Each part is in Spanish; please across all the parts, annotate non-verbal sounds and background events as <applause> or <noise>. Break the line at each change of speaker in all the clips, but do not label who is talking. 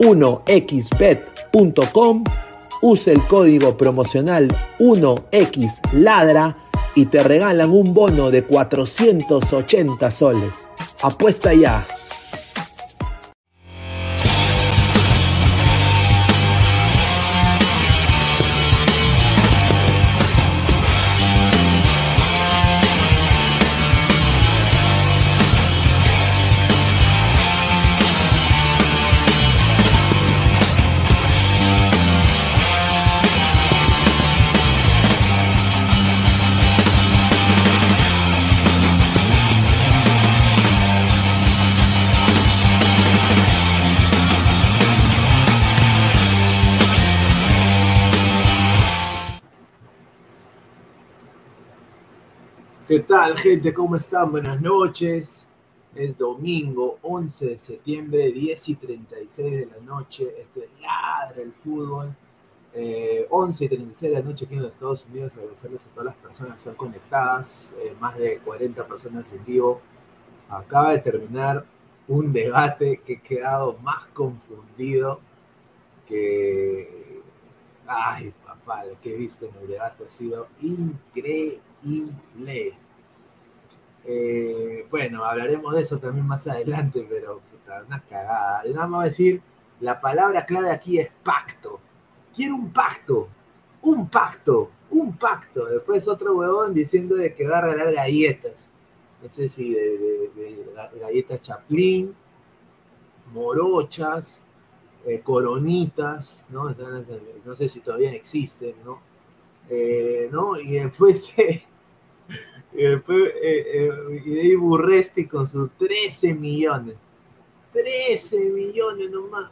1xbet.com, use el código promocional 1xladra y te regalan un bono de 480 soles. Apuesta ya. ¿Qué tal, gente? ¿Cómo están? Buenas noches. Es domingo 11 de septiembre, 10 y 36 de la noche. Esto es Ladra el Fútbol. 11 y 36 de la noche aquí en los Estados Unidos. Agradecerles a todas las personas que están conectadas. Eh, más de 40 personas en vivo. Acaba de terminar un debate que he quedado más confundido que. Ay, papá, lo que he visto en el debate ha sido increíble eh, bueno, hablaremos de eso también más adelante, pero puta, una cagada. Nada más decir, la palabra clave aquí es pacto. Quiero un pacto, un pacto, un pacto. Después otro huevón diciendo de que va a regalar galletas. No sé si de, galletas Chaplin, morochas, eh, coronitas, ¿no? No sé si todavía existen, ¿no? Eh, ¿no? Y después <laughs> Y después, eh, eh, y de Burresti con sus 13 millones. 13 millones nomás.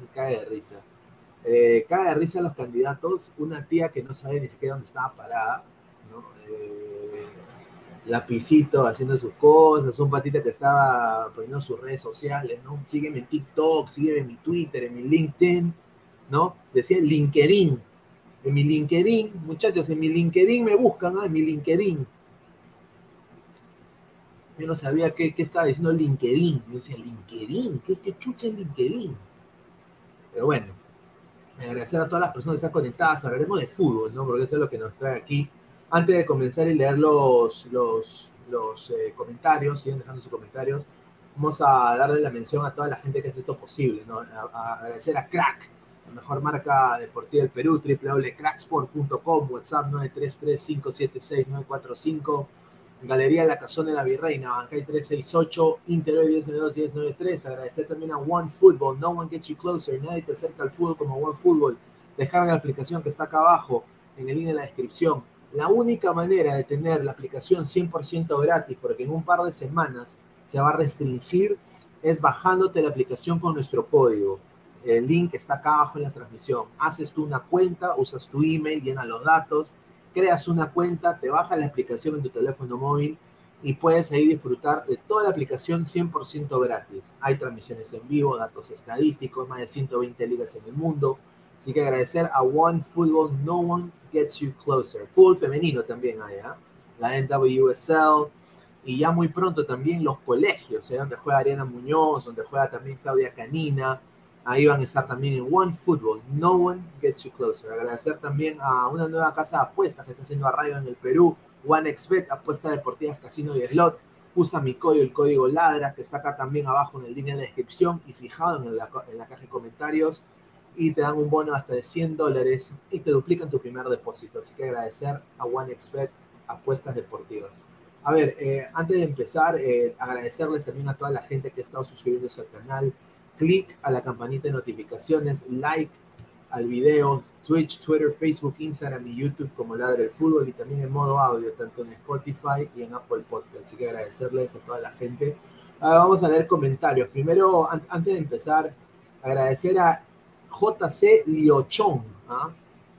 Me cae de risa. Eh, cae de risa los candidatos. Una tía que no sabe ni siquiera dónde estaba parada. ¿no? Eh, lapicito haciendo sus cosas. Un patita que estaba poniendo sus redes sociales. ¿no? Sígueme en TikTok, sígueme en mi Twitter, en mi LinkedIn. ¿no? Decía LinkedIn. En mi LinkedIn, muchachos, en mi LinkedIn me buscan, ¿no? en mi LinkedIn yo no sabía qué, estaba diciendo LinkedIn. Yo decía, ¿LinkedIn? ¿Qué, qué chucha es LinkedIn? Pero bueno, agradecer a todas las personas que están conectadas. Hablaremos de fútbol, ¿no? Porque eso es lo que nos trae aquí. Antes de comenzar y leer los, los, los eh, comentarios, siguen dejando sus comentarios, vamos a darle la mención a toda la gente que hace esto posible, ¿no? Agradecer a Crack, mejor marca deportiva del Perú, www.cracksport.com, WhatsApp 933-576-945 Galería La Casona de la Virreina, Bancay 368, Interior 1092 1093. Agradecer también a One Football, No One Gets You Closer, nadie te acerca al fútbol como One Football. Descarga la aplicación que está acá abajo, en el link de la descripción. La única manera de tener la aplicación 100% gratis, porque en un par de semanas se va a restringir, es bajándote la aplicación con nuestro código. El link está acá abajo en la transmisión. Haces tú una cuenta, usas tu email, llenas los datos creas una cuenta, te bajas la aplicación en tu teléfono móvil y puedes ahí disfrutar de toda la aplicación 100% gratis. Hay transmisiones en vivo, datos estadísticos, más de 120 ligas en el mundo. Así que agradecer a One Football, No One Gets You Closer. Fútbol femenino también hay, ¿eh? la NWSL y ya muy pronto también los colegios, ¿eh? donde juega Ariana Muñoz, donde juega también Claudia Canina. Ahí van a estar también en One Football, No One Gets You Closer. Agradecer también a una nueva casa de apuestas que está haciendo a radio en el Perú, OneXBet, apuesta deportivas, casino y slot. Usa mi código, el código LADRA, que está acá también abajo en el link de la descripción y fijado en la, en la caja de comentarios. Y te dan un bono hasta de 100 dólares y te duplican tu primer depósito. Así que agradecer a OneXBet, apuestas deportivas. A ver, eh, antes de empezar, eh, agradecerles también a toda la gente que ha estado suscribiéndose al canal. Clic a la campanita de notificaciones, like al video, Twitch, Twitter, Facebook, Instagram y YouTube como Ladre el Fútbol y también en modo audio, tanto en Spotify y en Apple Podcast. Así que agradecerles a toda la gente. Ahora vamos a leer comentarios. Primero, antes de empezar, agradecer a JC Liochón, ¿ah?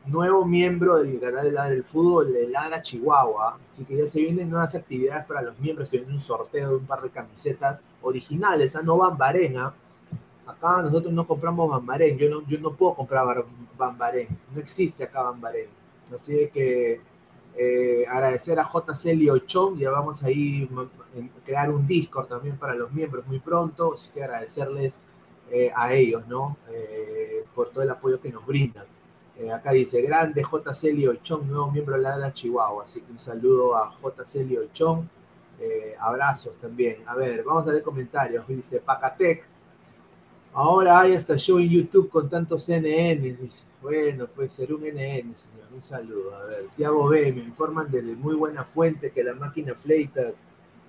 nuevo miembro del canal Ladre del Fútbol de Ladra Chihuahua. Así que ya se vienen nuevas actividades para los miembros. Se viene un sorteo de un par de camisetas originales, ¿ah? no van Varena Acá nosotros no compramos Bambarén, yo no, yo no puedo comprar Bambarén, no existe acá Bambarén. Así que eh, agradecer a JC Liochón, ya vamos a ir a crear un Discord también para los miembros muy pronto, así que agradecerles eh, a ellos, ¿no? Eh, por todo el apoyo que nos brindan. acá dice, grande JC Liochón, nuevo miembro de la, de Chihuahua, así que un saludo a JC Liochón, abrazos también. A ver, vamos a ver comentarios, dice Pacatec, Ahora hay hasta show en YouTube con tantos NN. Dice, bueno, puede ser un NN, señor. Un saludo. A ver, Tiago B, me informan desde muy buena fuente que la máquina Fleitas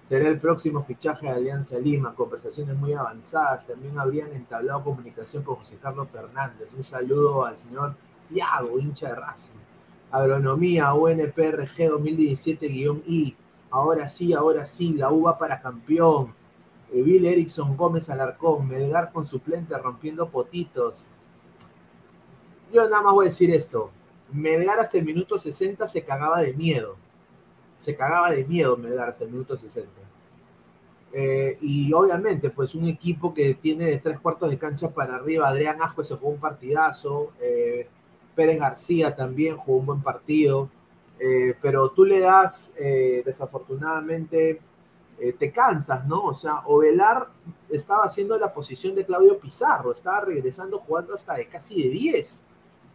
será el próximo fichaje de Alianza Lima. Conversaciones muy avanzadas. También habrían entablado comunicación con José Carlos Fernández. Un saludo al señor Tiago, hincha de Racing. Agronomía, UNPRG 2017-I. Ahora sí, ahora sí, la uva para campeón Bill Erickson Gómez Alarcón, Melgar con suplente rompiendo potitos. Yo nada más voy a decir esto. Melgar hasta el minuto 60 se cagaba de miedo. Se cagaba de miedo Melgar hasta el minuto 60. Eh, y obviamente, pues un equipo que tiene de tres cuartos de cancha para arriba, Adrián Asco se jugó un partidazo, eh, Pérez García también jugó un buen partido, eh, pero tú le das, desafortunadamente, eh, te cansas, ¿no? O sea, Ovelar estaba haciendo la posición de Claudio Pizarro, estaba regresando jugando hasta de casi de 10,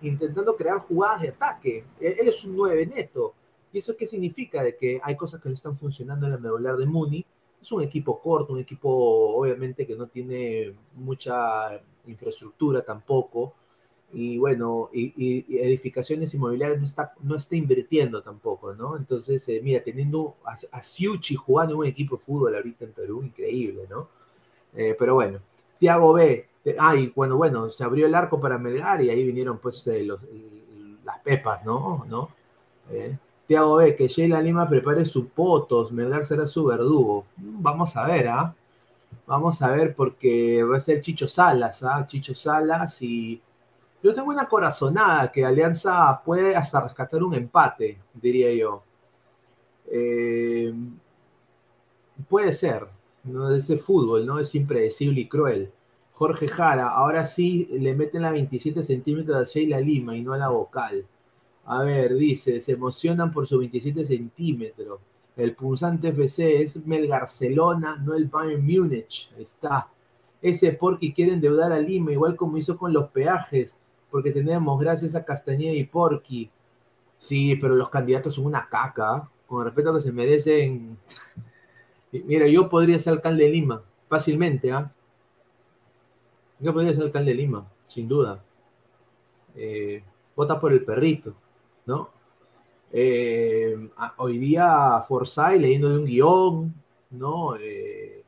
intentando crear jugadas de ataque. Él, es un 9 neto. ¿Y eso qué significa? De que hay cosas que no están funcionando en la medular de Muni. Es un equipo corto, un equipo obviamente que no tiene mucha infraestructura tampoco y bueno, y, edificaciones inmobiliarias no está, no está invirtiendo tampoco, ¿no? Entonces, eh, mira, teniendo a, a Siuchi jugando un equipo de fútbol ahorita en Perú, increíble, ¿no? Eh, pero bueno, Tiago B, eh, ah, cuando, bueno, se abrió el arco para Melgar y ahí vinieron pues los, las pepas, ¿no? ¿No? Tiago B, que Sheila Lima prepare sus potos, Melgar será su verdugo. Vamos a ver, ¿ah? Vamos a ver porque va a ser Chicho Salas, ¿ah? Chicho Salas y yo tengo una corazonada que Alianza puede hasta rescatar un empate, diría yo. Eh, puede ser, ¿no? Ese fútbol, ¿no? Es impredecible y cruel. Jorge Jara, ahora sí le meten la 27 centímetros a Sheila Lima y no a la vocal. A ver, dice, se emocionan por su 27 centímetros. El punzante FC es Melgarcelona, no el Bayern Múnich. Está. Ese porque quiere endeudar a Lima, igual como hizo con los peajes porque tenemos, gracias a Castañeda y Porqui. Sí, pero los candidatos son una caca, con respeto que se merecen. <laughs> Mira, yo podría ser alcalde de Lima, fácilmente, ¿ah? Yo podría ser alcalde de Lima, sin duda. Eh, vota por el perrito, ¿no? Eh, hoy día Forsyth leyendo de un guion, ¿no? Eh,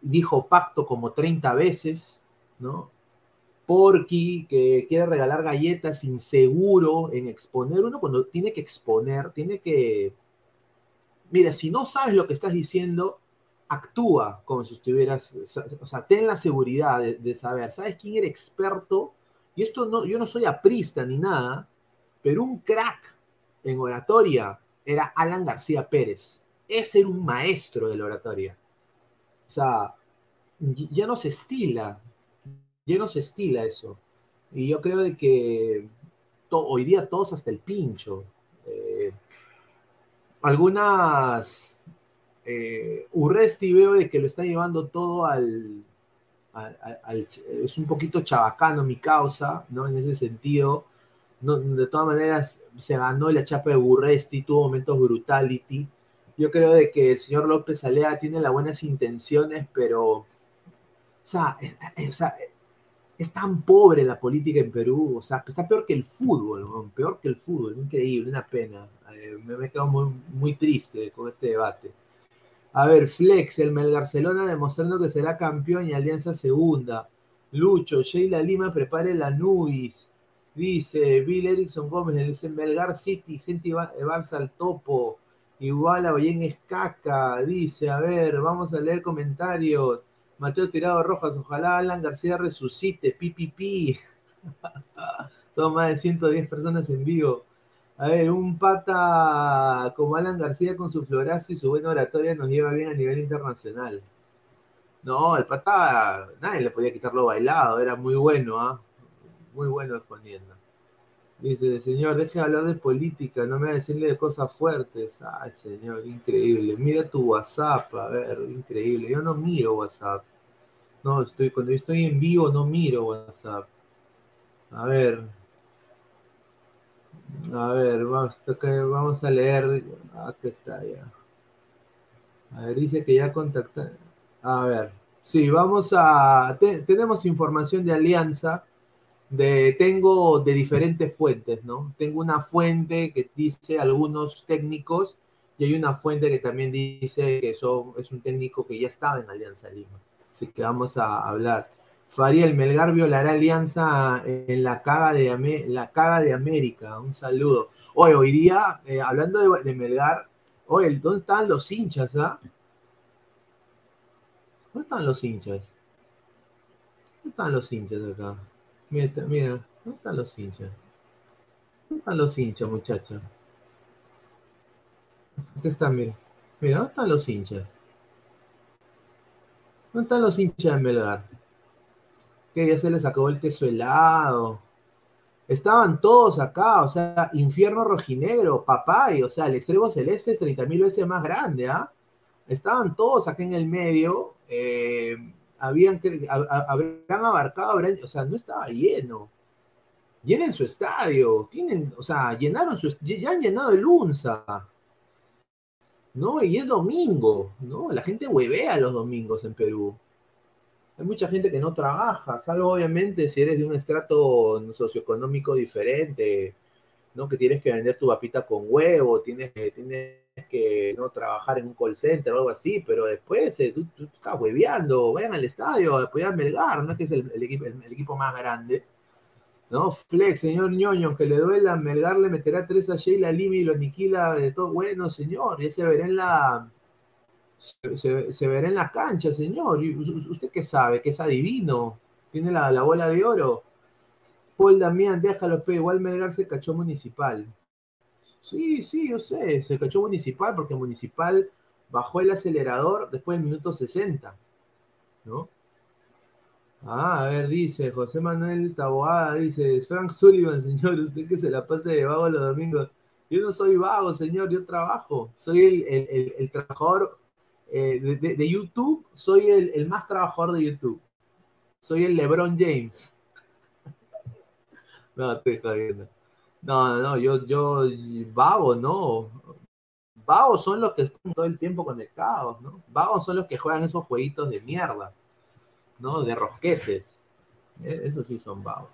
dijo pacto como 30 veces, ¿no? Porky, que quiere regalar galletas, inseguro en exponer. Uno cuando tiene que exponer, tiene que... Mira, si no sabes lo que estás diciendo, actúa como si estuvieras, o sea, ten la seguridad de, saber, ¿sabes quién era experto? Y esto no, yo no soy aprista ni nada, pero un crack en oratoria era Alan García Pérez. Ese era un maestro de la oratoria. O sea, ya no se estila, ya no se estila eso. Y yo creo de que hoy día todos hasta el pincho. Eh, algunas eh, Urresti veo de que lo está llevando todo al, es un poquito chabacano mi causa, ¿no? En ese sentido, de todas maneras se ganó la chapa de Urresti, tuvo momentos brutality. Yo creo de que el señor López Alea tiene las buenas intenciones, pero, o sea, tan pobre la política en Perú, o sea, está peor que el fútbol, peor que el fútbol, increíble, una pena. Eh, me, he quedado muy, muy triste con este debate. A ver, Flex, el Melgarcelona demostrando que será campeón y Alianza segunda. Lucho, Sheila Lima prepare la Nubis. Dice Bill Erickson Gómez, dice Melgar City, gente Barça al topo. Igual a Ballén Escaca. Dice, a ver, vamos a leer comentarios. Mateo Tirado Rojas, ojalá Alan García resucite, pi, <laughs> Son más de 110 personas en vivo. A ver, un pata como Alan García con su florazo y su buena oratoria nos lleva bien a nivel internacional. No, el pata, nadie le podía quitar lo bailado, era muy bueno, ¿ah? Muy bueno exponiendo. Dice, señor, deje de hablar de política, no me va a decirle de cosas fuertes. Ay, señor, increíble. Mira tu WhatsApp, a ver, increíble. Yo no miro WhatsApp. No, estoy, cuando estoy en vivo no miro WhatsApp. A ver. A ver, vamos, a leer. Aquí está ya. A ver, dice que ya contacta. A ver. Sí, vamos a. tenemos información de alianza de, tengo de diferentes fuentes, ¿no? Tengo una fuente que dice algunos técnicos y hay una fuente que también dice que son, es un técnico que ya estaba en Alianza Lima. Así que vamos a hablar. Fariel Melgar violará alianza en la caga de, la caga de América. Un saludo. Hoy, hoy día, eh, hablando de, Melgar, oye, ¿dónde están los hinchas? Ah? ¿Dónde están los hinchas? ¿Dónde están los hinchas acá? Mira, mira, ¿dónde están los hinchas? ¿Dónde están los hinchas, muchachos? Aquí están, mira. Mira, ¿dónde están los hinchas? ¿Dónde están los hinchas de Melgar? Que ya se les acabó el queso helado. Estaban todos acá, o sea, infierno rojinegro, papá, y, o sea, el extremo celeste es 30 mil veces más grande, ¿ah? Estaban todos acá en el medio. Eh, habían, habrán abarcado, o sea, no estaba lleno. Llenen su estadio, tienen, o sea, llenaron su, ya han llenado el UNSA, ¿no? Y es domingo, ¿no? La gente huevea los domingos en Perú. Hay mucha gente que no trabaja, salvo obviamente si eres de un estrato socioeconómico diferente, ¿no? Que tienes que vender tu papita con huevo, tienes, tienes que no trabajar en un call center o algo así, pero después eh, tú, estás hueveando, vayan al estadio, apoyar a Melgar, no que es el, equipo, el, equipo más grande. ¿No? Flex, señor ñoño, que le duela, Melgar le meterá tres a Sheila Lima y lo aniquila de todo. Bueno, señor, ya se verá en la. Se, verá en la cancha, señor. ¿Usted qué sabe? Que es adivino. Tiene la, la bola de oro. Paul Damián, déjalo, pero igual Melgar se cachó municipal. Sí, sí, yo sé, se cachó Municipal porque Municipal bajó el acelerador después del minuto 60, ¿no? Ah, a ver, dice José Manuel Taboada, dice, Frank Sullivan, <laughs> señor, usted que se la pase de vago los domingos. Yo no soy vago, señor, yo trabajo. Soy el, trabajador eh, de, YouTube, soy el, más trabajador de YouTube. Soy el LeBron James. <laughs> no, estoy jodiendo. No, no, yo, yo, vago, no. Vagos son los que están todo el tiempo conectados, ¿no? Vagos son los que juegan esos jueguitos de mierda, ¿no? De rosquetes. E, Esos sí son vagos.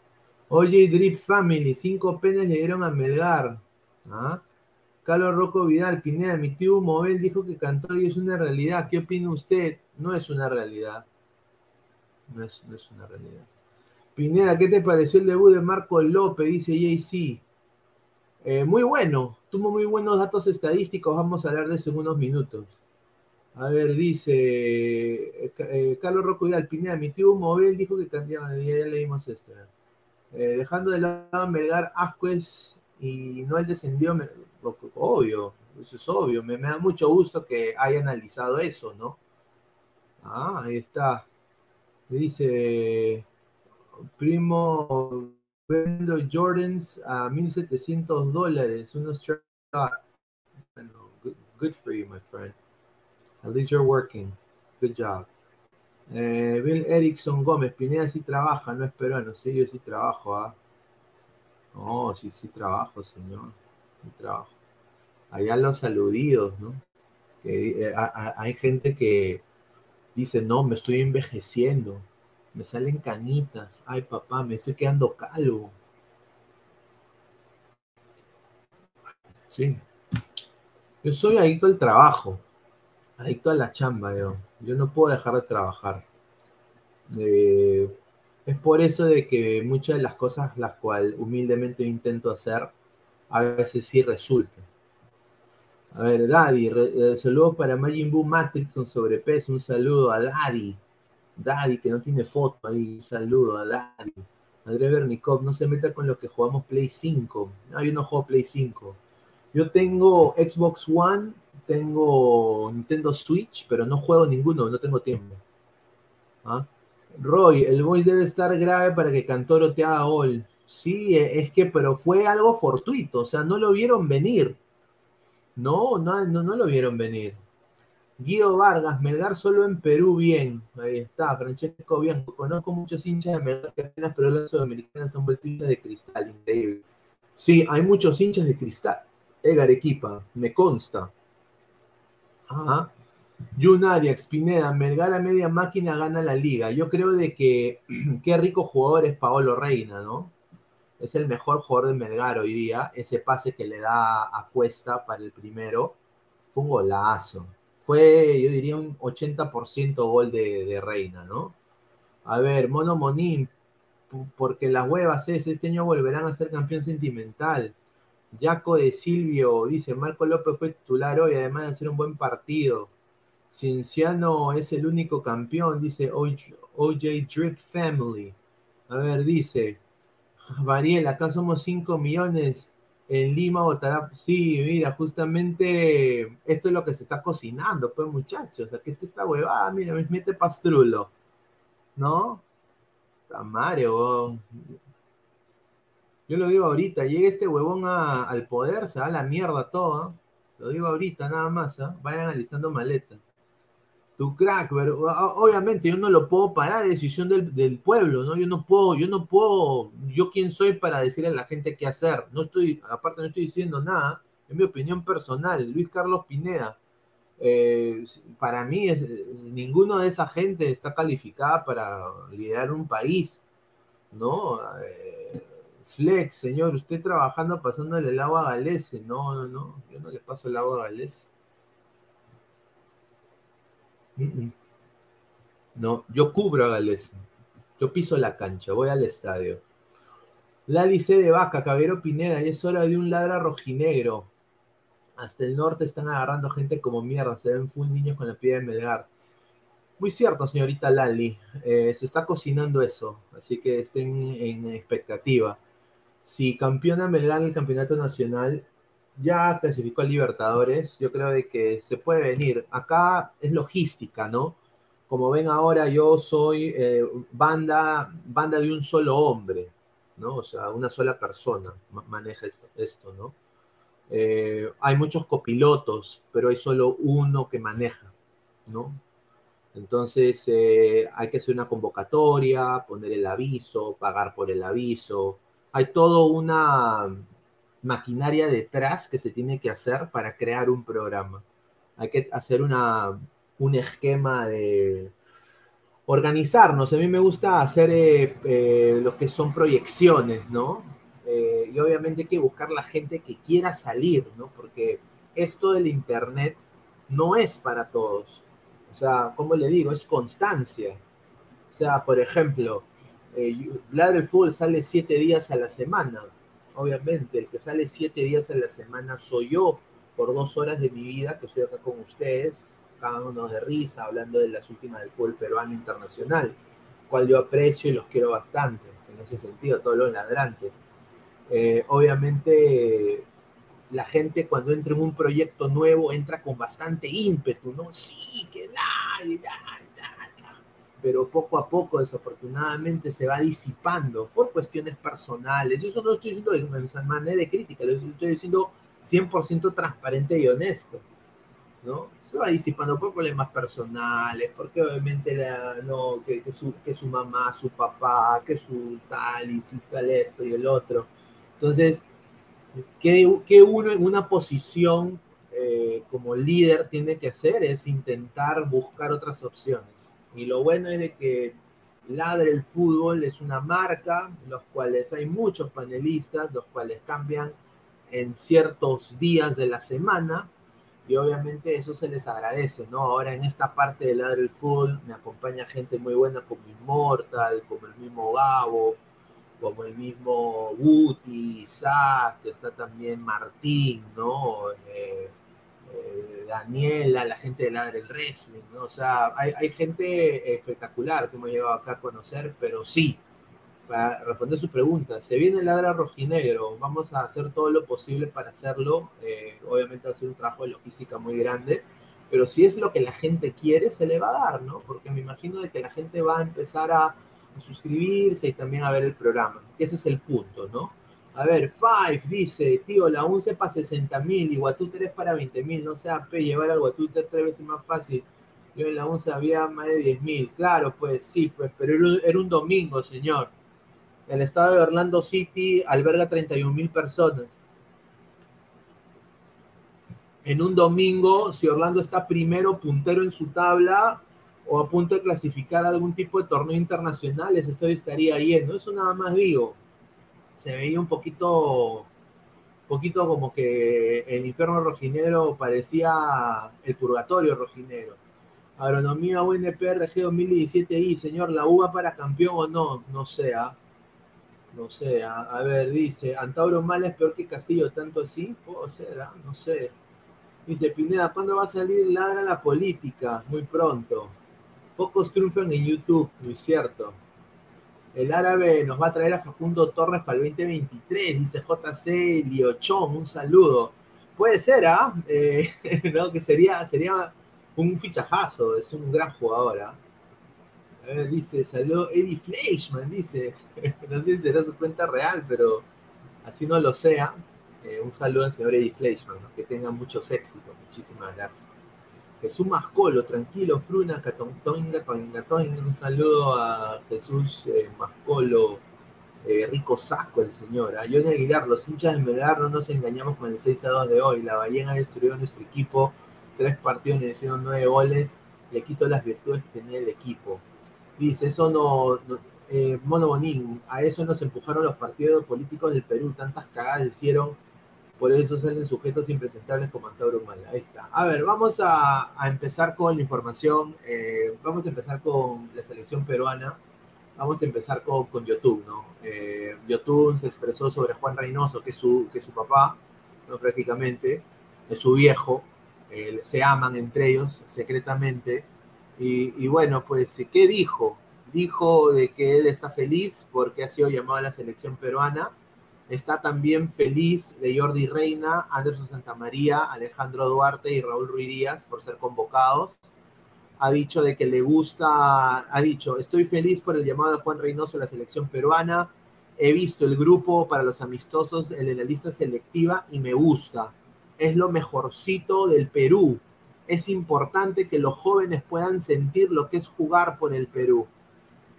Oye, Drip Family, cinco penes le dieron a Melgar. ¿Ah? Carlos Rocco Vidal, Pineda, mi tío Mobel dijo que y es una realidad. ¿Qué opina usted? No es una realidad. No es, no es una realidad. Pineda, ¿qué te pareció el debut de Marco López? Dice JC. Eh, muy bueno, tuvo muy buenos datos estadísticos, vamos a hablar de eso en unos minutos. A ver, dice eh, eh, Carlos Rocco Vidal Pineda, mi tío dijo que cambiaba, ya, leímos esto. dejando de lado a Melgar Ascuez y no el descendió, Obvio, eso es obvio. Me, da mucho gusto que haya analizado eso, ¿no? Ah, ahí está. Dice, primo, vendo Jordans a 1700 dólares, unos bueno, good, good, for you, my friend. At least you're working. Good job. Eh, Bill Erickson Gómez, Pineda sí trabaja, no es peruano. Sí, yo sí trabajo, ¿ah? Sí, sí trabajo, señor. Sí trabajo. Allá los aludidos, ¿no? Que, eh, hay gente que dice, no, me estoy envejeciendo, me salen canitas, ay papá, me estoy quedando calvo. Sí. Yo soy adicto al trabajo, adicto a la chamba, yo. Yo no puedo dejar de trabajar. Eh, es por eso de que muchas de las cosas las cuales humildemente intento hacer, a veces sí resultan. A ver, Daddy, re, eh, saludo para Majin Buu Matrix con sobrepeso. Un saludo a Daddy. Daddy, que no tiene foto ahí. Un saludo a Daddy. André Bernikov, no se meta con lo que jugamos Play 5. No, yo no juego Play 5. Yo tengo Xbox One, tengo Nintendo Switch, pero no juego ninguno, no tengo tiempo. ¿Ah? Roy, el voice debe estar grave para que Cantoro te haga gol. Sí, es que, pero fue algo fortuito, o sea, no lo vieron venir. No, no, no, lo vieron venir. Guido Vargas, Melgar solo en Perú, bien. Ahí está, Francesco Bianco. Conozco muchos hinchas de Melgar que apenas, pero las sudamericanas son vuelto hinchas de cristal, increíble. Sí, hay muchos hinchas de cristal. Edgar Equipa, me consta. Ajá. Jun Arias, Pineda, Melgar a media máquina gana la liga. Yo creo de que <clears throat> qué rico jugador es Paolo Reina, ¿no? Es el mejor jugador de Melgar hoy día. Ese pase que le da a Cuesta para el primero fue un golazo. Fue, yo diría, un 80% gol de, de, Reina, ¿no? A ver, Mono Monín, porque las huevas es, este año volverán a ser campeón sentimental. Jaco de Silvio dice, Marco López fue titular hoy, además de hacer un buen partido. Cienciano es el único campeón, dice OJ, Drip Family. A ver, dice, Variel, acá somos 5 millones. En Lima votará. Sí, mira, justamente esto es lo que se está cocinando, pues, muchachos. Aquí está esta huevada, mira, me mete pastrulo. ¿No? Mario, Yo lo digo ahorita, llega este huevón al poder, se da la mierda todo. ¿eh? Lo digo ahorita, nada más. ¿eh? Vayan alistando maleta tu crack, pero obviamente yo no lo puedo parar, es decisión del, del, pueblo, ¿no? Yo no puedo, yo no puedo, yo quién soy para decirle a la gente qué hacer. No estoy, aparte no estoy diciendo nada, es mi opinión personal. Luis Carlos Pineda, eh, para mí es, ninguno de esa gente está calificada para liderar un país, ¿no? Eh, Flex, señor, usted trabajando pasándole el agua a Galese, no, no, no, yo no le paso el agua a Galese. No, yo cubro a Gales. Yo piso la cancha, voy al estadio. Lali C de Vaca, Caballero Pineda, y es hora de un ladra rojinegro. Hasta el norte están agarrando gente como mierda, se ven full niños con la piedra de Melgar. Muy cierto, señorita Lali, eh, se está cocinando eso, así que estén en expectativa. Si campeona Melgar el campeonato nacional, ya clasificó a Libertadores, yo creo de que se puede venir. Acá es logística, ¿no? Como ven ahora, yo soy eh, banda, banda de un solo hombre, ¿no? O sea, una sola persona maneja esto, esto ¿no? Eh, hay muchos copilotos, pero hay solo uno que maneja, ¿no? Entonces eh, hay que hacer una convocatoria, poner el aviso, pagar por el aviso. Hay todo una, maquinaria detrás que se tiene que hacer para crear un programa. Hay que hacer una, un esquema de organizarnos. A mí me gusta hacer eh, eh, lo que son proyecciones, ¿no? Eh, y obviamente hay que buscar la gente que quiera salir, ¿no? Porque esto del Internet no es para todos. O sea, como le digo, es constancia. O sea, por ejemplo, eh, Ladre Fútbol sale siete días a la semana obviamente, el que sale siete días a la semana soy yo, por dos horas de mi vida que estoy acá con ustedes, cagándonos de risa, hablando de las últimas del fútbol peruano internacional, cual yo aprecio y los quiero bastante, en ese sentido, todos los ladrantes. Eh, obviamente, la gente cuando entra en un proyecto nuevo entra con bastante ímpetu, ¿no? Sí, que da, y da, y da, Pero poco a poco, desafortunadamente, se va disipando por cuestiones personales. Eso no estoy diciendo de manera de crítica, lo estoy diciendo 100% transparente y honesto, ¿no? Se va disipando por problemas personales, porque obviamente no, que, su, que su mamá, su papá, que su tal y su tal esto y el otro. Entonces, que, uno en una posición eh, como líder tiene que hacer es intentar buscar otras opciones. Y lo bueno es de que Ladre el Fútbol es una marca, los cuales hay muchos panelistas, los cuales cambian en ciertos días de la semana, y obviamente eso se les agradece, ¿no? Ahora en esta parte de Ladre el Fútbol me acompaña gente muy buena como Immortal, como el mismo Gabo, como el mismo Guti, Isaac, está también Martín, ¿no? Eh, eh, Daniela, la gente de Ladre el Wrestling, ¿no? O sea, hay, gente espectacular que hemos llegado acá a conocer, pero sí, para responder su pregunta, se viene Ladra Rojinegro, vamos a hacer todo lo posible para hacerlo, eh, obviamente va un trabajo de logística muy grande, pero si es lo que la gente quiere, se le va a dar, ¿no? Porque me imagino de que la gente va a empezar a suscribirse y también a ver el programa. Ese es el punto, ¿no? A ver, Five dice, tío, la UNCE para 60 mil y Guatú 3 para 20 mil, no sea P, llevar al Guatú tres veces más fácil. Yo en la UNCE había más de 10 mil, claro, pues sí, pues, pero era un domingo, señor. El estado de Orlando City alberga 31 mil personas. En un domingo, si Orlando está primero, puntero en su tabla, o a punto de clasificar algún tipo de torneo internacional, esto estaría yendo. Eso nada más digo. Se veía un poquito, poquito como que el infierno rojinero parecía el purgatorio rojinero. Agronomía UNPRG 2017 y señor, ¿la uva para campeón o no? No sé, ¿ah? No sé, ¿ah? a, ver, dice, Antauro Mala es peor que Castillo, tanto así, puedo ser, ¿ah? no sé. Dice, Pineda, ¿cuándo va a salir Ladra la política? Muy pronto. Pocos triunfan en YouTube, muy cierto. El árabe nos va a traer a Facundo Torres para el 2023, dice JC Liochón, un saludo. Puede ser, ¿ah? ¿eh? <laughs> ¿no? Que sería, sería un fichajazo, es un gran jugador, ¿ah? Ver, dice, salió Eddie Fleischman, dice. <laughs> no sé si será su cuenta real, pero así no lo sea. Eh, un saludo al señor Eddie Fleischman, que tenga muchos éxitos. Muchísimas gracias. Jesús Mascolo, tranquilo, Fruna, Catontoinga, Toinga, un saludo a Jesús eh, Mascolo, eh, Rico Saco, el señor. A Johnny Aguilar, los hinchas de Melgar no nos engañamos con el 6 a 2 de hoy. La ballena destruyó nuestro equipo, tres partidos, le hicieron nueve goles, le quito las virtudes que tenía el equipo. Dice, eso no, eh, Mono Bonín, a eso nos empujaron los partidos políticos del Perú, tantas cagadas hicieron por eso salen sujetos impresentables como Antauro Mala. Ahí está. A ver, vamos a, empezar con la información. Eh, vamos a empezar con la selección peruana. Vamos a empezar con, con Yotun, ¿no? Eh, Yotun se expresó sobre Juan Reynoso, que es su, que su papá, ¿no? prácticamente, es su viejo. Eh, se aman entre ellos secretamente. Y, y bueno, pues, ¿qué dijo? Dijo de que él está feliz porque ha sido llamado a la selección peruana Está también feliz de Jordi Reina, Anderson Santamaría, Alejandro Duarte y Raúl Ruiz Díaz por ser convocados. Ha dicho de que le gusta, ha dicho, estoy feliz por el llamado de Juan Reynoso a la selección peruana. He visto el grupo para los amistosos en la lista selectiva y me gusta. Es lo mejorcito del Perú. Es importante que los jóvenes puedan sentir lo que es jugar por el Perú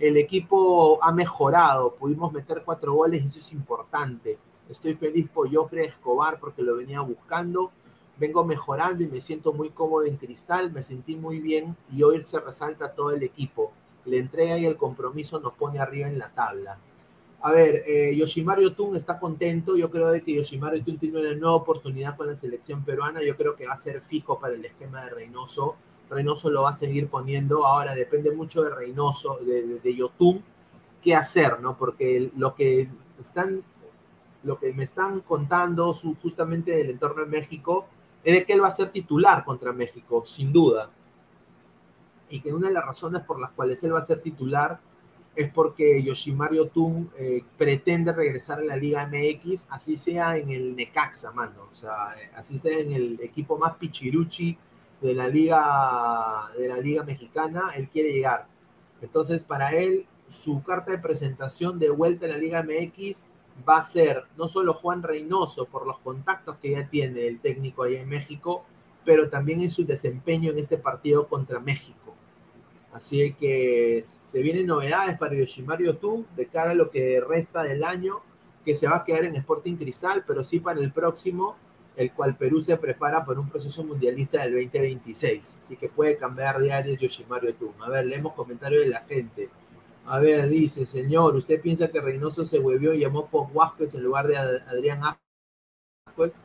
el equipo ha mejorado, pudimos meter cuatro goles y eso es importante. Estoy feliz por Joffrey Escobar porque lo venía buscando. Vengo mejorando y me siento muy cómodo en cristal, me sentí muy bien y hoy se resalta todo el equipo. La entrega y el compromiso nos pone arriba en la tabla. A ver, eh, Yoshimaru está contento. Yo creo que Yoshimaru Yotun tiene una nueva oportunidad con la selección peruana. Yo creo que va a ser fijo para el esquema de Reynoso Reynoso lo va a seguir poniendo. Ahora depende mucho de Reynoso, de, de, Yotun, qué hacer, ¿no? Porque lo que están, lo que me están contando justamente del entorno de México es de que él va a ser titular contra México, sin duda. Y que una de las razones por las cuales él va a ser titular es porque Yoshimaru Tun eh, pretende regresar a la Liga MX, así sea en el Necaxa, mano. O sea, así sea en el equipo más pichiruchi de la Liga, de la Liga Mexicana, él quiere llegar. Entonces, para él, su carta de presentación de vuelta a la Liga MX va a ser no solo Juan Reynoso por los contactos que ya tiene el técnico allá en México, pero también en su desempeño en este partido contra México. Así que se vienen novedades para Yoshimaru Tu de cara a lo que resta del año, que se va a quedar en Sporting Cristal, pero sí para el próximo, el cual Perú se prepara para un proceso mundialista del 2026. Así que puede cambiar de áreas Yoshimaru Tu. A ver, leemos comentarios de la gente. A ver, dice, señor, ¿usted piensa que Reynoso se huevió y llamó por Vázquez en lugar de Adrián Vázquez?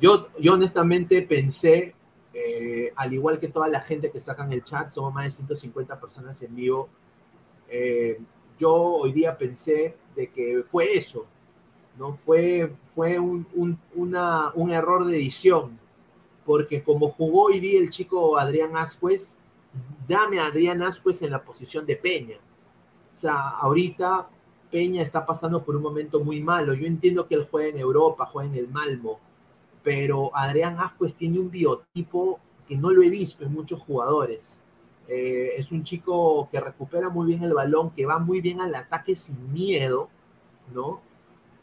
Yo, yo honestamente pensé eh, al igual que toda la gente que saca en el chat, somos más de 150 personas en vivo. Eh, yo hoy día pensé de que fue eso, ¿no? Fue, fue un, una, un error de edición, porque como jugó hoy día el chico Adrián Ascuez, dame a Adrián Ascuez en la posición de Peña. O sea, ahorita Peña está pasando por un momento muy malo. Yo entiendo que él juega en Europa, juega en el Malmo, pero Adrián Ascuez tiene un biotipo que no lo he visto en muchos jugadores. Eh, es un chico que recupera muy bien el balón, que va muy bien al ataque sin miedo, ¿no?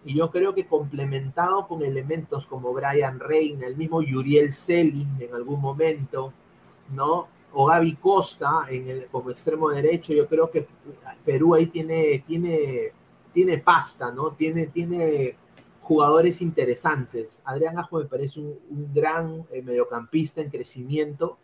Y yo creo que complementado con elementos como Brian Reina, el mismo Yuriel Selin en algún momento, ¿no? O Gaby Costa en el, como extremo derecho, yo creo que Perú ahí tiene, tiene, tiene pasta, ¿no? Tiene, tiene jugadores interesantes. Adrián Ajo me parece un, gran eh, mediocampista en crecimiento,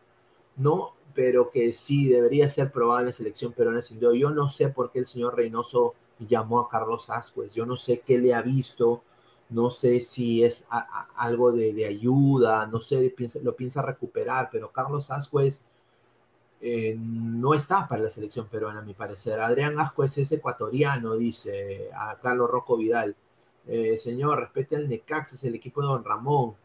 ¿no? Pero que sí debería ser probado en la selección peruana sin duda. Yo no sé por qué el señor Reynoso llamó a Carlos Ascuez, yo no sé qué le ha visto, no sé si es algo de, ayuda, no sé, lo piensa recuperar, pero Carlos Ascuez eh, no está para la selección peruana, a mi parecer. Adrián Ascuez es ecuatoriano, dice a Carlos Rocco Vidal eh, señor, respete al Necaxa, es el equipo de Don Ramón.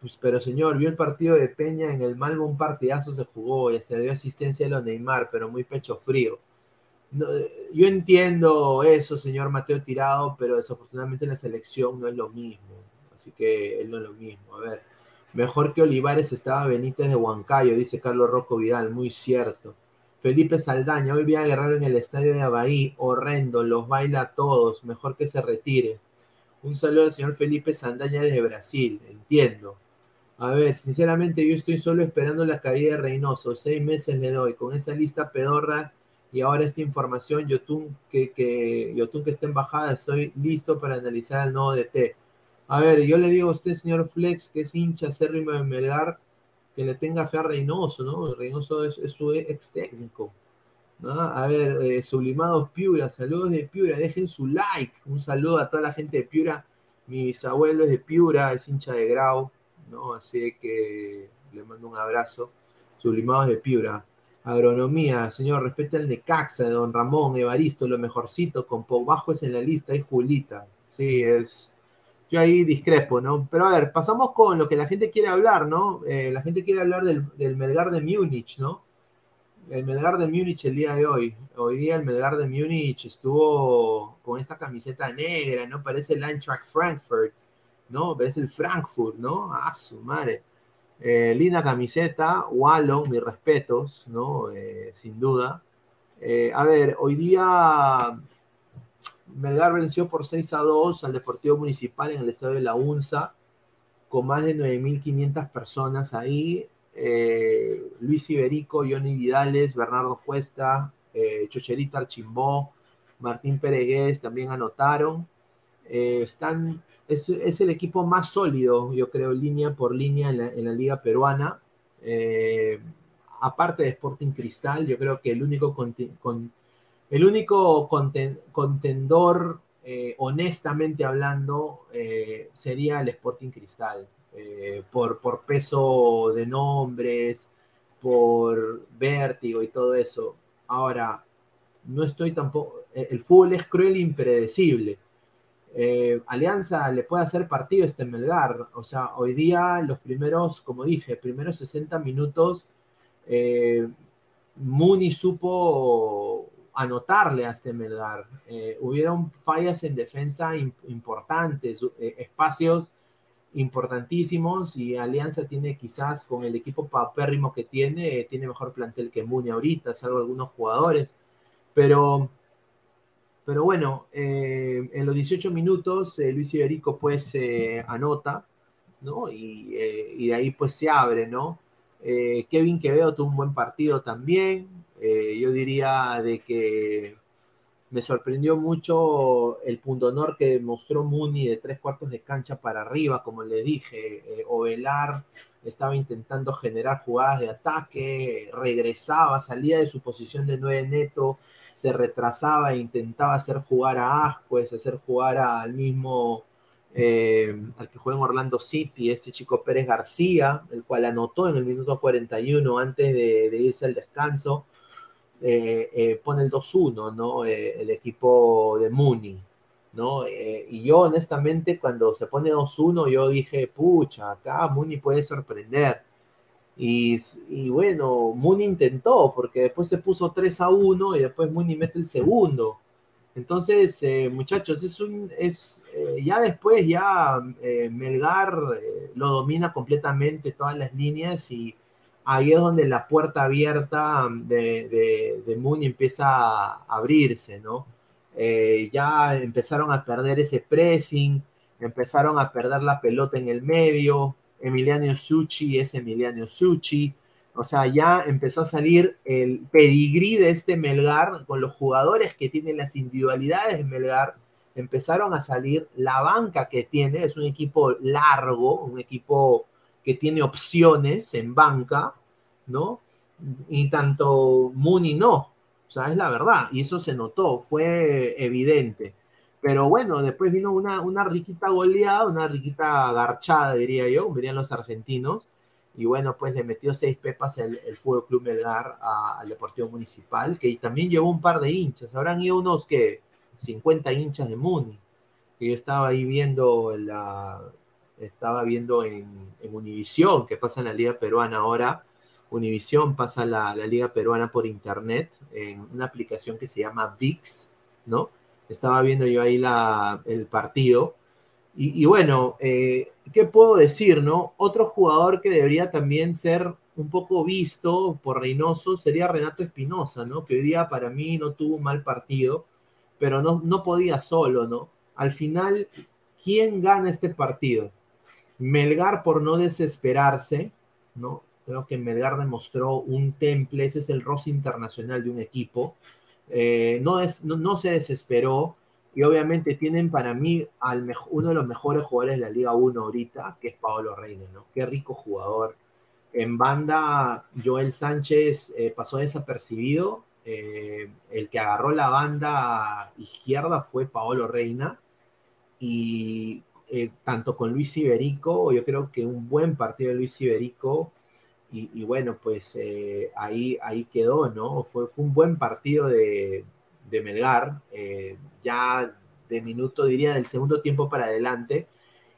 Pues, pero señor, vio el partido de Peña en el Malmo, un partidazo se jugó y hasta dio asistencia a los Neymar, pero muy pecho frío. Eh, yo entiendo eso, señor Mateo Tirado, pero desafortunadamente en la selección no es lo mismo. Así que él no es lo mismo. A ver, mejor que Olivares estaba Benítez de Huancayo, dice Carlos Rocco Vidal, muy cierto. Felipe Saldaña, hoy vi a Guerrero en el estadio de Abaí, horrendo, los baila a todos, mejor que se retire. Un saludo al señor Felipe Sandaña desde Brasil, entiendo. A ver, sinceramente yo estoy solo esperando la caída de Reynoso, seis meses le doy, con esa lista pedorra y ahora esta información, Yotun que, que, Yotun que está en bajada, estoy listo para analizar el nuevo DT. A ver, yo le digo a usted, señor Flex, que es hincha acérrimo de Melgar, que le tenga fe a Reynoso, ¿no? Reynoso es, es su ex técnico. A ver, eh, Sublimados Piura, saludos de Piura, dejen su like. Un saludo a toda la gente de Piura. Mi bisabuelo es de Piura, es hincha de Grau, ¿no? Así que le mando un abrazo. Sublimados de Piura. Agronomía, señor, respeta el Necaxa de Don Ramón, Evaristo, lo mejorcito, con Pau Bajo es en la lista, es Julita. Sí, es. Yo ahí discrepo, ¿no? Pero a ver, pasamos con lo que la gente quiere hablar, ¿no? Eh, la gente quiere hablar del, del Melgar de Múnich, ¿no? el Melgar de Múnich el día de hoy. Hoy día el Melgar de Múnich estuvo con esta camiseta negra, ¿no? Parece el Eintracht Frankfurt, ¿no? Parece el Frankfurt, ¿no? Ah, su madre. Eh, linda camiseta, Wallon, mis respetos, ¿no? Eh, sin duda. Eh, a ver, hoy día Melgar venció por 6 a 2 al Deportivo Municipal en el estadio de la UNSA, con más de 9.500 personas ahí. Eh, Luis Iberico, Johnny Vidales, Bernardo Cuesta, Chocherito Archimbó, Martín Peregués también anotaron. Están, es, el equipo más sólido, yo creo, línea por línea en la, liga peruana. aparte de Sporting Cristal, yo creo que el único, el único contendor, honestamente hablando, sería el Sporting Cristal. Eh, por, peso de nombres, por vértigo y todo eso. Ahora, no estoy tampoco, eh, el fútbol es cruel e impredecible. Eh, Alianza le puede hacer partido este Melgar. O sea, hoy día los primeros, como dije, primeros 60 minutos, Muni supo anotarle a este Melgar. Eh, hubieron fallas en defensa importantes, eh, espacios importantísimos y Alianza tiene quizás con el equipo papérrimo que tiene, tiene mejor plantel que Muni ahorita, salvo algunos jugadores. Pero, pero bueno, en los 18 minutos Luis Iberico pues anota, ¿no? Y, y, de ahí pues se abre, ¿no? Kevin Quevedo tuvo un buen partido también, eh, yo diría de que me sorprendió mucho el punto honor que mostró Muni de tres cuartos de cancha para arriba, como le dije, eh, Ovelar estaba intentando generar jugadas de ataque, regresaba, salía de su posición de nueve neto, se retrasaba e intentaba hacer jugar a Ascuez, hacer jugar al mismo, eh, al que juega en Orlando City, este chico Pérez García, el cual anotó en el minuto 41 antes de irse al descanso eh, eh, pone el 2-1, ¿no? El equipo de Muni, ¿no? y yo honestamente cuando se pone 2-1 yo dije, pucha, acá Muni puede sorprender. Y, bueno, Muni intentó, porque después se puso 3 a 1 y después Muni mete el segundo. Entonces, muchachos, es un, es, ya después ya Melgar lo domina completamente todas las líneas y ahí es donde la puerta abierta de, de, de Moon empieza a abrirse, ¿no? Eh, ya empezaron a perder ese pressing, empezaron a perder la pelota en el medio, Emiliano Suchi es Emiliano Suchi, o sea, ya empezó a salir el pedigrí de este Melgar con los jugadores que tienen las individualidades de Melgar, empezaron a salir la banca que tiene, es un equipo largo, un equipo que tiene opciones en banca, ¿no? Y tanto Mooney no, o sea, es la verdad, y eso se notó, fue evidente. Pero bueno, después vino una, una riquita goleada, una riquita garchada, diría yo, dirían los argentinos, y bueno, pues le metió seis pepas el, el Fútbol Club Melgar al Deportivo Municipal, que también llevó un par de hinchas, habrán ido unos que 50 hinchas de Muni, que yo estaba ahí viendo la, estaba viendo en, Univisión, que pasa en la Liga Peruana ahora. Univisión pasa la, la, Liga Peruana por internet en una aplicación que se llama VIX, ¿no? Estaba viendo yo ahí el partido. Y, y bueno, eh, ¿qué puedo decir, no? Otro jugador que debería también ser un poco visto por Reynoso sería Renato Espinosa, ¿no? Que hoy día para mí no tuvo un mal partido, pero no, no podía solo, ¿no? Al final, ¿quién gana este partido? Melgar por no desesperarse, ¿no? Creo que Melgar demostró un temple, ese es el roce internacional de un equipo. Eh, no, se desesperó y obviamente tienen para mí al uno de los mejores jugadores de la Liga 1 ahorita, que es Paolo Reina, ¿no? Qué rico jugador. En banda, Joel Sánchez eh, pasó desapercibido. Eh, el que agarró la banda izquierda fue Paolo Reina. Y tanto con Luis Iberico, yo creo que un buen partido de Luis Iberico, y, bueno, pues eh, ahí, ahí quedó, ¿no? Fue, fue un buen partido de, de Melgar, eh, ya de minuto, diría, del segundo tiempo para adelante,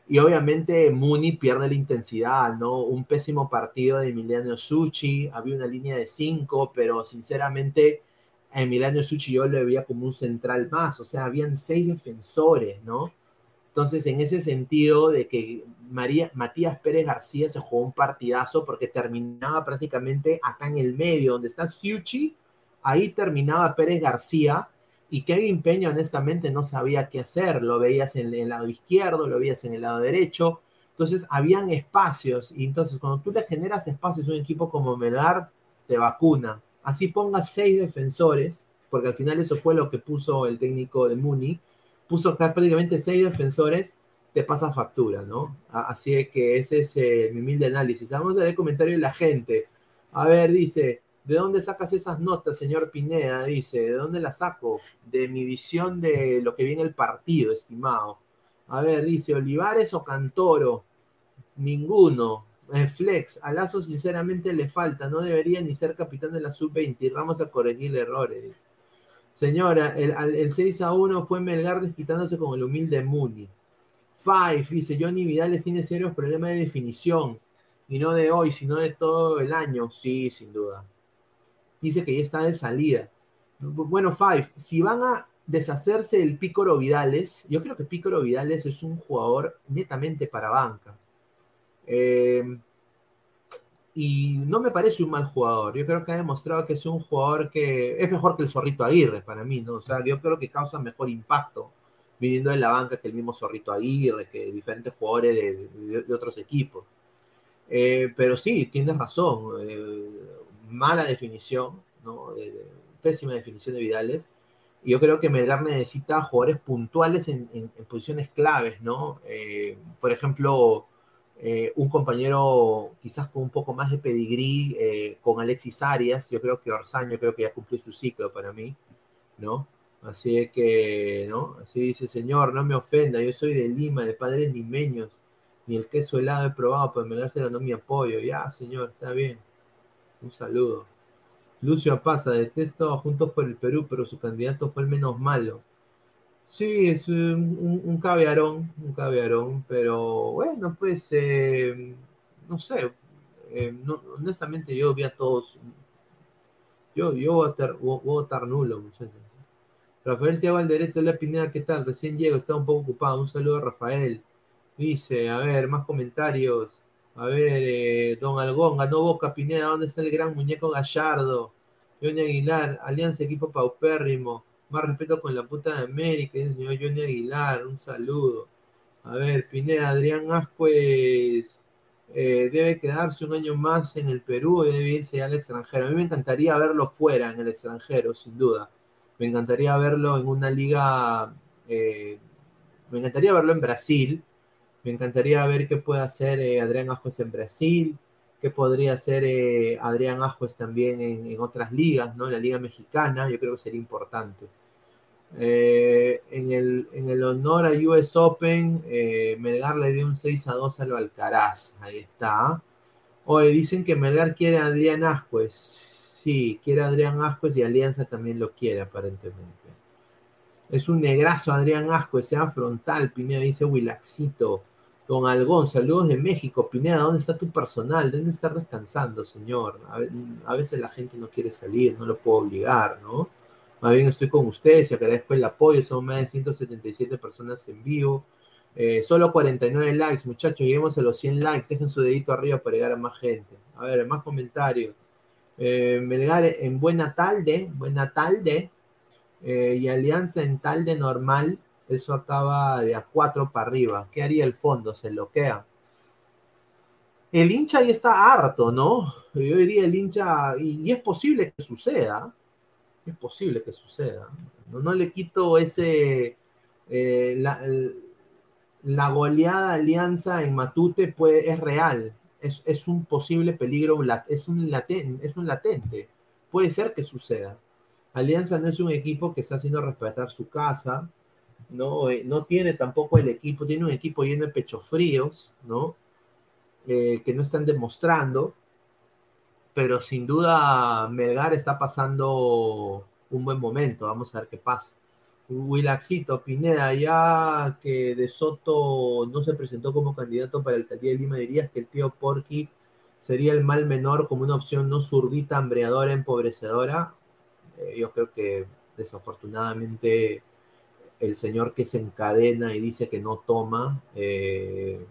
y obviamente Muni pierde la intensidad, ¿no? Un pésimo partido de Emiliano Suchi, había una línea de cinco, pero sinceramente a Emiliano Suchi yo lo veía como un central más, o sea, habían seis defensores, ¿no? Entonces, en ese sentido de que María, Matías Pérez García se jugó un partidazo porque terminaba prácticamente acá en el medio, donde está Siuchi, ahí terminaba Pérez García y Kevin Peña honestamente no sabía qué hacer, lo veías en el lado izquierdo, lo veías en el lado derecho, entonces habían espacios y entonces cuando tú le generas espacios a un equipo como Melgar, te vacuna. Así pongas seis defensores, porque al final eso fue lo que puso el técnico de Muni, puso prácticamente seis defensores, te pasa factura, ¿no? Así que ese es eh, mi humilde análisis. Vamos a ver el comentario de la gente. A ver, dice, ¿de dónde sacas esas notas, señor Pineda? Dice, ¿de dónde las saco? De mi visión de lo que viene el partido, estimado. A ver, dice, Olivares o Cantoro. Ninguno. Eh, Flex, a Lazo sinceramente le falta, no debería ni ser capitán de la sub-20 y vamos a corregir errores. Señora, el, el, 6 a 1 fue Melgar desquitándose con el humilde Muni. Five dice: Johnny Vidales tiene serios problemas de definición. Y no de hoy, sino de todo el año. Sí, sin duda. Dice que ya está de salida. Bueno, Five, si van a deshacerse del Pícoro Vidales, yo creo que Pícoro Vidales es un jugador netamente para banca. Eh, y no me parece un mal jugador. Yo creo que ha demostrado que es un jugador que es mejor que el Zorrito Aguirre para mí, ¿no? O sea, yo creo que causa mejor impacto viniendo de la banca que el mismo Zorrito Aguirre, que diferentes jugadores de, otros equipos. Eh, pero sí, tienes razón. Eh, mala definición, ¿no? pésima definición de Vidales. Y yo creo que Melgar necesita jugadores puntuales en, posiciones claves, ¿no? Eh, por ejemplo, un compañero quizás con un poco más de pedigrí, con Alexis Arias. Yo creo que Orsaño creo que ya cumplió su ciclo para mí, ¿no? Así que, ¿no? Así dice, señor, no me ofenda, yo soy de Lima, de padres limeños, ni el queso helado he probado, para medárselo no mi apoyo. Ya, señor, está bien. Un saludo. Lucio pasa, detesto Juntos por el Perú, pero su candidato fue el menos malo. Sí, es un, un, caviarón, un caviarón, pero bueno, pues, eh, no sé, eh, honestamente yo vi a todos, yo, yo voy, a votar, voy a votar nulo, muchachos. Rafael Tiago Alderete, la Pineda, ¿qué tal? Recién llego, está un poco ocupado. Un saludo a Rafael. Dice, a ver, más comentarios. A ver, eh, Don Algón, ganó Boca Pineda, ¿dónde está el gran muñeco Gallardo? Johnny Aguilar, Alianza Equipo Paupérrimo. Más respeto con la puta de América, señor Johnny Aguilar, un saludo. A ver, Pineda, Adrián Ascuez eh, debe quedarse un año más en el Perú, debe irse al extranjero. A mí me encantaría verlo fuera, en el extranjero, sin duda me encantaría verlo en una liga, eh, me encantaría verlo en Brasil, me encantaría ver qué puede hacer eh, Adrián Ajuez en Brasil, qué podría hacer eh, Adrián Ajuez también en, otras ligas, ¿no? En la liga mexicana, yo creo que sería importante. en, el, en el honor a US Open, Melgar le dio un 6 a 2 al Alcaraz, ahí está. Hoy dicen que Melgar quiere a Adrián Ajuez Sí, quiere Adrián Ascuez y Alianza también lo quiere aparentemente. Es un negrazo Adrián Ascuez, sea frontal, Pineda dice Wilaxito. Don Algón, saludos de México. Pineda, ¿dónde está tu personal? ¿Dónde está descansando, señor? A, veces la gente no quiere salir, no lo puedo obligar, ¿no? Más bien estoy con ustedes y agradezco el apoyo. Son más de 177 personas en vivo. Eh, solo 49 likes, muchachos. Lleguemos a los 100 likes. Dejen su dedito arriba para llegar a más gente. A ver, más comentarios. Eh, Melgar en buena talde, buena talde, eh, y Alianza en talde normal, eso acaba de a cuatro para arriba. ¿Qué haría el fondo? Se bloquea. El hincha ahí está harto, ¿no? Yo diría el hincha, y, es posible que suceda, es posible que suceda. No, le quito ese, eh, la, goleada alianza en Matute pues, es real, es, un posible peligro, es es un latente. Puede ser que suceda. Alianza no es un equipo que está haciendo respetar su casa, ¿no? Eh, no tiene tampoco el equipo, tiene un equipo lleno de pechos fríos, ¿no? Eh, que no están demostrando, pero sin duda Melgar está pasando un buen momento, vamos a ver qué pasa. Wilaxito, Pineda, ya que De Soto no se presentó como candidato para el alcaldía de Lima, dirías que el tío Porky sería el mal menor como una opción no zurdita, hambreadora, empobrecedora. Eh, yo creo que desafortunadamente el señor que se encadena y dice que no toma, eh,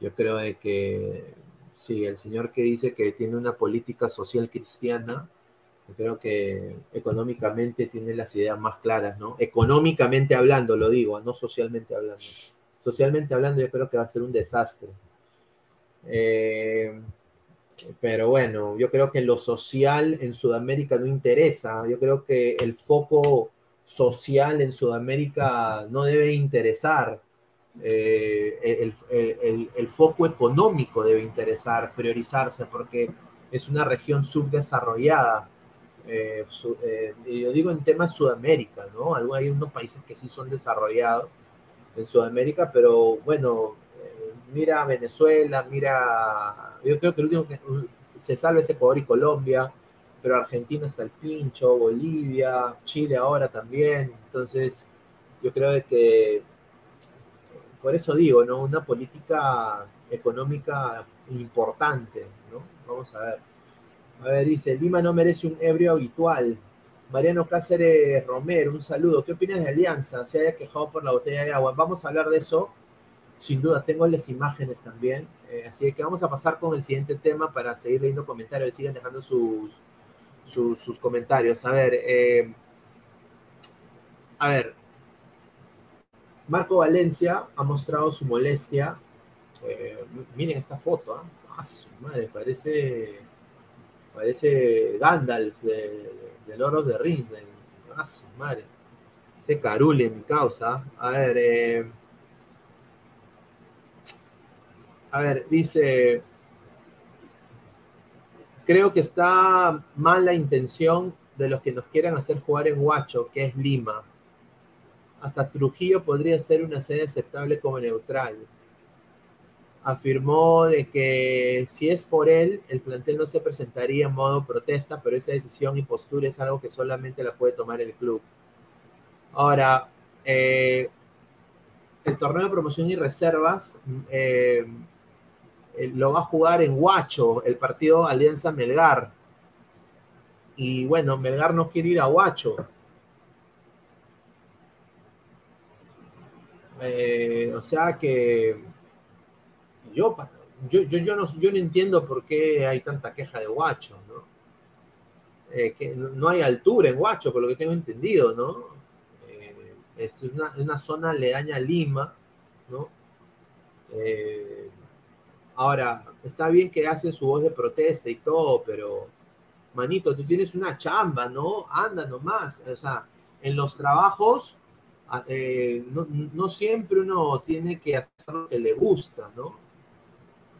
yo creo de que sí, el señor que dice que tiene una política social cristiana, creo que económicamente tiene las ideas más claras, ¿no? Económicamente hablando, lo digo, no socialmente hablando. Socialmente hablando, yo creo que va a ser un desastre. Eh, pero bueno, yo creo que lo social en Sudamérica no interesa. Yo creo que el foco social en Sudamérica no debe interesar. Eh, el, foco económico debe interesar, priorizarse, porque es una región subdesarrollada. Eh, eh, yo digo en temas Sudamérica, ¿no? Hay unos países que sí son desarrollados en Sudamérica, pero bueno, eh, mira Venezuela, mira, yo creo que el último que se salva es Ecuador y Colombia, pero Argentina está el pincho, Bolivia, Chile ahora también, entonces yo creo que, por eso digo, ¿no? Una política económica importante, ¿no? Vamos a ver. A ver, dice, Lima no merece un ebrio habitual. Mariano Cáceres Romero, un saludo. ¿Qué opinas de Alianza? Se haya quejado por la botella de agua. Vamos a hablar de eso. Sin duda, tengo las imágenes también. Eh, así que vamos a pasar con el siguiente tema para seguir leyendo comentarios y sigan dejando sus, sus, comentarios. A ver, eh, a ver. Marco Valencia ha mostrado su molestia. Eh, miren esta foto. ¿eh? Ah, su madre, parece, parece Gandalf de, de of the Rings. de- ah, su madre. Ese carule, mi causa. A ver, eh, a ver, dice, creo que está mal la intención de los que nos quieran hacer jugar en Huacho, que es Lima. Hasta Trujillo podría ser una sede aceptable como neutral. Afirmó de que si es por él, el plantel no se presentaría en modo protesta, pero esa decisión y postura es algo que solamente la puede tomar el club. Ahora, eh, el torneo de promoción y reservas eh, eh, lo va a jugar en Huacho, el partido Alianza Melgar. Y bueno, Melgar no quiere ir a Huacho. Eh, o sea que yo, yo, yo, yo, no, yo no entiendo por qué hay tanta queja de Huacho, ¿no? Eh, que no hay altura en Huacho, por lo que tengo entendido, ¿no? Es una, una zona aledaña a Lima, ¿no? Ahora, está bien que hace su voz de protesta y todo, pero, manito, tú tienes una chamba, ¿no? Anda nomás. O sea, en los trabajos, a- eh, no, siempre uno tiene que hacer lo que le gusta, ¿no?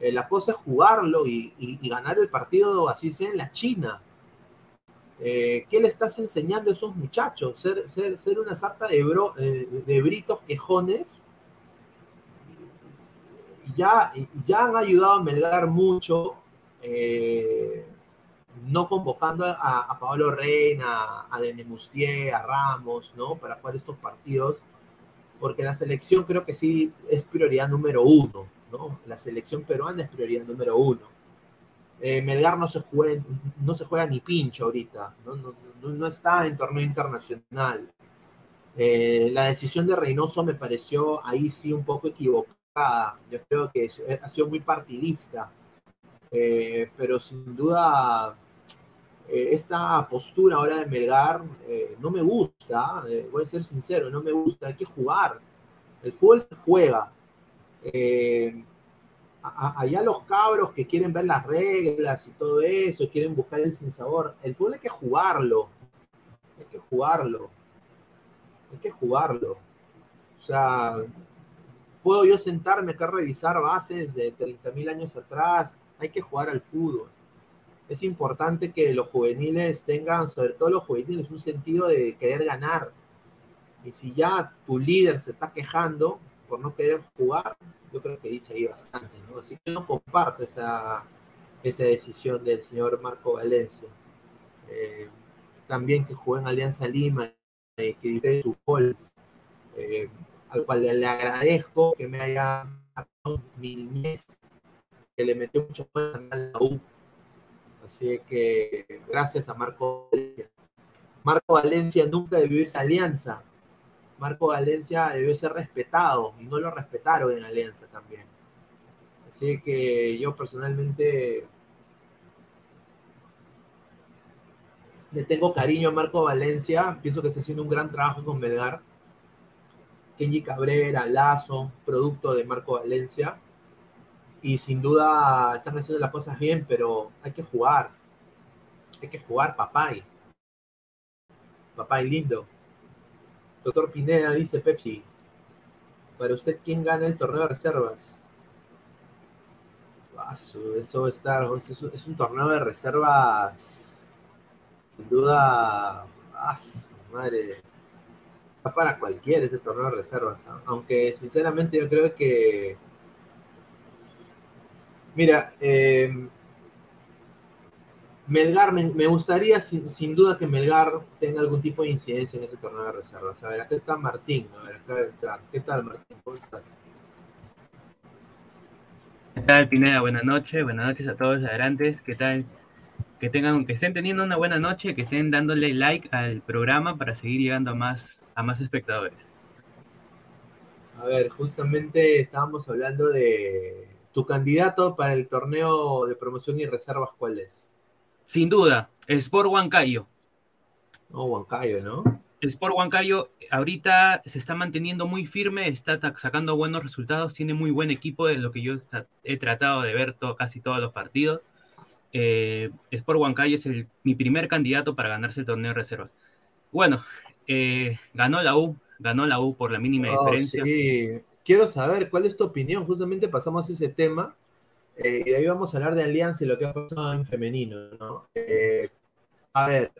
Eh, la cosa es jugarlo y, ganar el partido, así sea en la China. Eh, ¿Qué le estás enseñando a esos muchachos? Ser, ser, ser una sarta de, bro- de britos quejones. Ya, ya han ayudado a Melgar mucho, eh, no convocando a, Pablo Reina, a Denemustier, a Ramos, ¿no? Para jugar estos partidos, porque la selección creo que sí es prioridad número uno, ¿no? La selección peruana es prioridad número uno. Eh, Melgar no se, juega, no se juega ni pincho ahorita, no, no, no, no está en torneo internacional. Eh, la decisión de Reynoso me pareció ahí sí un poco equivocada. Yo creo que es- ha sido muy partidista, Eh, pero sin duda eh, esta postura ahora de Melgar eh, no me gusta, eh, voy a ser sincero, no me gusta, hay que jugar. El fútbol se juega. Eh, a- allá los cabros que quieren ver las reglas y todo eso, quieren buscar el sinsabor. El fútbol hay que jugarlo. Hay que jugarlo. Hay que jugarlo. O sea, puedo yo sentarme acá a revisar bases de 30.000 años atrás. Hay que jugar al fútbol. Es importante que los juveniles tengan, sobre todo los juveniles, un sentido de querer ganar. Y si ya tu líder se está quejando por no querer jugar, yo creo que dice ahí bastante, ¿no? Así que no comparto esa, esa decisión del señor Marco Valencia. Eh, también que jugó en Alianza Lima, eh, que dice sus goles, eh, al cual le, agradezco que me haya mi niñez, que le metió mucho a la U. Así que gracias a Marco Valencia. Marco Valencia nunca debió irse a Alianza. Marco Valencia debió ser respetado y no lo respetaron en Alianza también. Así que yo personalmente le tengo cariño a Marco Valencia, pienso que está haciendo un gran trabajo con Melgar. Kenji Cabrera, Lazo, producto de Marco Valencia. Y sin duda están haciendo las cosas bien, pero hay que jugar. Hay que jugar, papay. Papay lindo. Doctor Pineda dice Pepsi. Para usted, ¿quién gana el torneo de reservas? Eso va a estar. Es, un torneo de reservas. Sin duda. Madre. Está para cualquiera ese torneo de reservas. Aunque sinceramente yo creo que. Mira, eh, Melgar, me, me gustaría sin, sin duda que Melgar tenga algún tipo de incidencia en ese torneo de reservas. A ver, acá está Martín. A ver, de entrar. ¿Qué tal, Martín? ¿Cómo estás?
¿Qué tal, Pineda? Buenas noches, buenas noches a todos adelante. ¿Qué tal? que tengan, que estén teniendo una buena noche, que estén dándole like al programa para seguir llegando a más, a más espectadores.
A ver, justamente estábamos hablando de tu candidato para el torneo de promoción y reservas, ¿cuál es?
Sin duda, Sport Huancayo.
No, Huancayo, ¿no?
Sport Huancayo ahorita se está manteniendo muy firme, está sacando buenos resultados, tiene muy buen equipo de lo que yo he tratado de ver casi todos los partidos. Eh, Sport Huancayo es el, mi primer candidato para ganarse el torneo de reservas. Bueno, eh, ganó la U, ganó la U por la mínima oh, diferencia.
Sí. Quiero saber cuál es tu opinión. Justamente pasamos ese tema eh, y ahí vamos a hablar de Alianza y lo que ha pasado en femenino. ¿no? Eh, a ver,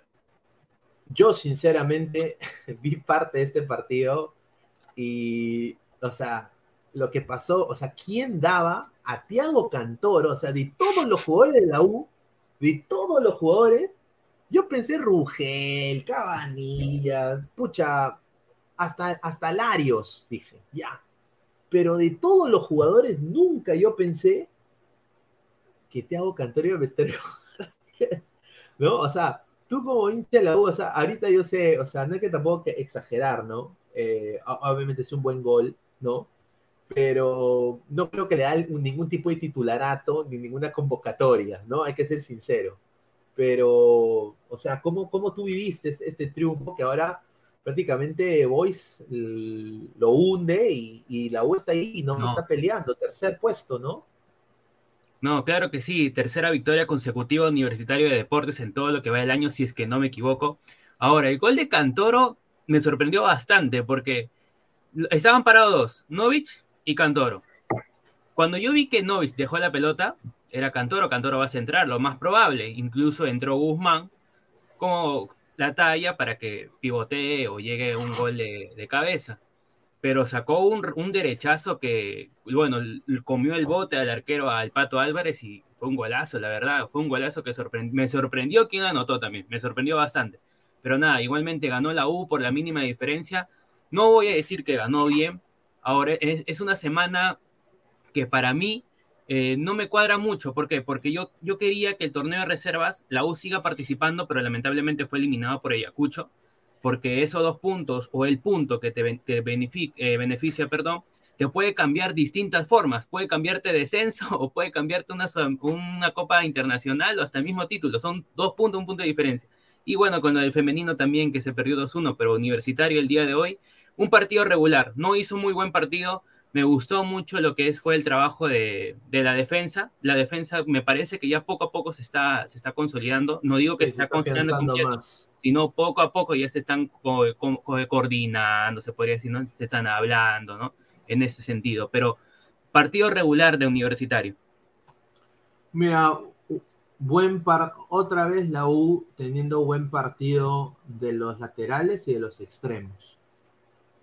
yo sinceramente <laughs> vi parte de este partido y, o sea, lo que pasó, o sea, ¿quién daba a Tiago Cantoro? O sea, de todos los jugadores de la U, de todos los jugadores, yo pensé Rugel, Cabanilla, pucha, hasta, hasta Larios, dije, ya. Pero de todos los jugadores, nunca yo pensé que Tiago Cantoro iba a meter. <laughs> ¿No? O sea, tú como hincha de la U, o sea, ahorita yo sé, o sea, no hay que tampoco que exagerar, ¿no? Eh, obviamente es un buen gol, ¿no? Pero no creo que le da ningún tipo de titularato ni ninguna convocatoria, ¿no? Hay que ser sincero. Pero, o sea, ¿cómo, cómo tú viviste este, este triunfo que ahora prácticamente Boys lo hunde y, la U está ahí y no, no, está peleando, tercer puesto, ¿no?
No, claro que sí, tercera victoria consecutiva Universitario de Deportes en todo lo que va del año, si es que no me equivoco. Ahora, el gol de Cantoro me sorprendió bastante porque estaban parados dos, Novich y Cantoro. Cuando yo vi que Novich dejó la pelota, era Cantoro, Cantoro va a centrar, lo más probable. Incluso entró Guzmán como la talla para que pivotee o llegue un gol de, cabeza pero sacó un, derechazo que, bueno, comió el bote al arquero, al Pato Álvarez, y fue un golazo, la verdad, fue un golazo que me sorprendió quien anotó también, me sorprendió bastante. Pero nada, igualmente ganó la U por la mínima diferencia. No voy a decir que ganó bien, ahora es, una semana que para mí eh, no me cuadra mucho. ¿Por qué? Porque yo, yo quería que el torneo de reservas, la U siga participando, pero lamentablemente fue eliminado por Ayacucho porque esos dos puntos o el punto que te, eh, beneficia, perdón, te puede cambiar distintas formas. Puede cambiarte descenso <laughs> o puede cambiarte una, una copa internacional o hasta el mismo título. Son dos puntos, un punto de diferencia. Y bueno, con lo del femenino también, que se perdió 2-1, pero universitario el día de hoy, un partido regular. No hizo muy buen partido. Me gustó mucho lo que es, fue el trabajo de, la defensa. La defensa me parece que ya poco a poco se está, se está consolidando. No digo que se, está, consolidando más sino poco a poco ya se están coordinando, se podría decir, ¿no? Se están hablando, ¿no? En ese sentido, pero partido regular de universitario.
Mira, buen par otra vez la U teniendo buen partido de los laterales y de los extremos.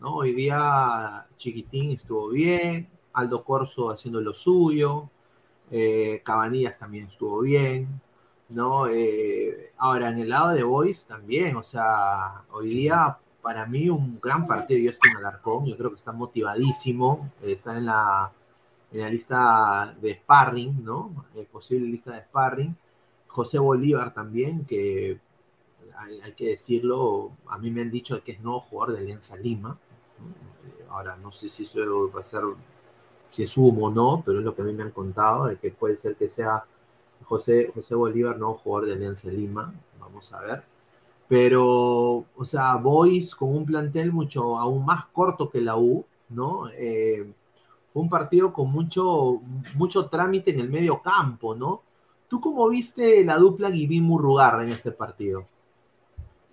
¿No? Hoy día Chiquitín estuvo bien, Aldo Corso haciendo lo suyo, eh, Cabanillas también estuvo bien, ¿no? Eh, ahora, en el lado de Boys también, o sea, hoy día para mí un gran partido, yo estoy en Alarcón, yo creo que está motivadísimo, eh, están en la, en la lista de sparring, ¿no? Posible lista de sparring. José Bolívar también, que hay, que decirlo, a mí me han dicho que es nuevo jugador de Alianza Lima. Ahora, no sé si eso va a ser, si es humo o no, pero es lo que a mí me han contado, de que puede ser que sea José, José Bolívar, no jugador de Alianza Lima, vamos a ver. Pero, o sea, Boys con un plantel mucho aún más corto que la U, ¿no? Eh, fue un partido con mucho, mucho trámite en el medio campo, ¿no? ¿Tú cómo viste la dupla Giving Murrugarra en este partido?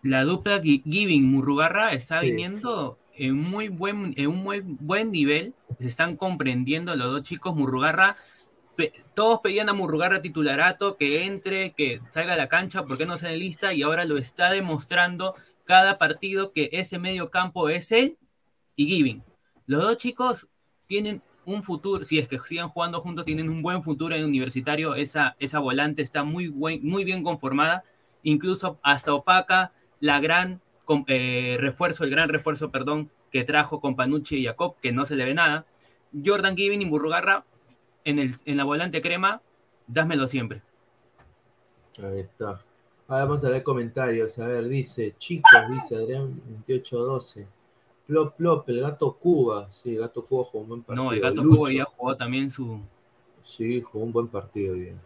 La dupla Giving Murrugarra está viniendo en, muy buen, en un muy buen nivel. Se están comprendiendo los dos chicos. Murrugarra todos pedían a Murrugarra titularato, que entre, que salga a la cancha, porque no sale lista, y ahora lo está demostrando cada partido que ese medio campo es él y Giving. Los dos chicos tienen un futuro, si es que sigan jugando juntos, tienen un buen futuro en universitario, esa, esa volante está muy, buen, muy bien conformada, incluso hasta opaca la gran eh, refuerzo, el gran refuerzo, perdón, que trajo con Panucci y Jacob, que no se le ve nada. Jordan Giving y Murrugarra en, el, en la volante crema, dámelo siempre.
Ahí está. Ahora vamos a ver comentarios. A ver, dice, chicos, dice Adrián 2812. Plop, plop, el gato Cuba. Sí, el gato Cuba jugó un buen partido.
No, el gato
Lucho.
Cuba ya jugó también su.
Sí, jugó un buen partido. Bien.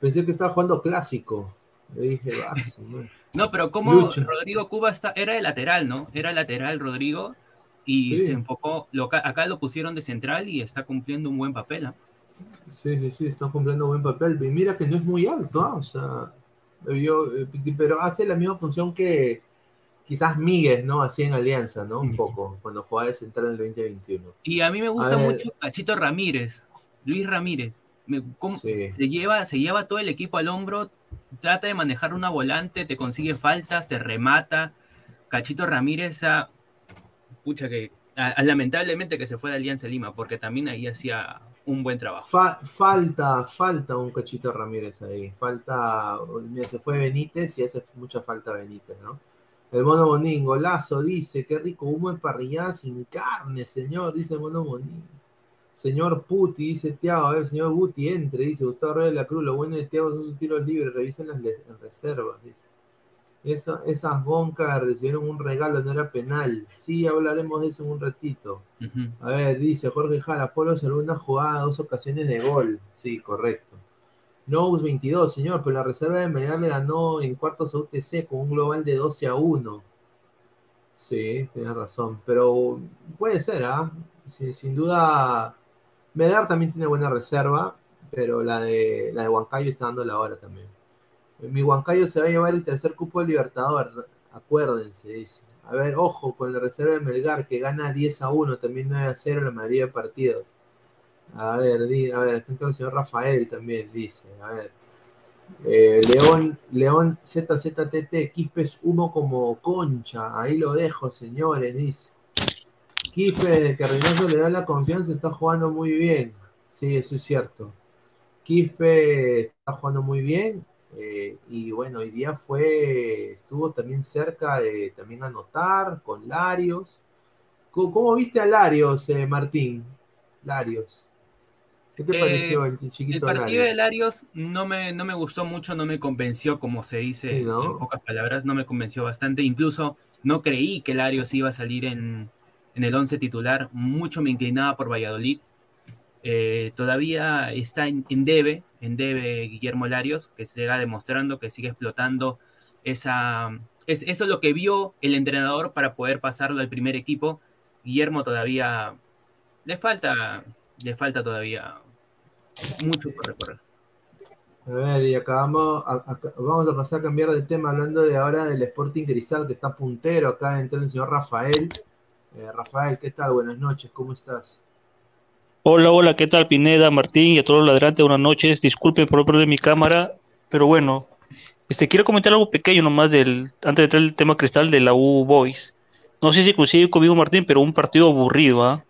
Pensé que estaba jugando clásico. Le dije, vas, no.
Pero como. Rodrigo Cuba está, era de lateral, ¿no? Era lateral Rodrigo y
Sí.
se enfocó, lo, acá lo pusieron de central y está cumpliendo un buen papel. ¿ah?
Sí, sí, sí, está cumpliendo buen papel. Y mira que no es muy alto, ¿ah? o sea, yo, eh, pero hace la misma función que quizás Míguez, ¿no? Hacía en Alianza, ¿no? Un poco, cuando jugaba de central en el 2021.
Y a mí me gusta mucho Cachito Ramírez, Luis Ramírez. Me- cómo-
Sí.
se, lleva, se lleva todo el equipo al hombro, trata de manejar una volante, te consigue faltas, te remata. Cachito Ramírez, ah, pucha que a- a- lamentablemente que se fue de Alianza Lima, porque también ahí hacía un buen trabajo.
Fa- falta, falta un cachito Ramírez ahí. Falta, se fue Benítez y hace mucha falta Benítez, ¿no? El mono Bonín, golazo, dice, qué rico humo en parrillada sin carne, señor, dice el mono Bonín. Señor Puti, dice Tiago, a ver, señor Guti, entre, dice Gustavo Reyes de la Cruz, lo bueno de Tiago son sus tiros libres, revisen las en reservas, dice. Esa- esas goncas recibieron un regalo, no era penal. Sí, hablaremos de eso en un ratito. A ver, dice Jorge Jara, Polo salvó una jugada, dos ocasiones de gol. Sí, correcto. Nous 22, señor, pero la reserva de Melgar le ganó en cuartos a UTC con un global de 12 a 1. Sí, tienes razón. Pero puede ser, ¿ah? Sin duda, Melgar también tiene buena reserva, pero la de, la de Huancayo está dando la hora también. Mi Huancayo se va a llevar el tercer cupo de Libertador, acuérdense, dice. A ver, ojo con la reserva de Melgar, que gana 10 a 1, también 9 a 0 en la mayoría de partidos. A ver, di- a ver, está el señor Rafael también dice, a ver. Eh, León, León ZZTT, Quispes humo como concha, ahí lo dejo, señores, dice. Quispe, desde que Reynoso le da la confianza, está jugando muy bien. Sí, eso es cierto. Quispe está jugando muy bien. eh, y bueno, hoy día fue, estuvo también cerca de también anotar con Larios. ¿Cómo, cómo viste a Larios, eh, Martín? Larios. ¿Qué te
Eh,
pareció el
El
chiquito
partido de
Larios?
Larios no me, no me gustó mucho, no me convenció, como se dice
Sí, ¿no?
en pocas palabras, no me convenció bastante. Incluso no creí que Larios iba a salir en, en el 11 titular, mucho me inclinaba por Valladolid. Eh, todavía está en, en debe, en debe Guillermo Larios, que siga demostrando que sigue explotando esa, es, eso es lo que vio el entrenador para poder pasarlo al primer equipo. Guillermo todavía le falta, le falta todavía mucho por recorrer.
A ver, y acabamos, vamos a pasar a cambiar de tema hablando de ahora del Sporting Cristal que está puntero. Acá entró el señor Rafael. Eh, Rafael, ¿qué tal? Buenas noches, ¿cómo estás?
Hola, hola, ¿qué tal Pineda, Martín y a todos los ladrantes? Buenas noches. Disculpen por no perder mi cámara, pero bueno, este quiero comentar algo pequeño nomás del antes de entrar el tema cristal de la U Boys. No sé si coincide conmigo Martín, pero un partido aburrido, ¿ah?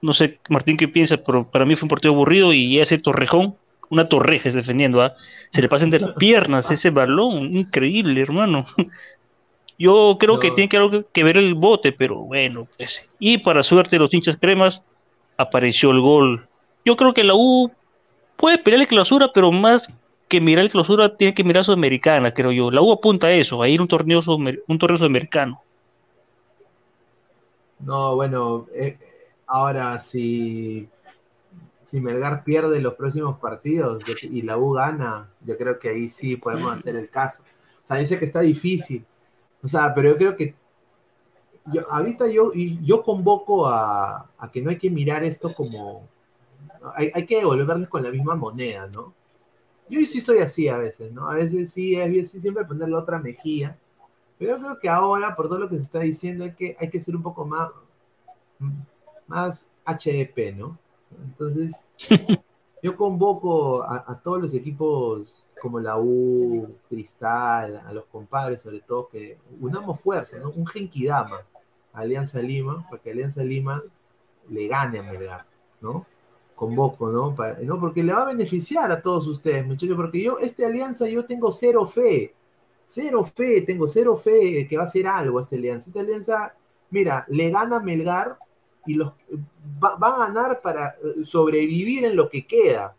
No sé, Martín, qué piensa, pero para mí fue un partido aburrido y ese Torrejón, una Torrejes defendiendo, ¿ah? Se le pasan de las <laughs> piernas ese balón, increíble, hermano. Yo creo que tiene que, algo que ver el bote, pero bueno, pues. Y para suerte de los hinchas cremas, apareció el gol. Yo creo que la U puede pelear el clausura, pero más que mirar el clausura, tiene que mirar Sudamericana, creo yo. La U apunta a eso, a ir a un torneo, un torneo sudamericano.
No, bueno, eh, ahora si, si Melgar pierde los próximos partidos y la U gana, yo creo que ahí sí podemos hacer el caso. O sea, dice que está difícil. O sea, pero yo creo que yo, ahorita yo, y yo convoco a, a que no hay que mirar esto como... Hay, hay que devolverles con la misma moneda, ¿no? Yo sí soy así a veces, ¿no? A veces sí, es bien sí, siempre ponerle otra mejilla. Pero yo creo que ahora, por todo lo que se está diciendo, hay que, hay que ser un poco más, más HDP, ¿no? Entonces, <laughs> yo convoco a, a todos los equipos como la U, Cristal, a los compadres sobre todo, que unamos fuerza, ¿no? Un Genkidama, Alianza Lima, para que Alianza Lima le gane a Melgar, ¿no? Convoco, ¿no? ¿no? Porque le va a beneficiar a todos ustedes, muchachos, porque yo, esta alianza, yo tengo cero fe, cero fe, tengo cero fe que va a hacer algo esta alianza. Esta alianza, mira, le gana a Melgar y los va, va a ganar para eh, sobrevivir en lo que queda.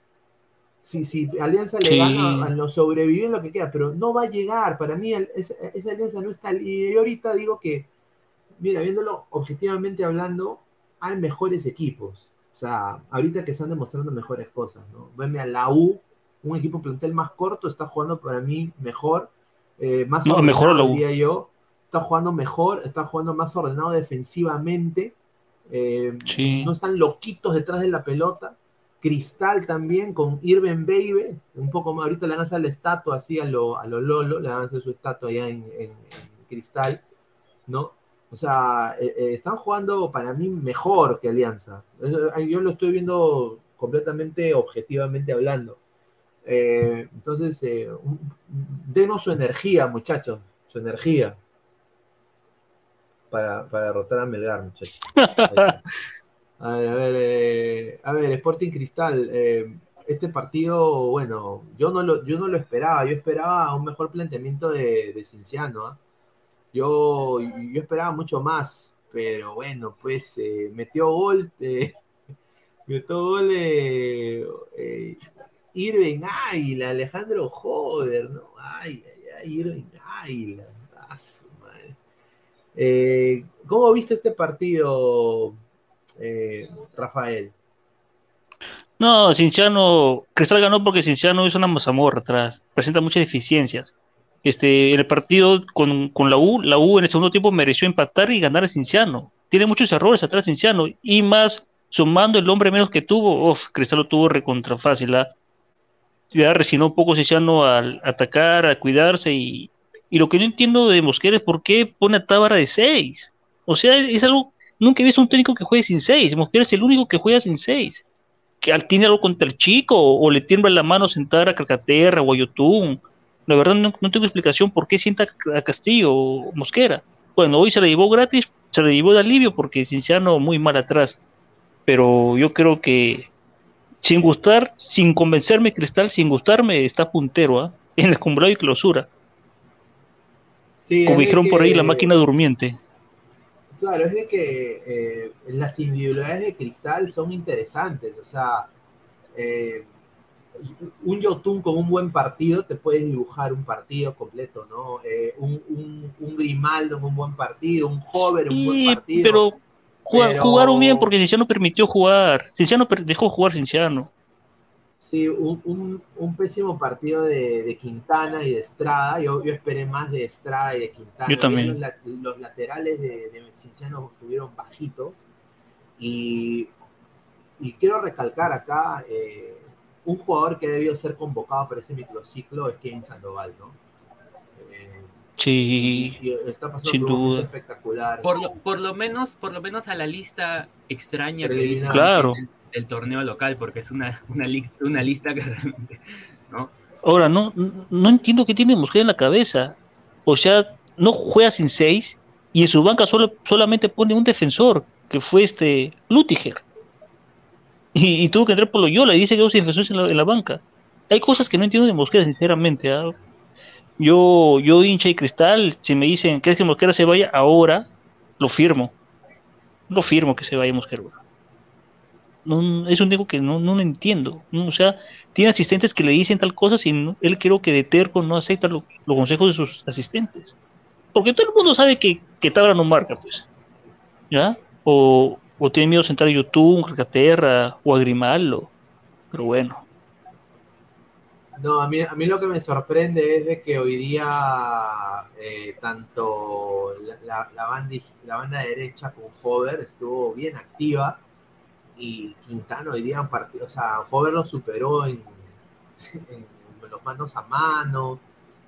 Si, si Alianza le
Sí.
gana, lo sobrevive en lo que queda, pero no va a llegar. Para mí, el- esa, esa alianza no está. Y yo ahorita digo que, mira, viéndolo objetivamente hablando, hay mejores equipos. O sea, ahorita que están demostrando mejores cosas, ¿no? Venme a la U, un equipo plantel más corto, está jugando para mí mejor, eh, más
No,
ordenado,
mejor la U.
diría yo. Está jugando mejor, está jugando más ordenado defensivamente. eh,
Sí.
No están loquitos detrás de la pelota. Cristal también con Irving Baby, un poco más, ahorita le van a la estatua así a lo, a lo Lolo, le van su estatua allá en, en- Cristal, ¿no? O sea, eh, eh, están jugando para mí mejor que Alianza. Yo lo estoy viendo completamente objetivamente hablando. Eh, entonces, denos su energía, muchachos, su energía para, para derrotar a Melgar, muchachos. <laughs> A ver, a ver, eh, Sporting Cristal, eh, este partido, bueno, yo no lo, yo no lo esperaba, yo esperaba un mejor planteamiento de, de Cinciano, ¿ah? Yo, yo esperaba mucho más, pero bueno, pues eh, metió gol, <laughs> metió gol Irving Águila, Alejandro Joder, ¿no? Ay, ay, ay, Irving Águila, a su madre. ¿Cómo viste este partido, eh, Rafael?
No, Cinciano, Cristal ganó porque Cinciano es una mazamorra atrás, presenta muchas deficiencias. Este, en el partido con, con la U, la U en el segundo tiempo mereció empatar y ganar a Cinciano. Tiene muchos errores atrás Cinciano, y más sumando el hombre menos que tuvo, uf, Cristal lo tuvo recontra fácil. ¿ah? Ya resignó un poco Cinciano al atacar, a cuidarse, y, y lo que no entiendo de Mosquera es por qué pone a Tábara de 6. O sea, es algo, nunca he visto un técnico que juegue sin 6. Mosquera es el único que juega sin 6 que al- tiene algo contra el chico o, o le tiembla la mano sentar a Calcaterra o a Yotun. La verdad no, no tengo explicación por qué sienta a Castillo o Mosquera. Bueno, hoy se le llevó gratis, se le llevó de alivio porque Cinciano muy mal atrás. Pero yo creo que sin gustar, sin convencerme Cristal, sin gustarme, está puntero ¿ah? <laughs> en el acumulado y clausura.
Sí,
Como dijeron por ahí, la máquina durmiente.
Claro, es de que eh, las individualidades de cristal son interesantes. O sea, eh, un Yotun con un buen partido te puedes dibujar un partido completo, ¿no? Eh, un, un- un Grimaldo en un buen partido, un Hover en un buen partido.
pero,
Pero-
jugaron bien porque Cinciano permitió jugar. Cinciano per- dejó jugar Cinciano.
Sí, un, un- un pésimo partido de, de Quintana y de Estrada. Yo, yo esperé más de Estrada y de Quintana.
Yo también.
Los, la- los laterales de, de Cinciano estuvieron bajitos. Y, y quiero recalcar acá, eh, un jugador que debió ser convocado para ese microciclo es Kevin Sandoval, ¿no? Eh,
Sí,
y, y está pasando
sin
por un momento
duda.
espectacular.
Por lo, por lo menos, por lo menos a la lista extraña que dice.
Claro.
Del torneo local, porque es una, una lista, una lista que ¿no?
Ahora, no, no entiendo qué tiene Mosquera en la cabeza. O sea, no juega sin seis y en su banca solo, solamente pone un defensor, que fue este Lutiger. Y, tuvo que entrar por Loyola y dice que dos defensores en la, en la banca. Hay cosas que no entiendo de Mosquera, sinceramente. ¿ah? Yo, yo hincha y cristal, si me dicen, ¿crees que Mosquera se vaya ahora? Lo firmo. Lo firmo que se vaya Mosquera. No, es un digo que no, no lo entiendo. O sea, tiene asistentes que le dicen tal cosa y él creo que de terco no acepta lo- los consejos de sus asistentes. Porque todo el mundo sabe que, que Tabra no marca, pues. ¿Ya? O, o tiene miedo de sentar a YouTube, a Calcaterra o a Grimaldo. Pero bueno.
No, a mí, a mí lo que me sorprende es de que hoy día eh, tanto la, la- la banda, la banda derecha con Hover estuvo bien activa y Quintana hoy día en partido, o sea, Hover lo superó en, <laughs> en- en los manos a mano,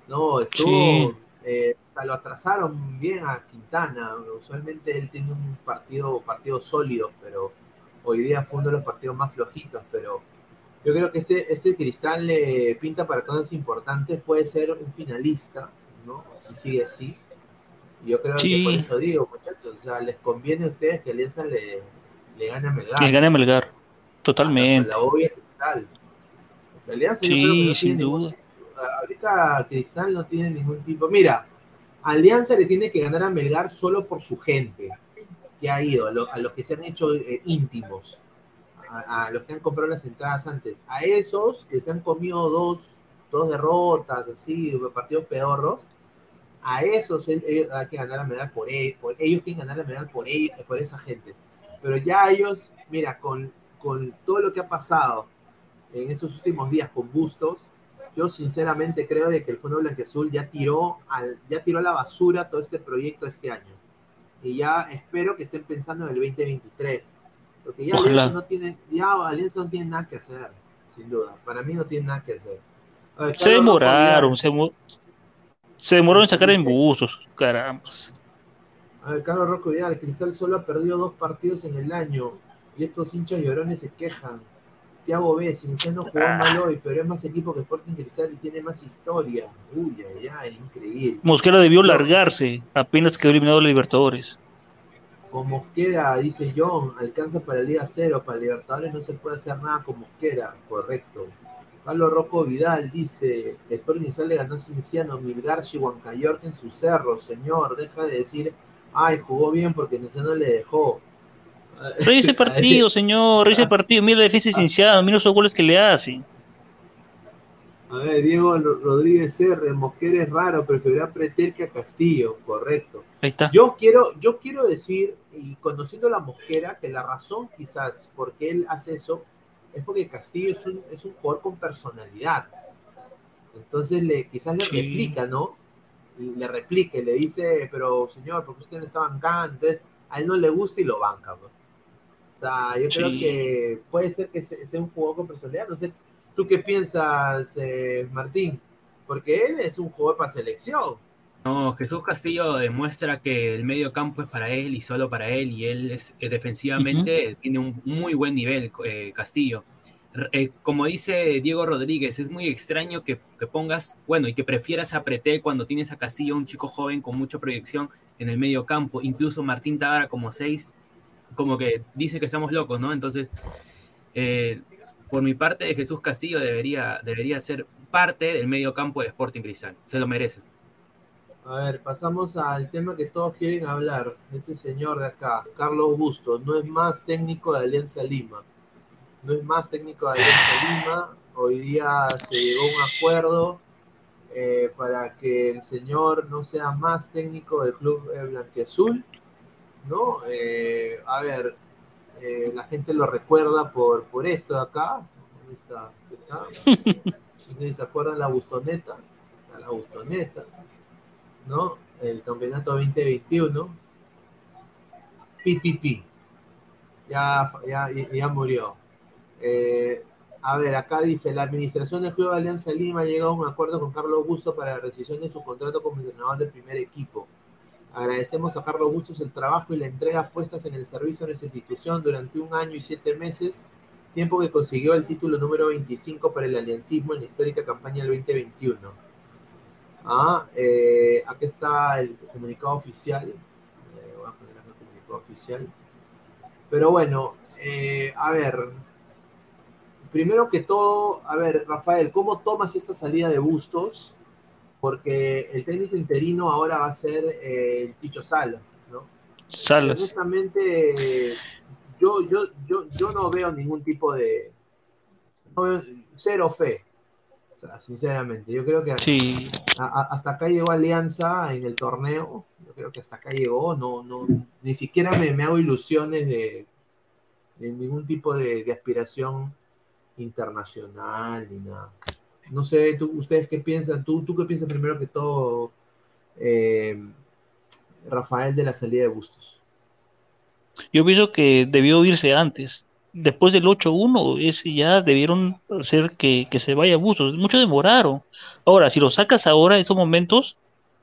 no, estuvo,
Sí.
eh, lo atrasaron bien a Quintana, usualmente él tiene un partido, partido sólido, pero hoy día fue uno de los partidos más flojitos, pero yo creo que este, este cristal le pinta para cosas importantes, puede ser un finalista, ¿no? Si sigue así. Yo creo
Sí.
que por eso digo, muchachos, o sea, les conviene a ustedes que Alianza le, le gane a Melgar.
Que gane a Melgar. Totalmente.
La obvia cristal. Yo creo que
Sí,
no
sin
ningún-
duda.
ahorita Cristal no tiene ningún tipo. Mira, Alianza le tiene que ganar a Melgar solo por su gente que ha ido, a, lo- a los que se han hecho eh, íntimos. a, los que han comprado las entradas antes, a esos que se han comido dos, dos derrotas, así, partidos pedorros, a esos hay que ganar la medalla por, ellos, por ellos quieren ganar la medalla por, ellos, por esa gente. Pero ya ellos, mira, con, con todo lo que ha pasado en esos últimos días con Bustos, yo sinceramente creo de que el Fondo Blanqueazul ya tiró, al, ya tiró a la basura todo este proyecto este año. Y ya espero que estén pensando en el 2023. Porque ya Alianza, no tiene, ya Alianza no tiene nada que hacer, sin duda. Para mí no tiene nada que hacer.
se demoraron, se, se demoraron en sacar en caramba.
A ver, Carlos Rocco Vidal, Cristal solo ha perdido dos partidos en el año y estos hinchas llorones se quejan. Tiago B, Cinciano jugó ah. mal hoy, pero es más equipo que Sporting Cristal y tiene más historia. Uy, ya, es increíble.
Mosquera debió largarse, apenas quedó eliminado los Libertadores.
Con Mosquera, dice John, alcanza para el día cero, para Libertadores no se puede hacer nada con Mosquera, correcto. Carlos Rocco Vidal dice, Sporting Cristal le ganó a Cinciano, Milgarchi, Huancayorte en su cerro, señor, deja de decir, ay, jugó bien porque Cinciano le dejó.
Revise <laughs> partido, señor, revise partido, mira la defensa iniciada, mira los goles que le hacen.
A ver, Diego Rodríguez R, Mosquera es raro, preferirá Pretel que a Castillo, correcto.
Ahí está.
Yo quiero, yo quiero decir, y conociendo a la Mosquera, que la razón quizás por qué él hace eso es porque Castillo es un, es un jugador con personalidad. Entonces le, quizás le replica, ¿no? Le replica y le dice, pero señor, porque usted no está bancando? Entonces a él no le gusta y lo banca. ¿no? O sea, yo creo que puede ser que sea un jugador con personalidad. No sé, ¿tú qué piensas, eh, Martín? Porque él es un jugador para selección.
No, Jesús Castillo demuestra que el medio campo es para él y solo para él, y él es, eh, defensivamente tiene un muy buen nivel, eh, Castillo. Como dice Diego Rodríguez, es muy extraño que, pongas, bueno, y que prefieras a cuando tienes a Castillo, un chico joven con mucha proyección en el medio campo, incluso Martín Tábara como seis, como que dice que estamos locos, ¿no? Entonces, eh, por mi parte, Jesús Castillo debería, debería ser parte del medio campo de Sporting Cristal. Se lo merece.
A ver, pasamos al tema que todos quieren hablar. Este señor de acá, Carlos Busto, no es más técnico de Alianza Lima. No es más técnico de Alianza Lima. Hoy día se llegó a un acuerdo eh, para que el señor no sea más técnico del club blanquiazul ¿no? Eh, a ver, eh, la gente lo recuerda por, por esto de acá. Esta, <laughs> ¿Se acuerdan la Bustoneta? La Bustoneta, ¿no? El campeonato 2021. PPP. Ya, ya, ya murió. Eh, a ver, acá dice, la administración del Club Alianza Lima ha llegado a un acuerdo con Carlos Busto para la rescisión de su contrato como entrenador del primer equipo. Agradecemos a Carlos Bustos el trabajo y la entrega puestas en el servicio de nuestra institución durante un año y siete meses, tiempo que consiguió el título número 25 para el aliancismo en la histórica campaña del 2021. Ah, eh, aquí está el comunicado oficial. Eh, comunicado oficial. Pero bueno, a ver, primero que todo, a ver, Rafael, ¿cómo tomas esta salida de Bustos? porque el técnico interino ahora va a ser eh, el Picho Salas, ¿no?
Salas.
Honestamente, yo, yo, yo, yo no veo ningún tipo de... cero fe, sinceramente. Yo creo que hasta acá llegó Alianza en el torneo, yo creo que hasta acá llegó, no, no, ni siquiera me, me hago ilusiones de, de ningún tipo de, de aspiración internacional ni nada. No sé, tú, ustedes qué piensan, tú, tú qué piensas primero que todo, eh, Rafael, de la salida de Bustos.
Yo pienso que debió irse antes. Después del 8-1, ese ya debieron hacer que, se vaya Bustos. Mucho demoraron. Ahora, si lo sacas ahora, en estos momentos,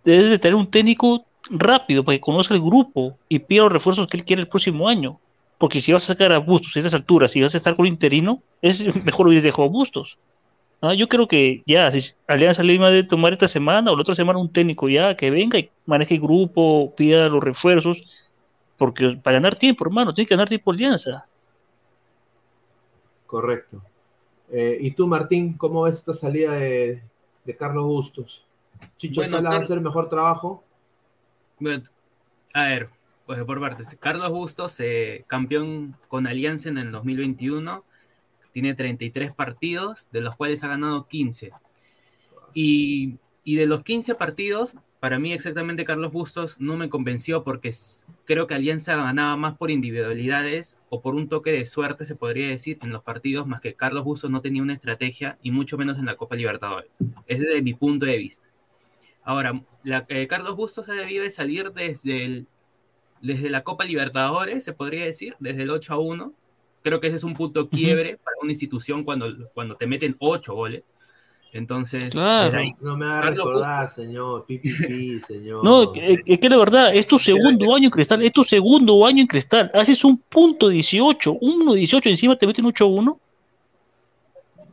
debes de tener un técnico rápido para que conozca el grupo y pida los refuerzos que él quiere el próximo año. Porque si vas a sacar a Bustos a estas alturas, si vas a estar con interino, es <laughs> mejor hubiera dejado a Bustos. Ah, yo creo que ya, si Alianza Lima de tomar esta semana o la otra semana un técnico ya que venga y maneje el grupo, pida los refuerzos, porque para ganar tiempo, hermano, tiene que ganar tiempo Alianza.
Correcto. Eh, ¿Y tú, Martín, cómo ves esta salida de, Carlos Bustos? ¿Chicho Sala va a hacer mejor trabajo?
a ver, Pues por partes. Carlos Bustos, eh, campeón con Alianza en el 2021, tiene 33 partidos, de los cuales ha ganado 15. Y, y de los 15 partidos, para mí exactamente Carlos Bustos no me convenció porque creo que Alianza ganaba más por individualidades o por un toque de suerte, se podría decir, en los partidos, más que Carlos Bustos no tenía una estrategia y mucho menos en la Copa Libertadores. Ese es mi punto de vista. Ahora, eh, Carlos Bustos ha debido de salir desde, el, desde la Copa Libertadores, se podría decir, desde el 8 a 1. Creo que ese es un punto quiebre para una institución cuando, cuando te meten 8 goles. Entonces,
Claro.
desde ahí-
No me haga
Carlos
recordar, señor. <laughs> Pipipi, señor.
No, es que la verdad, es tu segundo año en cristal, es tu segundo año en cristal. Haces un punto 18, un 1-18, encima te meten 8-1.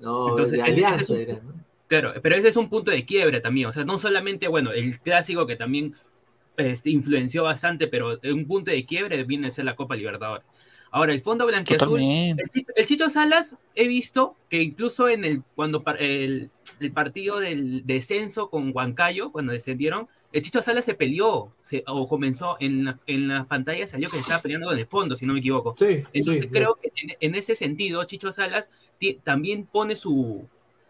No,
Entonces,
de alianza
es un-
era, ¿no?
Claro, pero ese es un punto de quiebre también. O sea, no solamente, bueno, el clásico que también este, influenció bastante, pero un punto de quiebre viene a ser la Copa Libertadores. Ahora, el Fondo Blanquiazul,
Totalmente.
el, Chi- el Chicho Salas, he visto que incluso en el, cuando par- el, el partido del descenso con Huancayo, cuando descendieron, el Chicho Salas se peleó, se- o comenzó en la, en la pantalla, salió que se estaba peleando con el fondo, si no me equivoco.
Sí,
Entonces
sí.
creo que en, en ese sentido, Chicho Salas también pone su,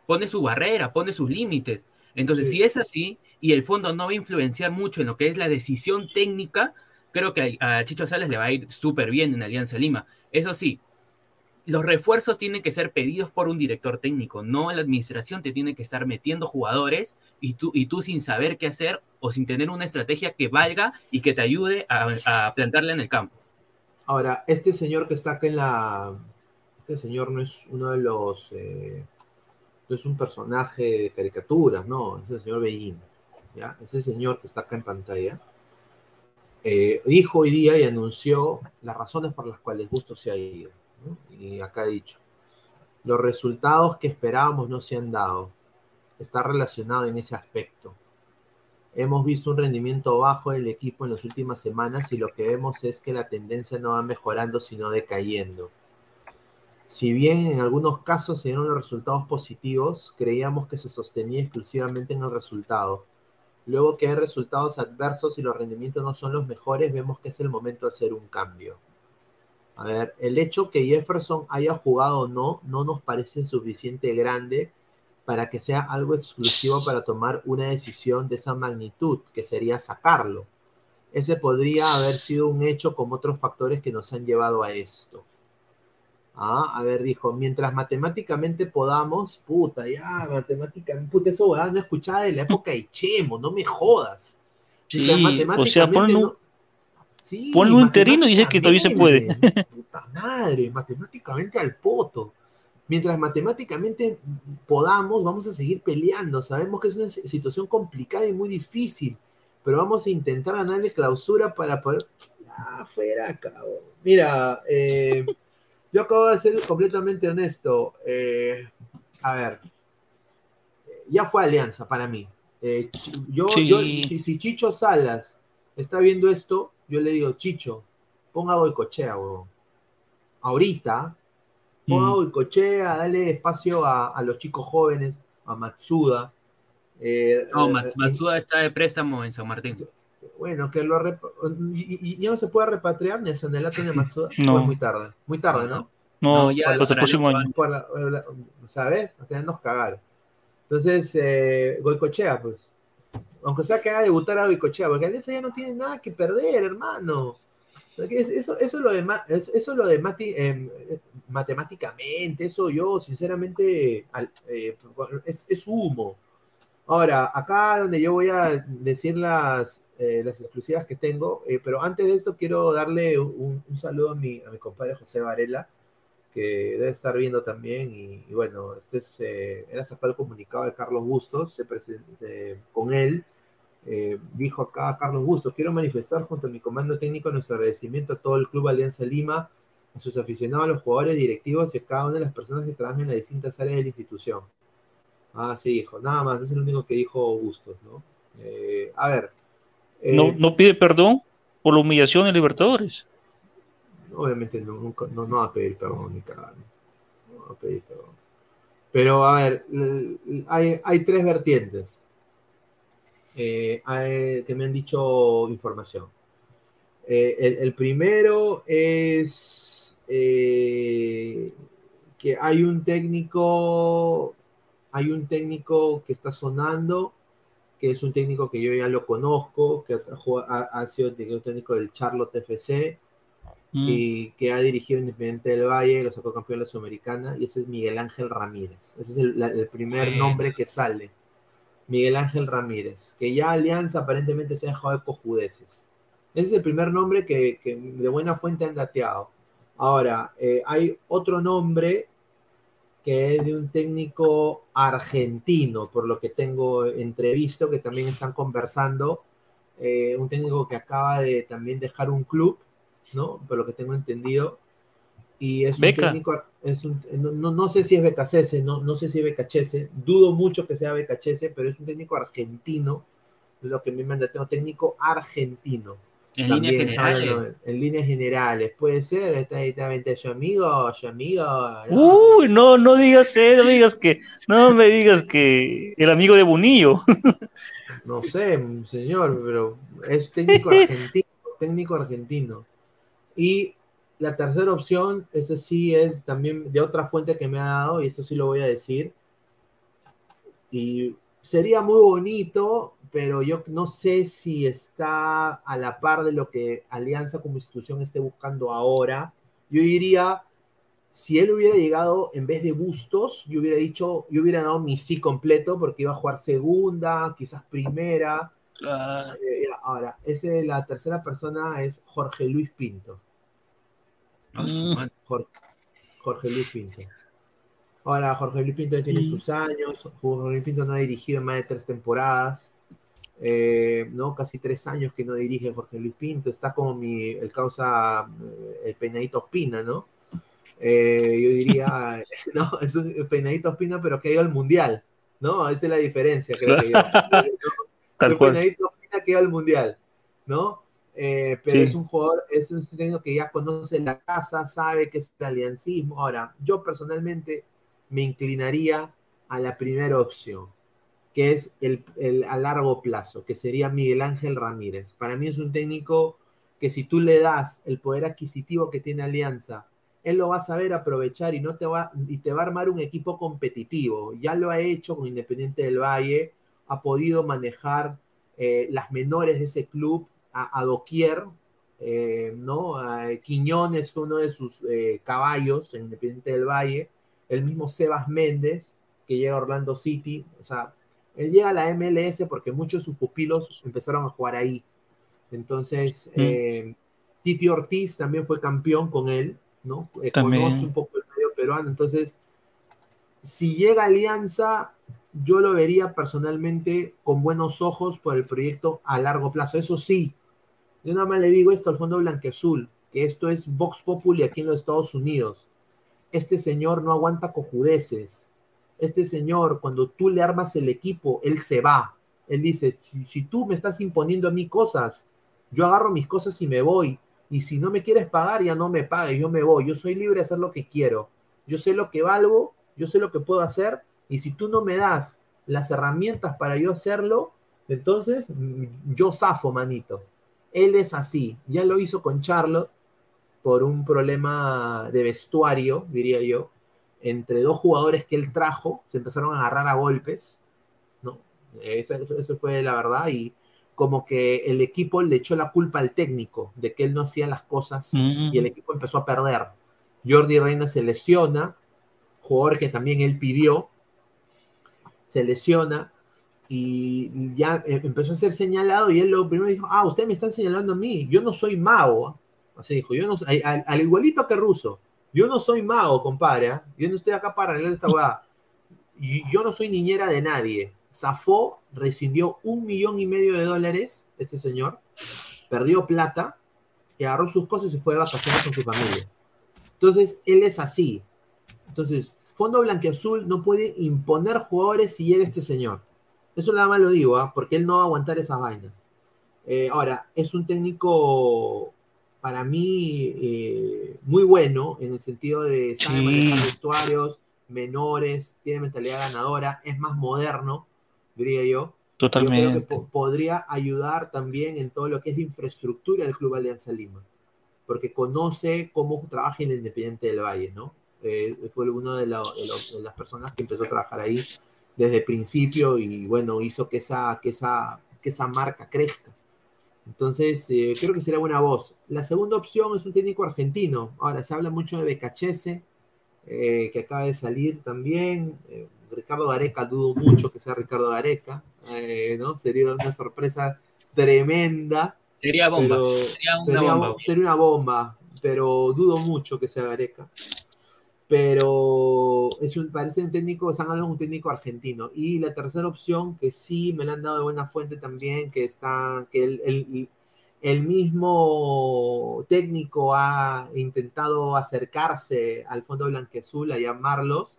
pone su barrera, pone sus límites. Entonces,
Sí.
si es así, y el fondo no va a influenciar mucho en lo que es la decisión técnica, creo que a, Chicho Salas le va a ir súper bien en Alianza Lima. Eso sí, los refuerzos tienen que ser pedidos por un director técnico, no la administración te tiene que estar metiendo jugadores y tú, y tú sin saber qué hacer o sin tener una estrategia que valga y que te ayude a, a plantarla en el campo.
Ahora, este señor que está acá en la. Este señor no es uno de los. eh, es un personaje de caricaturas, no, es el señor Bellini. ¿ya? Ese señor que está acá en pantalla. eh, dijo hoy día y anunció las razones por las cuales Bustos se ha ido. Y acá ha dicho: los resultados que esperábamos no se han dado. Está relacionado en ese aspecto. Hemos visto un rendimiento bajo del equipo en las últimas semanas y lo que vemos es que la tendencia no va mejorando, sino decayendo. Si bien en algunos casos se dieron los resultados positivos, creíamos que se sostenía exclusivamente en el resultado. Luego que hay resultados adversos y los rendimientos no son los mejores, vemos que es el momento de hacer un cambio. A ver, el hecho que Jefferson haya jugado o no, no nos parece suficiente grande para que sea algo exclusivo para tomar una decisión de esa magnitud, que sería sacarlo. Ese podría haber sido un hecho con otros factores que nos han llevado a esto. Ah, a ver, dijo, mientras matemáticamente podamos, puta, ya, matemáticamente, puta, eso weá, no escuchaba de la época de Chemo, no me jodas.
Sí, o sea,
matemáticamente
un,
no- Sí,
ponle un interino y dice que todavía se puede.
Puta madre, matemáticamente al poto. Mientras matemáticamente podamos, vamos a seguir peleando. Sabemos que es una si- situación complicada y muy difícil, pero vamos a intentar ganarle clausura para poder. Ah, fuera, cabrón. Mira, eh, yo acabo de ser completamente honesto. Eh, a ver, ya fue alianza para mí. Eh, yo,
Sí.
yo- si, si Chicho Salas está viendo esto, yo le digo, Chicho, ponga Boicochea, huevón. Ahorita, ponga
Mm.
Boicochea, dale espacio a, a los chicos jóvenes, a Matsuda. Eh,
No, Mats- Matsuda está de préstamo en San Martín.
Bueno, que lo rep- y, ya no se puede repatriar ni a Sanelato ni <laughs> a Matsuda.
No.
O es muy tarde. Muy tarde, ¿no?
No,
No, ya
hasta el próximo año.
¿Sabes? O sea, nos cagaron. Entonces, eh, Goicochea, pues. Aunque sea que haga debutar a Goicochea, porque Alianza ya no tiene nada que perder, hermano. Eso, eso es lo de, eso es lo de mati- em, eh, matemáticamente, eso yo, sinceramente, al- eh, es, es humo. Ahora, acá donde yo voy a decir las, eh, las exclusivas que tengo, eh, pero antes de esto quiero darle un, saludo a mi, a mi compadre José Varela, que debe estar viendo también, y, y bueno, este es, eh, era sacado el comunicado de Carlos Bustos, con él, eh, dijo acá Carlos Bustos, quiero manifestar junto a mi comando técnico nuestro agradecimiento a todo el Club Alianza Lima, a sus aficionados, a los jugadores directivos y a cada una de las personas que trabajan en las distintas áreas de la institución. Ah, sí, dijo, nada más, es el único que dijo Bustos, ¿no? A ver. Eh,
No, no pide perdón por la humillación en Libertadores.
Obviamente no, nunca, no, no va a pedir perdón ni. No va a pedir perdón. Pero a ver, hay, hay tres vertientes eh, hay- que me han dicho información. Eh, el, el primero es eh, que hay un técnico, hay un técnico que está sonando, que es un técnico que yo ya lo conozco, que ha, ha sido el técnico del Charlotte FC
Mm.
y que ha dirigido Independiente del Valle, lo sacó campeón de la Sudamericana, y ese es Miguel Ángel Ramírez. Ese es el, la- el primer nombre que sale. Miguel Ángel Ramírez, que ya Alianza aparentemente se ha dejado de cojudeces. Ese es el primer nombre que, que de buena fuente han dateado. Ahora, eh, hay otro nombre que es de un técnico argentino, por lo que tengo entrevisto, que también están conversando. eh, un técnico que acaba de también dejar un club, ¿no? Por lo que tengo entendido. Y es un
Beca.
técnico, es un- no, no- no sé si es Becasese, no, no sé si es Becachese, dudo mucho que sea Becachese, pero es un técnico argentino, lo que me manda, tengo técnico argentino.
En
También
líneas generales.
En líneas generales, puede ser, está directamente su amigo, su amigo. ¿no?
Uy, no, no digas eso, no me digas que, no me digas que el amigo de Bonillo.
No sé, señor, pero es técnico <laughs> argentino, técnico argentino. Y la tercera opción, ese sí es también de otra fuente que me ha dado, y esto sí lo voy a decir. Y sería muy bonito, pero yo no sé si está a la par de lo que Alianza como institución esté buscando ahora. Yo diría, si él hubiera llegado en vez de Bustos, yo hubiera dicho, yo hubiera dado mi sí completo porque iba a jugar segunda, quizás primera. Eh, ahora, ese, la tercera persona es Jorge Luis Pinto.
Ah,
Mm.
Jorge, Jorge Luis Pinto. Ahora, Jorge Luis Pinto ya tiene
Mm.
sus años. Jorge Luis Pinto no ha dirigido en más de tres temporadas. Eh, ¿no? Casi tres años que no dirige Jorge Luis Pinto. Está como mi, el causa, eh, el peinadito Espina, ¿no? Eh, yo diría, <laughs> <laughs> no, es un peinadito Espina, pero que ha ido al mundial, ¿no? Esa es la diferencia, creo que yo. el. Penadito Espina que va al mundial, ¿no? Eh, pero
Sí.
es un jugador, es un técnico que ya conoce la casa, sabe que es el aliancismo. Ahora, yo personalmente me inclinaría a la primera opción, que es el, el a largo plazo, que sería Miguel Ángel Ramírez. Para mí es un técnico que si tú le das el poder adquisitivo que tiene Alianza, él lo va a saber aprovechar y no te va y te va a armar un equipo competitivo. Ya lo ha hecho con Independiente del Valle, ha podido manejar eh, las menores de ese club a, doquier, eh, ¿no? A Quiñones fue uno de sus eh, caballos en Independiente del Valle, el mismo Sebas Méndez, que llega a Orlando City, o sea, él llega a la MLS porque muchos de sus pupilos empezaron a jugar ahí. Entonces,
Mm.
eh, Titi Ortiz también fue campeón con él, ¿no? Eh,
También.
conoce un poco el medio peruano, entonces, si llega Alianza, yo lo vería personalmente con buenos ojos por el proyecto a largo plazo. Eso sí, yo nada más le digo esto al Fondo Blanqueazul, que esto es Vox Populi aquí en los Estados Unidos. Este señor no aguanta cojudeces. Este señor, cuando tú le armas el equipo, él se va. Él dice, si, tú me estás imponiendo a mí cosas, yo agarro mis cosas y me voy. Y si no me quieres pagar, ya no me pagues, yo me voy. Yo soy libre de hacer lo que quiero. Yo sé lo que valgo, yo sé lo que puedo hacer. Y si tú no me das las herramientas para yo hacerlo, entonces mm, yo zafo, manito. Él es así. Ya lo hizo con Charlotte por un problema de vestuario, diría yo, entre dos jugadores que él trajo, se empezaron a agarrar a golpes, ¿no? Eso, eso- eso fue la verdad, y como que el equipo le echó la culpa al técnico de que él no hacía las cosas
Mm.
y el equipo empezó a perder. Jordi Reina se lesiona, jugador que también él pidió, se lesiona y ya eh, empezó a ser señalado y él lo primero dijo, ah, usted me está señalando a mí, yo no soy mago. ¿ah?". Así dijo, yo no soy- al, al igualito que Russo, yo no soy mago, compadre, ¿ah? yo no estoy acá para arreglar esta hueá. Yo no soy niñera de nadie. Zafó, rescindió un millón y medio de dólares, este señor, perdió plata, y agarró sus cosas y se fue de vacaciones con su familia. Entonces, él es así. Entonces, Fondo Blanqueazul no puede imponer jugadores si llega este señor. Eso nada más lo digo, ¿ah? porque él no va a aguantar esas vainas. Eh, ahora, es un técnico para mí eh, muy bueno en el sentido de sabe manejar vestuarios, menores, tiene mentalidad ganadora, es más moderno, diría yo. Yo creo que
Totalmente.
po- podría ayudar también en todo lo que es la infraestructura del Club Alianza Lima, porque conoce cómo trabaja en el Independiente del Valle, ¿no? Eh, fue uno de, la- de lo- de las personas que empezó a trabajar ahí desde el principio y bueno, hizo que esa, que esa, que esa marca crezca. Entonces, eh, creo que sería buena voz. La segunda opción es un técnico argentino. Ahora, se habla mucho de Becachese, eh, que acaba de salir también. Eh, Ricardo Gareca, dudo mucho que sea Ricardo Gareca, ¿no? Sería una sorpresa tremenda.
Sería bomba.
Pero
sería una
sería,
bomba.
sería una bomba, pero dudo mucho que sea Gareca. Pero es un, parece un técnico, están hablando de un técnico argentino. Y la tercera opción, que sí me la han dado de buena fuente también, que está, que el, el- el mismo técnico ha intentado acercarse al Fondo Blanquezul a llamarlos,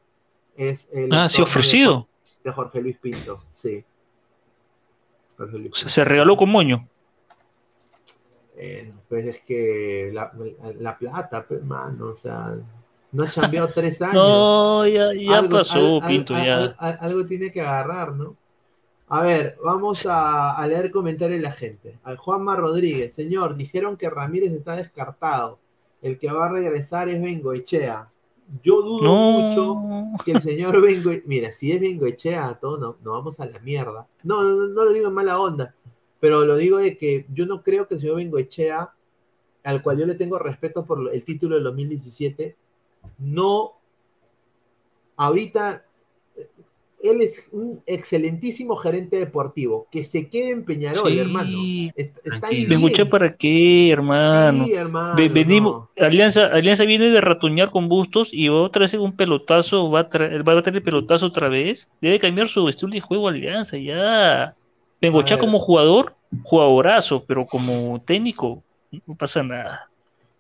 es el
Ah, sí,
de
ofrecido.
De Jorge Luis Pinto, sí. Jorge Luis
O sea,
Pinto.
se regaló con moño.
Eh, pues es que la, la plata, pues, mano, o sea, no ha chambeado tres <laughs> años.
No, ya, ya
Algo-
pasó,
al-
Pinto,
al-
ya.
al- al- algo tiene que agarrar, ¿no? A ver, vamos a, a leer comentarios de la gente. A Juanma Rodríguez, señor, dijeron que Ramírez está descartado. El que va a regresar es Bengoechea. Yo dudo mucho que el señor <laughs> Bengoechea, mira, si es Bengoechea, todo no, no vamos a la mierda. No, no, no lo digo en mala onda, pero lo digo de que yo no creo que el señor Bengoechea, al cual yo le tengo respeto por el título del 2017, no, ahorita, eh, él es un excelentísimo gerente deportivo, que se quede en Peñarol,
Sí.
hermano. Est- Está ahí.
¿Me escuché
bien.
para qué, hermano?
Sí, hermano.
Ve- venimos,
no.
Alianza, Alianza viene de ratoñar con Bustos y va otra vez un pelotazo, va a, tra- va a tener pelotazo otra vez. Debe cambiar su estilo de juego Alianza, ya. Bengochea
ver.
como jugador, jugadorazo, pero como técnico, no pasa nada.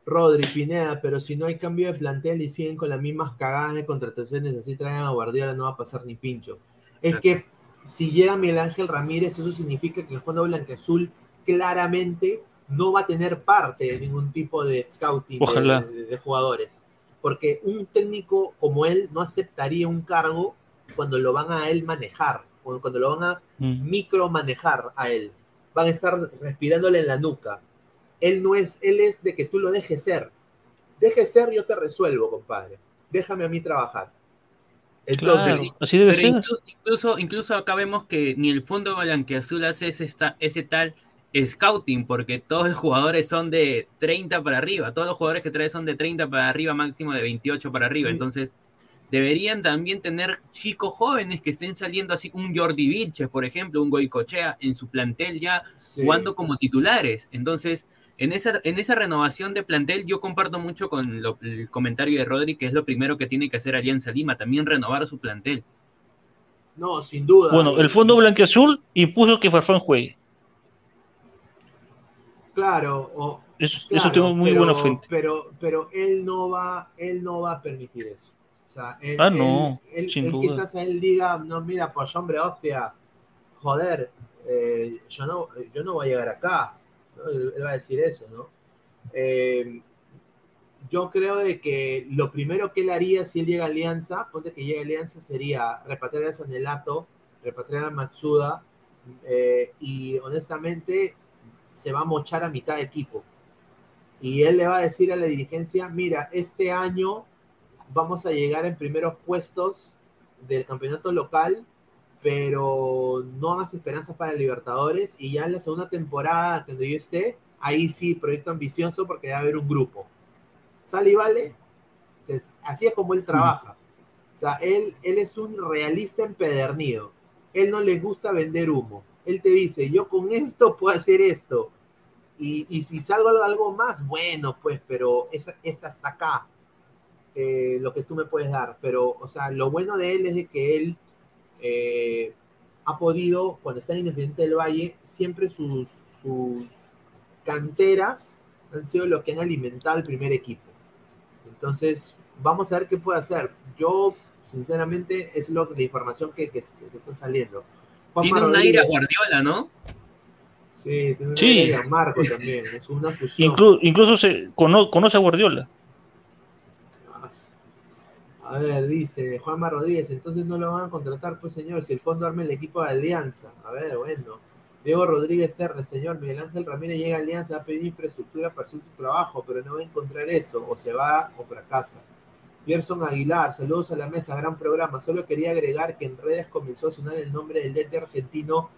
Rodri, Pineda, pero si no hay cambio de plantel y siguen con las mismas cagadas de contrataciones, así traen a Guardiola, no va a pasar ni pincho. Es
Exacto.
que si llega Miguel Ángel Ramírez, eso significa que el Fondo Blanqueazul claramente no va a tener parte de ningún tipo de scouting de-
Ojalá.
de, de jugadores. Porque un técnico como él no aceptaría un cargo cuando lo van a él manejar, cuando lo van a
Mm.
micromanejar a él. Van a estar respirándole en la nuca. Él no es, él es de que tú lo dejes ser. Deje ser, yo te resuelvo, compadre. Déjame a mí trabajar. Entonces,
Claro, así debe
Pero
ser.
incluso, incluso, incluso acá vemos que ni el fondo blanqueazul hace ese, esta- ese tal scouting, porque todos los jugadores son de 30 para arriba, todos los jugadores que trae son de 30 para arriba, máximo de 28 para arriba,
Mm.
entonces deberían también tener chicos jóvenes que estén saliendo así, un Jordi Vilches, por ejemplo, un Goicochea en su plantel ya
sí.
jugando como titulares, entonces en esa, en esa renovación de plantel yo comparto mucho con lo- el comentario de Rodri, que es lo primero que tiene que hacer Alianza Lima, también renovar su plantel.
No, sin duda.
Bueno, el Fondo Blanqueazul impuso que Farfán juegue.
Claro, o,
Eso, tengo muy
pero,
buena fuente.
Pero, pero él no va, él no va a permitir eso. O sea, él,
Ah, no,
él- él-
sin
él
duda.
quizás él diga, no, mira, pues hombre, hostia, joder, eh, yo no, yo no voy a llegar acá. Él va a decir eso, ¿no? Eh, yo creo de que lo primero que él haría si él llega a Alianza, ponte que llega a Alianza, sería repatriar a Sanelato, repatriar a Matsuda, eh, y honestamente se va a mochar a mitad de equipo. Y él le va a decir a la dirigencia, mira, este año vamos a llegar en primeros puestos del campeonato local, pero no hagas esperanzas para Libertadores y ya en la segunda temporada, cuando yo esté, ahí sí, proyecto ambicioso porque va a haber un grupo. ¿Sale y vale? Entonces, así es como él trabaja. O sea, él, él es un realista empedernido. Él no le gusta vender humo. Él te dice, yo con esto <laughs> puedo hacer esto. Y, y si salgo algo más, bueno, pues, pero es, es hasta acá eh, lo que tú me puedes dar. Pero, o sea, lo bueno de él es de que él eh, ha podido, cuando está en Independiente del Valle, siempre sus, sus canteras han sido lo que han alimentado al primer equipo. Entonces, vamos a ver qué puede hacer. Yo, sinceramente, es lo, la información que, que, que está saliendo.
Tiene un aire a Guardiola, ¿no?
Sí, tiene un
Sí.
aire a Marco también. Es una fusión.
Inclu- incluso se cono- conoce a Guardiola.
A ver, dice Juanma Rodríguez, entonces no lo van a contratar, pues señor, si el fondo arma el equipo de Alianza. A ver, bueno. Diego Rodríguez R, señor, Miguel Ángel Ramírez llega a Alianza a pedir infraestructura para su trabajo, pero no va a encontrar eso, o se va o fracasa. Pierson Aguilar, saludos a la mesa, gran programa. Solo quería agregar que en redes comenzó a sonar el nombre del DT argentino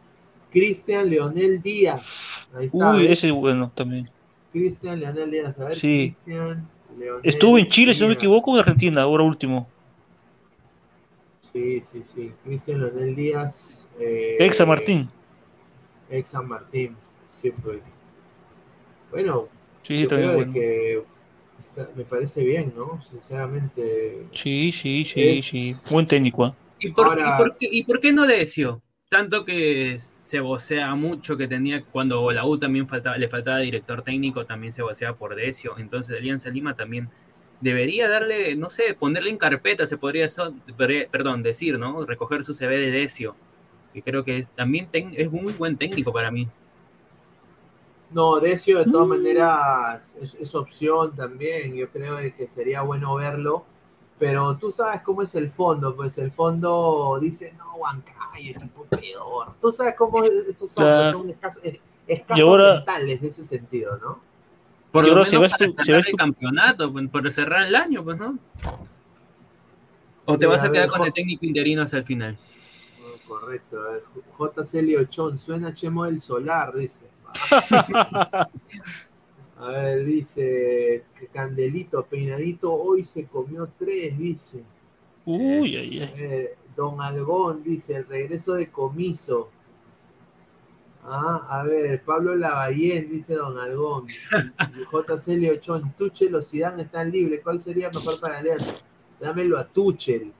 Cristian Leonel Díaz. Ahí está.
Uy,
¿ves?
ese es bueno también.
Cristian Leonel Díaz. A ver,
Sí.
Cristian Leonel
Estuvo en Chile, si no me
Díaz.
equivoco, en Argentina, ahora último.
Sí, sí, sí. Cristian Leonel Díaz. eh,
Ex San Martín.
Ex San Martín. Pues. Bueno,
Sí,
yo creo de
bueno.
que está- me parece bien, ¿no? Sinceramente.
Sí, sí, sí,
Es-
sí. Buen técnico. ¿ah?
¿Y por,
Ahora-
y por qué, y por qué no Decio? Tanto que se vocea mucho que tenía, cuando la U también faltaba, le faltaba director técnico, también se vocea por Decio. Entonces Alianza Lima también debería darle, no sé, ponerle en carpeta, se podría, so- perdón, decir, ¿no? Recoger su CV de Decio. Que creo que es, también ten- es muy buen técnico para mí.
No, Decio de
Mm.
todas maneras es, es opción también. Yo creo que sería bueno verlo. Pero tú sabes cómo es el fondo. Pues el fondo dice, no, Huancayo, equipo peor. Tú sabes cómo estos son,
Claro.
son escasos, escasos
Y ahora-
mentales en ese sentido, ¿no?
Por lo menos
va
para cerrar el campeonato, pues, por cerrar el año, pues, ¿no? O
Sí,
te vas
a
a quedar
ver,
con el técnico interino hasta el final.
Oh, correcto. A ver, JC suena Chemo del Solar, dice. <laughs> <laughs> A ver, dice Candelito, peinadito, hoy se comió tres, dice.
Uy, ay, ay.
Eh, Don Algón dice, el regreso de comiso. Ah, a ver, Pablo Lavallén, dice Don Algón. <laughs> JC Leochón, Tuchel o Zidane están libres. ¿Cuál sería mejor para Alianza? Dámelo a Tuchel.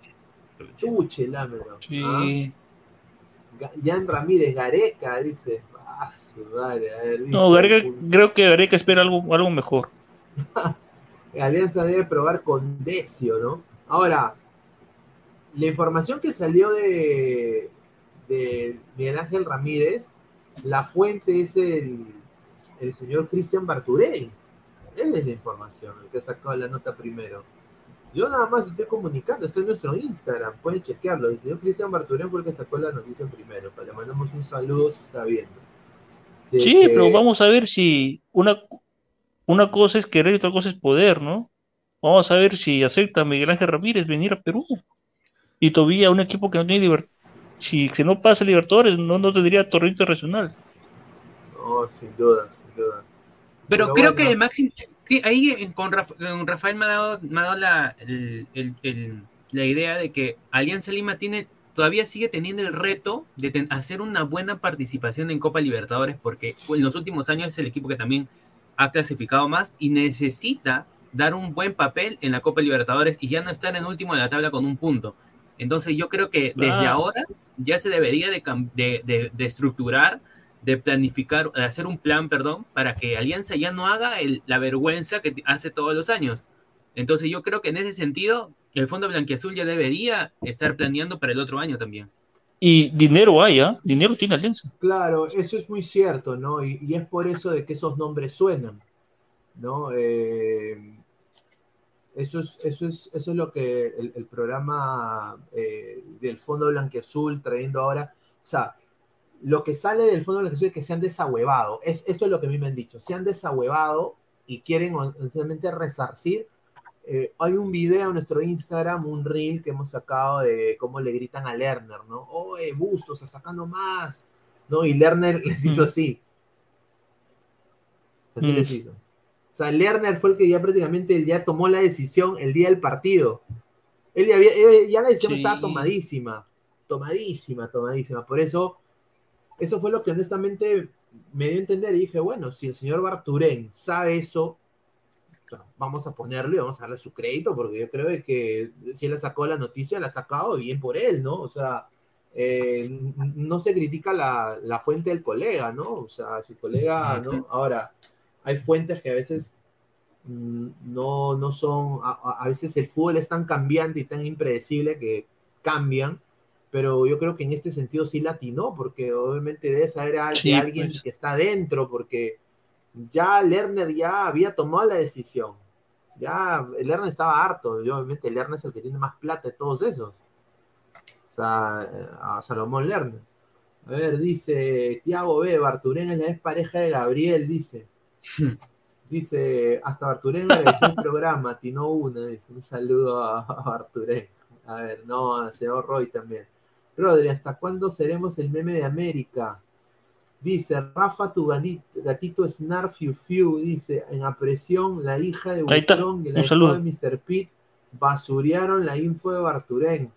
Tuchel, dámelo.
Sí.
Ah, Jan Ramírez, Gareca, dice. Ah, su madre, a ver, dice,
No, Gareca, creo que Gareca espera algo, algo mejor. <laughs>
Alianza debe probar con Decio, ¿no? Ahora, la información que salió de, de Miguel Ángel Ramírez, la fuente es el, el señor Cristian Barturey. Él es la información, el que ha sacado la nota primero. Yo nada más estoy comunicando, está en nuestro Instagram, pueden chequearlo. El señor Cristian Barturey fue el que sacó la noticia primero. Le mandamos un saludo si está viendo.
Sí,
que-
pero vamos a ver si una, una cosa es querer y otra cosa es poder, ¿no? Vamos a ver si acepta Miguel Ángel Ramírez venir a Perú. Y todavía un equipo que no tiene libertad. Si que no pasa Libertadores, no, no tendría torneo internacional.
No, sin duda, sin duda.
Pero,
Pero
creo
bueno.
que Máximo, que ahí con, Raf- con Rafael me ha dado, me ha dado la, el- el- el- la idea de que Alianza Lima tiene, todavía sigue teniendo el reto de hacer una buena participación en Copa Libertadores, porque en los últimos años es el equipo que también ha clasificado más y necesita dar un buen papel en la Copa Libertadores y ya no estar en último de la tabla con un punto. Entonces yo creo que desde ahora ya se debería de, cam- de- de- de estructurar, de planificar, de hacer un plan, perdón, para que Alianza ya no haga el- la vergüenza que hace todos los años. Entonces yo creo que en ese sentido el Fondo Blanquiazul ya debería estar planeando para el otro año también.
Y dinero hay, ¿ah? Dinero tiene Alianza.
Claro, eso es muy cierto, ¿no? Y, y es por eso de que esos nombres suenan, ¿no? Eh, eso, es, eso, es, eso es lo que el, el programa eh, del Fondo Blanquiazul trayendo ahora, o sea, lo que sale del Fondo Blanquiazul es que se han desahuevado, es, eso es lo que a mí me han dicho, se han desahuevado y quieren honestamente resarcir. Eh, hay un video en nuestro Instagram, un reel que hemos sacado de cómo le gritan a Lerner, ¿no? Oye, Bustos, sacando más, ¿no? Y Lerner <laughs> les hizo
Mm.
así. Así
Mm.
les hizo. O sea, Lerner fue el que ya prácticamente ya tomó la decisión el día del partido. Él ya, había, él- ya la decisión
Sí.
estaba tomadísima, tomadísima, tomadísima. Por eso, eso fue lo que honestamente me dio a entender y dije, bueno, si el señor Barturén sabe eso, sea, vamos a ponerle, vamos a darle su crédito, porque yo creo que si él sacó la noticia, la ha sacado bien por él, ¿no? O sea, eh, no se critica la, la fuente del colega, ¿no? O sea, su colega, ¿no? Ahora, hay fuentes que a veces mm, no, no son, a, a- veces el fútbol es tan cambiante y tan impredecible que cambian, pero yo creo que en este sentido sí latinó, porque obviamente debe saber a, de
Sí,
alguien
pues.
que está dentro, porque ya Lerner ya había tomado la decisión. Ya el Lerner estaba harto, y obviamente Lerner es el que tiene más plata de todos esos. O sea, a Salomón Lerner. A ver, dice Tiago B. Barturén es la ex pareja de Gabriel, dice. <laughs> Dice, hasta Barturén agradeció el programa, <laughs> Tino una, dice, un saludo a, a Barturén. A ver, no, al señor Roy también. Rodri, ¿hasta cuándo seremos el meme de América? Dice, Rafa, tu gatito, gatito Snarf Fiu Fiu, dice, en apresión, la hija de
Ahí está,
Butrón y la hija
saludo.
de Mr. Pete basurearon la info de Barturén.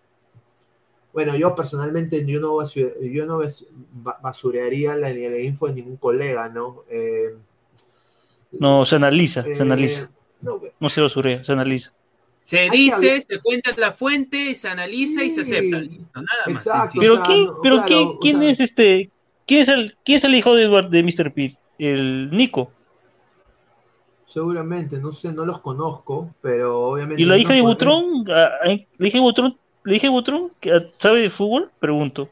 Bueno, yo personalmente yo no, yo no bas- ba- basurearía la, ni la info de ningún colega, ¿no? Eh,
No, se analiza, se
eh,
analiza.
no,
No se basurea, se analiza.
Se dice, se cuenta la fuente, se analiza y se acepta. Listo, nada más.
exacto.
sencillo.
Pero
sea,
quién,
no,
pero
claro,
quién,
o
quién
sea-
es este, quién es el, quién es el hijo de, de Mr. Pete? El Nico.
seguramente, no sé, no los conozco, pero obviamente.
Y la hija
no
de Butrón, ah, ah, la hija de Butrón, la hija de Butrón, que, ah, ¿sabe de fútbol? Pregunto.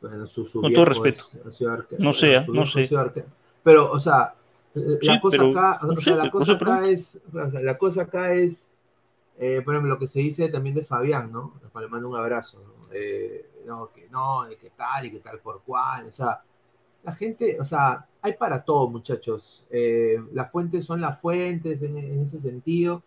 Bueno, su, su
Con todo respeto.
es-
No sé,
su
no
viejo ha
sé.
Pero, o sea, eh, la cosa acá,
no
la cosa acá es, la cosa acá es, eh, por ejemplo, lo que se dice también de Fabián, ¿no? Le mando un abrazo, ¿no? Eh, no, que no, de que tal y que tal por cual, o sea, la gente, o sea, hay para todo, muchachos. Eh, las fuentes son las fuentes en, en ese sentido.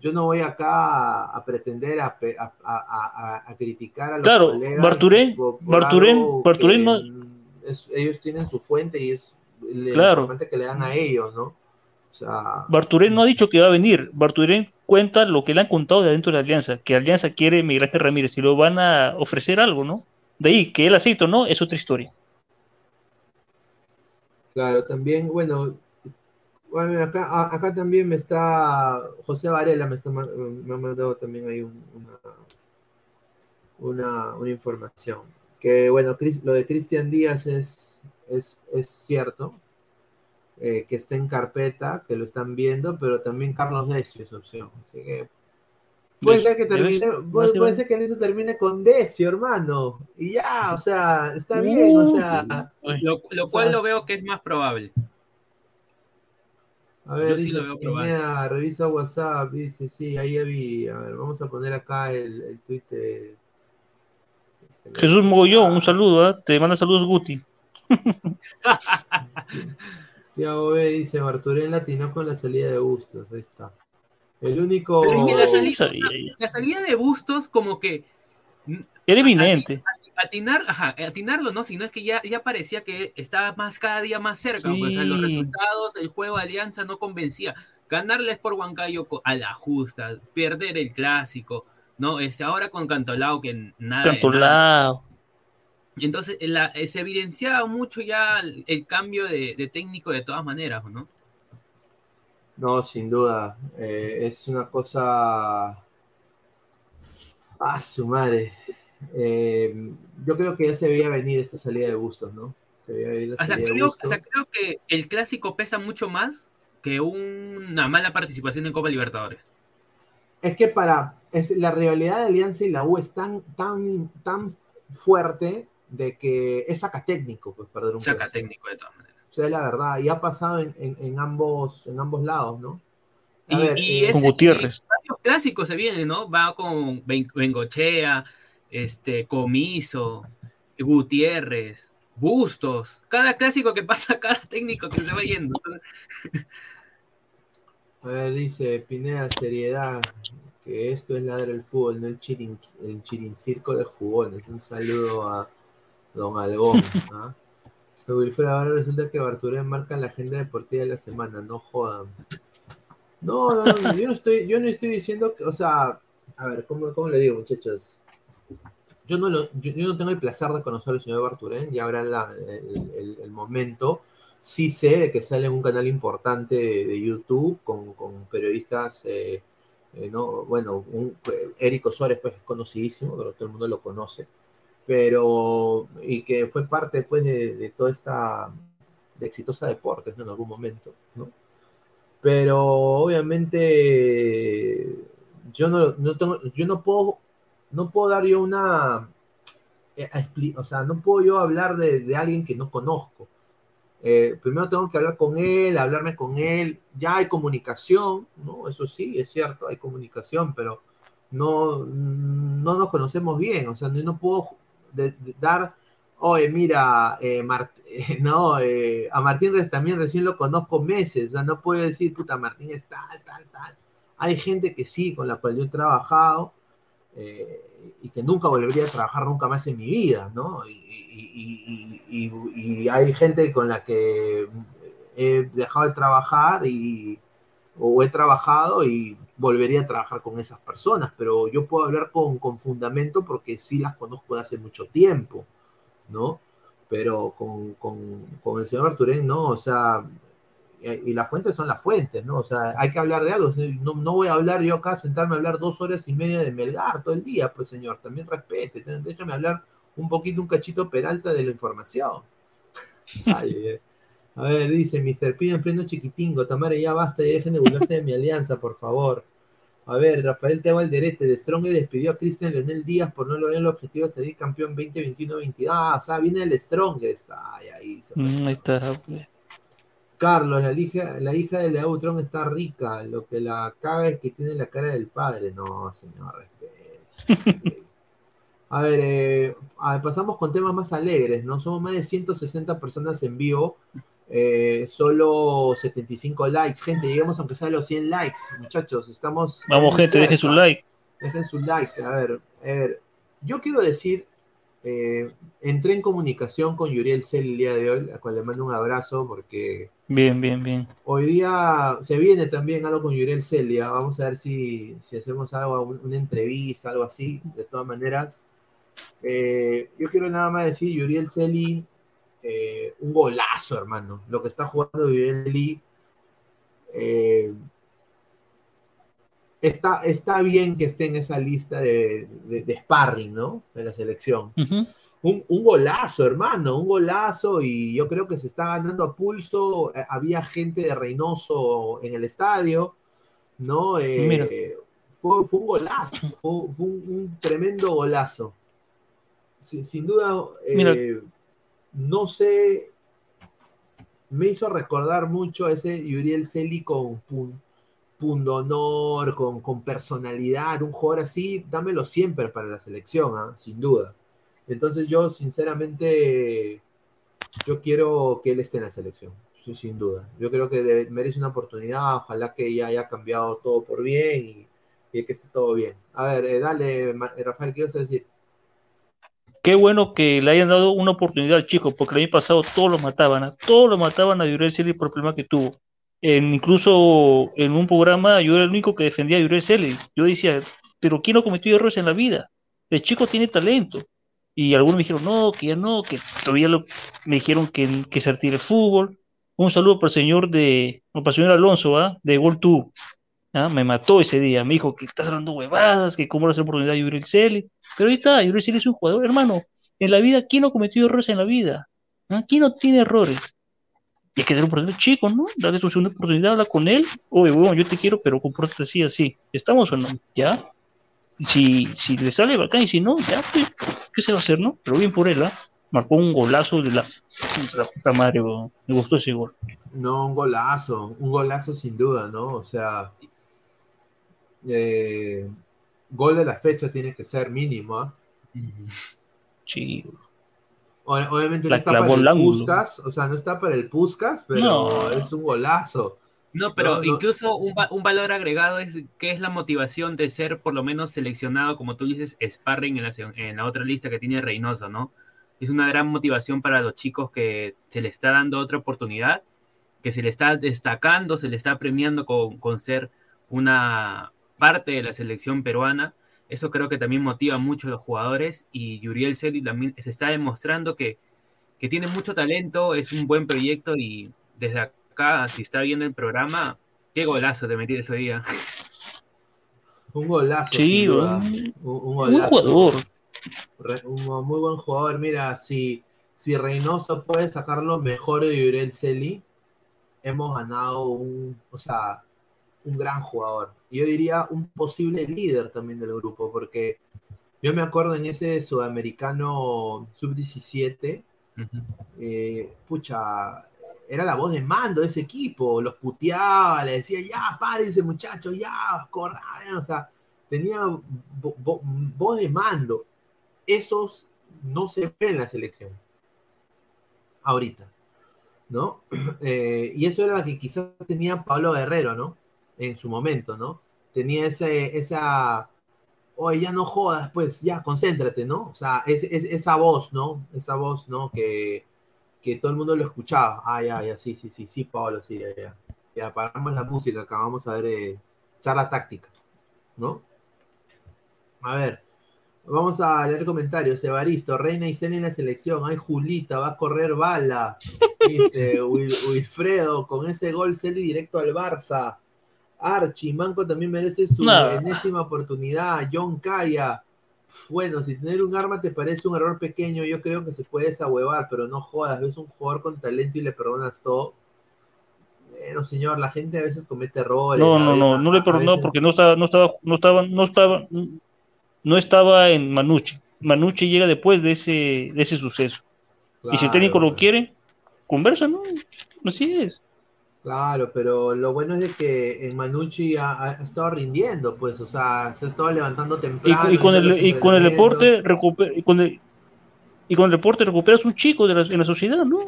Yo no voy acá a, a pretender a, a- a- criticar a los
Claro,
colegas
Barturén-
por- por
Barturén-
algo
Barturén
que
no-
es- ellos tienen su fuente y es
Claro.
informante que le dan a ellos, ¿no? O sea,
Barturén no ha dicho que va a venir. Barturén cuenta lo que le han contado de adentro de Alianza, que Alianza quiere Miguel Ángel Ramírez y lo van a ofrecer algo, ¿no? De ahí, que él acepte o no, es otra historia.
claro, también, bueno, bueno, acá, acá también me está, José Varela me, está, me ha mandado también ahí un- una, una, información. Que bueno, Cris- lo de Cristian Díaz es, es, es cierto, eh, que está en carpeta, que lo están viendo, pero también Carlos Decio es opción. Así que puede ser que termine, puede, puede ser que en eso termine con Decio, hermano. Y ya, o sea, está bien, o sea.
Lo, lo
O
cual
sea,
lo veo que es más probable.
A ver,
Yo sí
dice
lo veo probable.
Pineda, revisa WhatsApp, dice, sí, ahí vi. A ver, vamos a poner acá el, el tweet de...
Jesús Mogollón, un saludo, ¿ah? te manda saludos Guti. <laughs>
Tiago B dice, Barturén latinó con la salida de Bustos, ahí está. El único...
Pero es que la salida-. La de Bustos, como que
Era eminente.
atinar, ajá, atinarlo, ¿no? Sino es que ya, ya parecía que estaba más cada día más cerca.
Sí.
pues, o sea, los resultados, el juego de Alianza no convencía. Ganarles por Huancayo a la justa, perder el clásico, ¿no? Este, ahora con Cantolao que nada. de nada. Entonces, la- eh, se evidenciaba mucho ya el, el cambio de, de técnico de todas maneras, ¿no?
No, sin duda. eh, es una cosa... Ah, su madre. Eh, yo creo que ya se veía venir esta salida de Bustos, ¿no? Se veía venir la
O sea, creo, o sea, creo que el clásico pesa mucho más que una mala participación en Copa Libertadores.
Es que para es, la rivalidad de Alianza y la U es tan, tan, tan fuerte de que es saca técnico, pues perder un
Saca
clásico.
técnico de todas maneras.
O sea, es la verdad. Y ha pasado en, en- en ambos, en ambos lados, ¿no? A
Y,
ver,
y
eh,
ese-
Con Gutiérrez.
varios clásicos se vienen, ¿no? Va con Ben- Bengochea, este, Comiso, Gutiérrez, Bustos. Cada clásico que pasa, <laughs> cada técnico que se va yendo.
A ver, dice Pineda, seriedad, que esto es ladra el fútbol, no el chirin, el chirincirco de jugones. Un saludo a Don Algón. ¿ah? So, Wilfredo, ahora resulta que Barturén marca la agenda deportiva de la semana, no jodan. No, yo no estoy, yo no estoy diciendo que, o sea, a ver, ¿cómo, cómo le digo, muchachos? Yo no, lo, yo, no tengo el placer de conocer al señor Barturén, ya habrá el, momento. Sí sé que sale un canal importante de, YouTube con, periodistas, eh, eh, no, bueno, un, Érico Suárez pues es conocidísimo, pero todo el mundo lo conoce, pero, y que fue parte pues de, de toda esta, de Exitosa Deportes, ¿no? En algún momento, ¿no? Pero obviamente yo no, no tengo, yo no puedo, no puedo dar yo una, eh, o sea, no puedo yo hablar de, de alguien que no conozco. Eh, primero tengo que hablar con él, hablarme con él. Ya hay comunicación, ¿no? Eso sí, es cierto, hay comunicación, pero no, no nos conocemos bien. O sea, no, no puedo dar, oye, mira, eh, <laughs> no, eh, a Martín también recién lo conozco meses. No puedo decir, puta, Martín es tal, tal, tal. Hay gente que sí, con la cual yo he trabajado eh, y que nunca volvería a trabajar nunca más en mi vida, ¿no? Y- y hay gente con la que he dejado de trabajar y, o he trabajado y volvería a trabajar con esas personas, pero yo puedo hablar con, con fundamento porque sí las conozco de hace mucho tiempo, ¿no? Pero con, con- el señor Arturén, no, o sea, y, y las fuentes son las fuentes, ¿no? O sea, hay que hablar de algo. No, no voy a hablar yo acá, sentarme a hablar dos horas y media de Melgar todo el día, pues señor, también respete, déjame hablar un poquito, un cachito peralta de la información. <laughs> Ay, eh. A ver, dice Mr. Pino en pleno chiquitingo, Tamara, ya basta, ya dejen de burlarse de mi alianza, por favor. A ver, Rafael Teo Alderete, de Strong despidió a Cristian Leonel Díaz por no lograr el objetivo de salir campeón 2021-22. Ah, o sea, viene el Strongest. Ay, ahí se
Mm, ahí está.
Carlos, la hija, la hija de Leutron está rica. Lo que la caga es que tiene la cara del padre. No, señor, respete. A ver, eh, a ver, pasamos con temas más alegres, ¿no? Somos más de 160 personas en vivo. Eh, solo 75 likes. Gente, lleguemos aunque sea a los 100 likes, muchachos. Estamos.
Vamos, gente, dejen su like.
Dejen su like. A ver, a ver. Yo quiero decir, eh, entré en comunicación con Yuriel Cel el día de hoy, a cual le mando un abrazo porque
Bien, bien, bien.
Hoy día se viene también algo con Yuriel Celia. Vamos a ver si, si hacemos algo, un- una entrevista, algo así. De todas maneras, Eh, yo quiero nada más decir, Yuriel Celi, eh, un golazo, hermano. Lo que está jugando Celi. eh, está, está bien que esté en esa lista de, de, de sparring, ¿no? De la selección un, un golazo, hermano, un golazo y yo creo que se está ganando a pulso. Eh, Había gente de Reynoso en el estadio, ¿no? Eh, fue, fue un golazo, fue, fue un, un tremendo golazo. Sin, sin duda, eh. No sé, me hizo recordar mucho a ese Yuriel Celi con pun- pundonor, con, con personalidad, un jugador así, dámelo siempre para la selección, ¿ah? sin duda. Entonces yo sinceramente, yo quiero que él esté en la selección, sin duda. Yo creo que debe- merece una oportunidad, ojalá que ya haya cambiado todo por bien y, que esté todo bien. A ver, eh, dale, Rafael, ¿qué ibas a decir?
Qué bueno que le hayan dado una oportunidad al chico, porque el año pasado todos lo mataban, ¿ah? todos lo mataban a Yurel Celi por el problema que tuvo. Incluso en un programa yo era el único que defendía a Yurel Celi. Yo decía, pero ¿quién no cometió errores en la vida? El chico tiene talento. Y algunos me dijeron, no, que ya no, que todavía me dijeron que, que se retire el fútbol. Un saludo para el señor de, para el señor Alonso, ¿ah? De Gol 2. ¿Ah? Me mató ese día, me dijo que estás hablando huevadas, que cómo le hace oportunidad a Yurel Celi. Pero ahí está, Yurel Celi es un jugador, hermano. En la vida, ¿quién no cometió errores en la vida? ¿Ah? ¿Quién no tiene errores? Y hay que dar al chico, ¿no? Darle su segunda oportunidad, habla con él. Oye, bueno, yo te quiero, pero compórtate así, así. ¿Estamos o no? ¿Ya? Si, si le sale bacán y si no, ya, pues, ¿qué se va a hacer, no? Pero bien por él, ¿ah? Marcó un golazo de la, de la puta madre. Me gustó ese gol.
No, un golazo, un golazo sin duda, ¿no? O sea, eh, gol de la fecha tiene que ser mínimo, ¿ah?
Sí.
O- Obviamente no está para el
ángulo.
Puskas, o sea, no está para el Puskas, pero
No.
es un golazo.
No, pero
No, no.
incluso un, va- un valor agregado es que es la motivación de ser por lo menos seleccionado, como tú dices, sparring en la, se- en la otra lista que tiene Reynoso, ¿no? Es una gran motivación para los chicos que se le está dando otra oportunidad, que se le está destacando, se le está premiando con, con ser una parte de la selección peruana. Eso creo que también motiva mucho a los jugadores y Yuriel Celi también se está demostrando que, que tiene mucho talento, es un buen proyecto y desde acá, si está viendo el programa, qué golazo te metí ese día.
Un golazo.
Sí,
sin duda.
weón.
Un, un
Un
golazo.
jugador.
Re- un muy buen jugador. Mira, si, si Reynoso puede sacar lo mejor de Yurel Celi, hemos ganado un, o sea, un gran jugador. Y yo diría un posible líder también del grupo, porque yo me acuerdo en ese sudamericano sub-17, eh, pucha, era la voz de mando de ese equipo, los puteaba, le decía, ya, párense muchachos, ya, corran, o sea, tenía voz de mando. Esos no se ven en la selección. Ahorita. ¿No? <clears throat> Eh, y eso era lo que quizás tenía Pablo Guerrero, ¿no? En su momento, ¿no? Tenía ese, esa, oye, ya no jodas, pues, ya, concéntrate, ¿no? O sea, es, esa voz, ¿no? Esa voz, ¿no? Que, que todo el mundo lo escuchaba. Ah, ya, ya, sí, sí, sí, sí, Pablo, sí, ya, ya. Ya, paramos la música, acá vamos a ver eh, charla táctica, ¿no? A ver, vamos a leer comentarios. Evaristo, Reina y Cena en la selección. Ay, Julita, va a correr bala. Dice <laughs> Wilfredo, con ese gol Celi directo al Barça. Archie, Manco también merece su enésima oportunidad. John Calla. Bueno, si tener un arma te parece un error pequeño, yo creo que se puede desahuevar, pero no jodas, ves un jugador con talento y le perdonas todo. Bueno, señor, la gente a veces comete errores.
No, no, no, no le perdonó porque no estaba, no estaba, no estaba, no estaba, no estaba en Manucci. Manucci llega después de ese, de ese suceso. y si el técnico lo quiere, conversa, ¿no? Así es.
Claro, pero lo bueno es de que en Manucci ha, estado rindiendo, pues, o sea, se ha estado levantando temprano.
Y, con, el, y con el deporte y con el, y con el deporte recuperas un chico de la, en la sociedad, ¿no?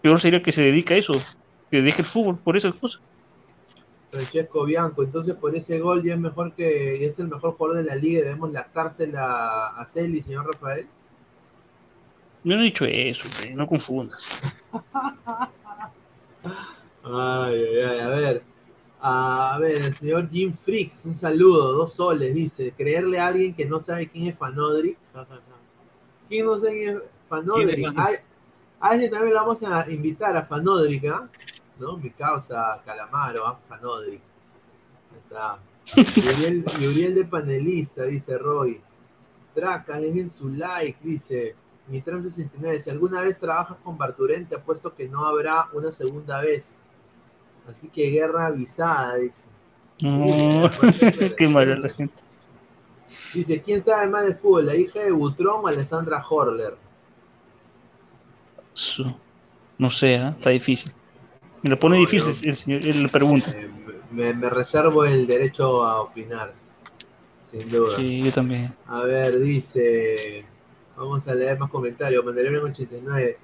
Peor sería que se dedique a eso, que deje el fútbol por esas cosas.
Francesco Bianco, entonces por ese gol ya es mejor que es el mejor jugador de la liga, debemos lactársela a Celi, señor Rafael.
Yo no he dicho eso, no confundas. <laughs>
Ay, ay, ay, a ver. A ver, el señor Jim Fricks, un saludo, dos soles, dice. Creerle a alguien que no sabe quién es Fanodri. ¿Quién no sabe quién es Fanodri? A, ese también lo vamos a invitar a Fanodri, ¿ah? ¿no? Mi causa Calamaro, ¿ah? Fanodri. Está. Y Uriel, <laughs> de panelista, dice Roy. Tracas, dejen su like, dice. Nitram 69. Si alguna vez trabajas con Barturente, apuesto que no habrá una segunda vez. Así que guerra avisada, dice. <laughs>
qué mala la gente.
Dice, ¿quién sabe más de fútbol? ¿La hija de Butrón o Alessandra Horler?
No sé, ¿eh? está difícil. Me lo pone difícil el señor, le pregunta.
Eh, me, reservo el derecho a opinar, sin duda.
Sí, yo también.
A ver, dice, vamos a leer más comentarios. Mandalorian 89.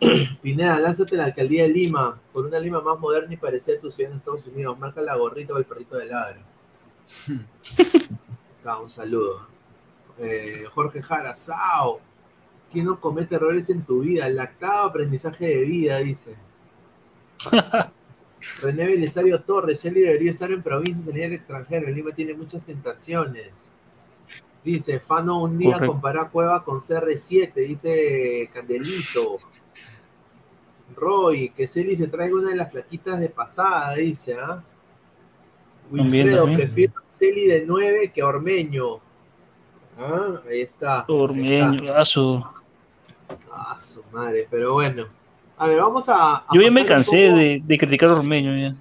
<clears throat> Pineda, lánzate la alcaldía de Lima, por una Lima más moderna y parecida a tu ciudad en Estados Unidos. Marca la gorrita o el perrito de ladra. <laughs> un saludo. Eh, Jorge Jara, Sao. ¿Quién no comete errores en tu vida? Lactado aprendizaje de vida, dice. <laughs> René Belisario Torres, él debería estar en provincia y salir al extranjero. En Lima tiene muchas tentaciones. Dice, Fano un día compara Cueva con CR7, dice Candelito. Roy, que Celi se traiga una de las flaquitas de pasada, dice, ¿ah? Wilfredo, prefiero a Celi de 9 que a Ormeño. ¿Ah? Ahí está.
Ormeño, a su.
A su madre, pero bueno. A ver, vamos a.
Yo ya me cansé de, de, criticar a Ormeño. Ya.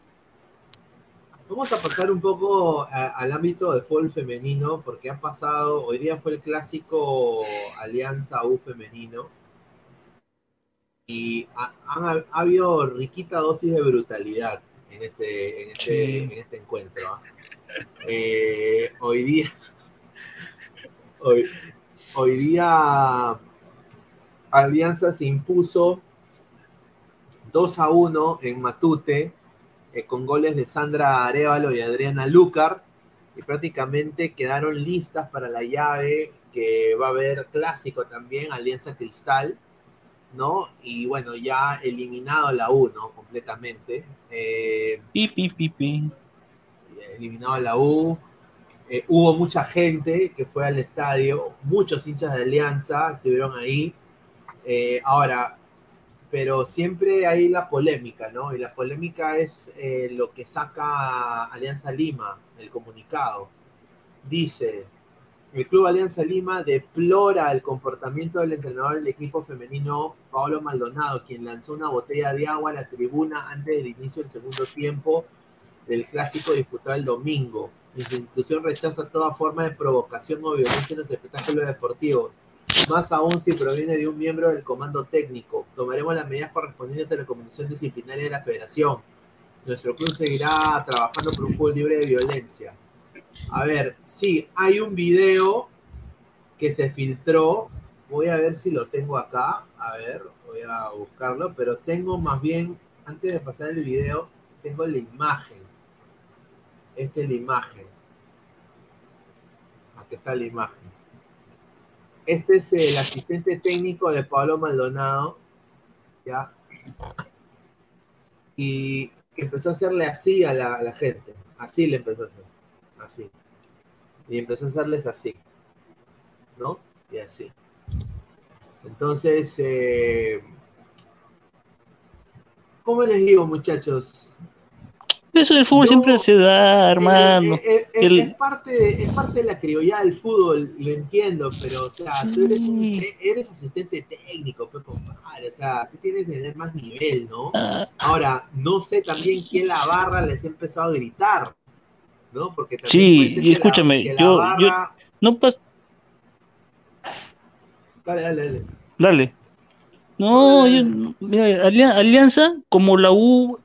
Vamos a pasar un poco al ámbito de fútbol femenino, porque ha pasado. Hoy día fue el clásico Alianza U femenino y ha, habido riquita dosis de brutalidad en este, en este, en este encuentro. ¿ah? Eh, hoy día, <laughs> hoy, hoy día, Alianza se impuso 2 a 1 en Matute, eh, con goles de Sandra Arevalo y Adriana Lucar, y prácticamente quedaron listas para la llave que va a haber clásico también, Alianza Cristal ¿no? Y bueno, ya eliminado la U, ¿no? Completamente. Eh, eliminado la U. Eh, hubo mucha gente que fue al estadio, muchos hinchas de Alianza estuvieron ahí. Eh, ahora, pero siempre hay la polémica, ¿no? Y la polémica es lo que saca Alianza Lima, el comunicado. Dice, el Club Alianza Lima deplora el comportamiento del entrenador del equipo femenino Paolo Maldonado, quien lanzó una botella de agua a la tribuna antes del inicio del segundo tiempo del clásico disputado el domingo. La institución rechaza toda forma de provocación o violencia en los espectáculos deportivos. más aún si proviene de un miembro del comando técnico. Tomaremos las medidas correspondientes a la Comisión Disciplinaria de la Federación. Nuestro club seguirá trabajando por un fútbol libre de violencia. A ver, sí, hay un video que se filtró. Voy a ver si lo tengo acá. A ver, voy a buscarlo. Pero tengo más bien, antes de pasar el video, tengo la imagen. Esta es la imagen. Aquí está la imagen. Este es el asistente técnico de Pablo Maldonado. ¿Ya? Y empezó a hacerle así a la, a la gente. Así le empezó a hacer. Así. Y empezó a hacerles así. ¿No? Y así. Entonces, eh, ¿cómo les digo, muchachos?
Eso del fútbol
Yo-
siempre se da, hermano.
Eh, eh, eh,
El-
es, parte, es parte de la criollada del fútbol, lo entiendo, pero, o sea, tú eres, un, eres asistente técnico, pues, compadre, o sea, tú tienes que tener más nivel, ¿no?
Ah,
Ahora, no sé también quién la barra les ha empezado a gritar, ¿no? Porque también
Sí,
que la-
escúchame,
que
yo-
barra-
no pasa.
Dale, dale, dale.
Dale. No, yo, mira, Alia- Alianza, como la U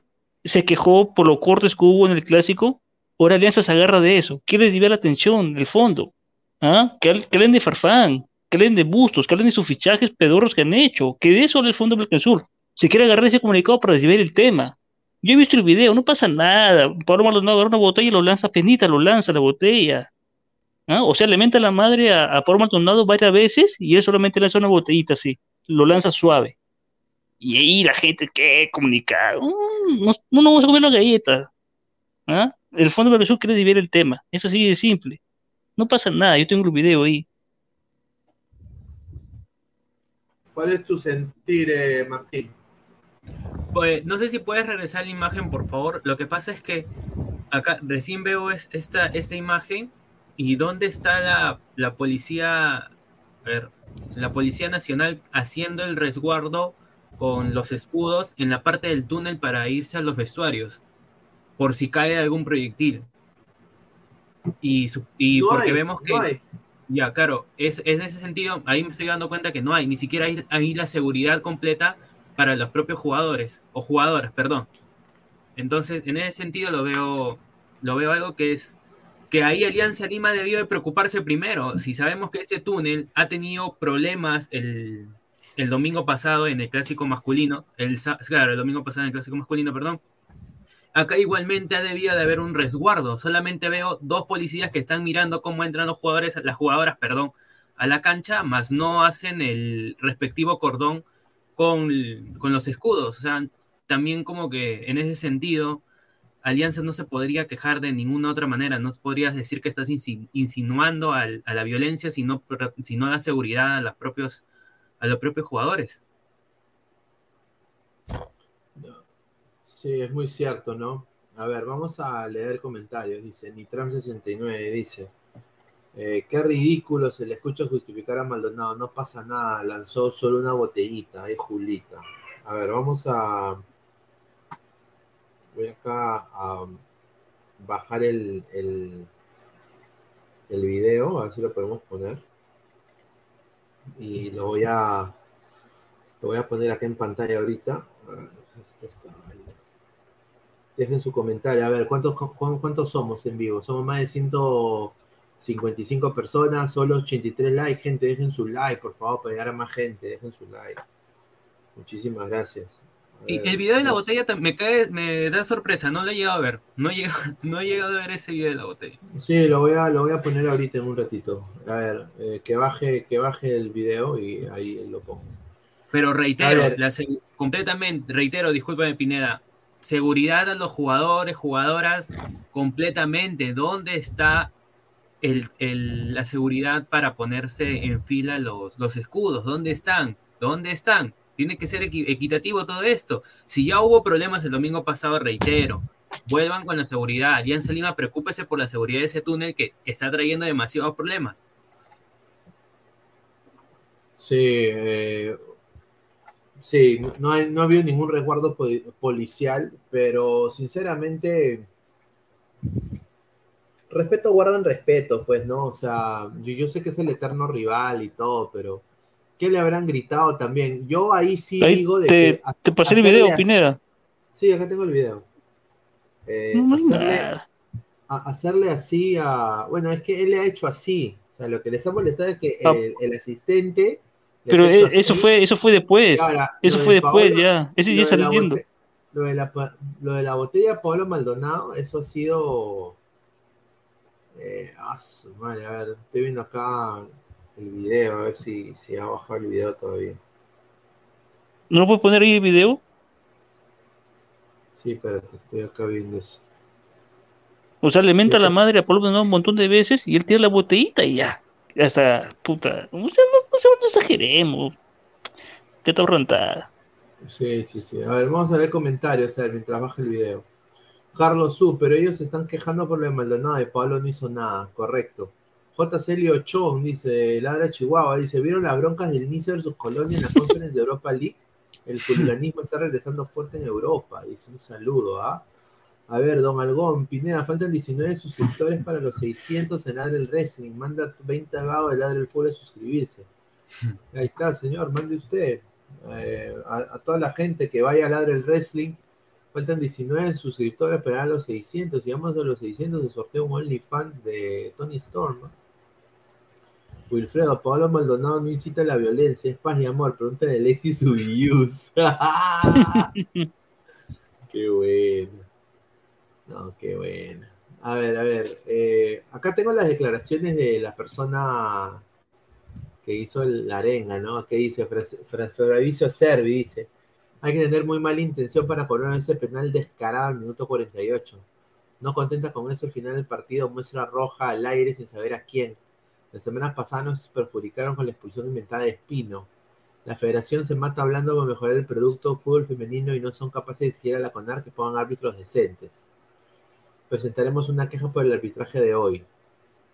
se quejó por los cortes que hubo en el clásico, ahora Alianza se agarra de eso, quiere desviar la atención del fondo. ¿Ah? Que, que de Farfán, que hablen de Bustos, que hablen de sus fichajes pedorros que han hecho, que de eso habla el Fondo Sur. Se quiere agarrar ese comunicado para desviar el tema. Yo he visto el video, no pasa nada. Pablo Maldonado agarra una botella y lo lanza penita, lo lanza la botella. ¿Ah? O sea, le la madre a, a Pablo Maldonado varias veces y él solamente lanza una botellita así lo lanza suave. Y ahí la gente, ¿qué? Comunicar. Mm, no, no vamos a comer las galletas. ¿Ah? El Fondo de Sur quiere dividir el tema. Es así de simple. No pasa nada, yo tengo el video ahí.
¿Cuál es tu sentir, eh, Martín?
Pues no sé si puedes regresar la imagen, por favor. Lo que pasa es que acá recién veo es- esta, esta imagen y dónde está la, la policía, a ver, la Policía Nacional haciendo el resguardo con los escudos en la parte del túnel para irse a los vestuarios, por si cae algún proyectil. Y, y
No
porque
hay,
vemos que...
no.
Ya, claro, es, es en ese sentido, ahí me estoy dando cuenta que no hay, ni siquiera hay, hay la seguridad completa para los propios jugadores, o jugadoras, perdón. Entonces, en ese sentido lo veo, lo veo algo que es que ahí Alianza Lima debió de preocuparse primero. Si sabemos que ese túnel ha tenido problemas el, el domingo pasado en el clásico masculino, el, claro, el domingo pasado en el clásico masculino, perdón. Acá igualmente ha debido de haber un resguardo. Solamente veo dos policías que están mirando cómo entran los jugadores, las jugadoras, perdón, a la cancha, más no hacen el respectivo cordón con, con los escudos. O sea, también como que en ese sentido, Alianza no se podría quejar de ninguna otra manera. No podrías decir que estás insi- insinuando a la violencia, sino, sino a la seguridad a los propios, a los propios jugadores.
Sí, es muy cierto, ¿no? A ver, vamos a leer comentarios. Dice, Nitram69 dice, eh, qué ridículo se le escucha justificar a Maldonado, no pasa nada, lanzó solo una botellita, ahí Julita. A ver, vamos a... Voy acá a bajar el, el, el video, a ver si lo podemos poner. Y lo voy a... Lo voy a poner acá en pantalla ahorita. Este. Dejen su comentario. A ver, ¿cuántos, cu- ¿cuántos somos en vivo? Somos más de 155 personas, solo 83 likes. Gente, dejen su like, por favor, para llegar a más gente. Dejen su like. Muchísimas gracias.
Y el video de la botella me cae, me da sorpresa, no lo he llegado a ver. No he llegado, <laughs> no he llegado a ver ese video de la botella.
Sí, lo voy a, lo voy a poner ahorita en un ratito. A ver, eh, que, baje, que baje el video y ahí lo pongo.
Pero reitero, la completamente, reitero, discúlpame Pineda, seguridad a los jugadores, jugadoras, completamente. ¿Dónde está la seguridad para ponerse en fila los, los escudos? ¿Dónde están? ¿Dónde están? Tiene que ser equi- equitativo todo esto. Si ya hubo problemas el domingo pasado, reitero, vuelvan con la seguridad. Alianza Lima, preocúpese por la seguridad de ese túnel que está trayendo demasiados problemas.
Sí, eh, sí, no, no, ha habido ningún resguardo po- policial, pero sinceramente, respeto guardan respeto, pues, ¿no? O sea, yo, yo sé que es el eterno rival y todo, pero ¿Qué le habrán gritado también? Yo ahí sí
Ahí
digo de
te,
que. a-
te pasé el video, Pineda.
Sí, acá tengo el video. Eh,
No,
hacerle, a- hacerle así a. Bueno, es que él le ha hecho así. O sea, lo que les ha molestado es que
Ah.
el, el asistente.
Pero eh, eso fue, eso fue después.
Ahora,
Eso fue
de
después,
Paolo-
ya. Ese ya saliendo.
Lo de, la, lo de la botella de Pablo Maldonado, eso ha sido. Eh, su madre, a ver, estoy viendo acá el video, a ver si, si ha bajado el video todavía.
¿No lo puedes poner ahí el video?
Sí, espérate, estoy acá viendo eso.
O sea, le menta
Yo
la madre a Pablo un montón de veces y él tira la botellita y ya. Ya está, puta. O sea, no, no, se- no exageremos. Que está rentada.
Sí, sí, sí. A ver, vamos a ver comentarios, a ver, mientras baja el video. Carlos Su, pero ellos se están quejando por lo de Maldonado y Pablo no hizo nada, correcto. J. Celio Chon dice, Ladra Chihuahua, dice, ¿vieron las broncas del Nice versus Colonia en la Conference de Europa League? El hooliganismo está regresando fuerte en Europa. Dice un saludo, ¿ah? A ver, don Algón, Pineda, faltan 19 suscriptores para los 600 en Ladra el Wrestling. Manda 20 vagos de Ladra el Fútbol a suscribirse. <laughs> Ahí está, señor, mande usted. Eh, a, a toda la gente que vaya a Ladra el Wrestling. Faltan 19 suscriptores para los 600. Si vamos a los 600, se sortea un OnlyFans de Tony Storm. Wilfredo, Pablo Maldonado no incita a la violencia, es paz y amor. Pregúntale a Alexis Ubius. <laughs> qué bueno. No, qué bueno. A ver, a ver. eh, acá tengo las declaraciones de la persona que hizo la arenga, ¿no? Que dice, Fabricio Servi dice, hay que tener muy mala intención para cobrar ese penal descarado al minuto 48. No contenta con eso, al final del partido muestra roja al aire sin saber a quién. La semana pasada nos perjudicaron con la expulsión inventada de Espino. La federación se mata hablando de mejorar el producto fútbol femenino y no son capaces de exigir a la CONAR que pongan árbitros decentes. Presentaremos una queja por el arbitraje de hoy.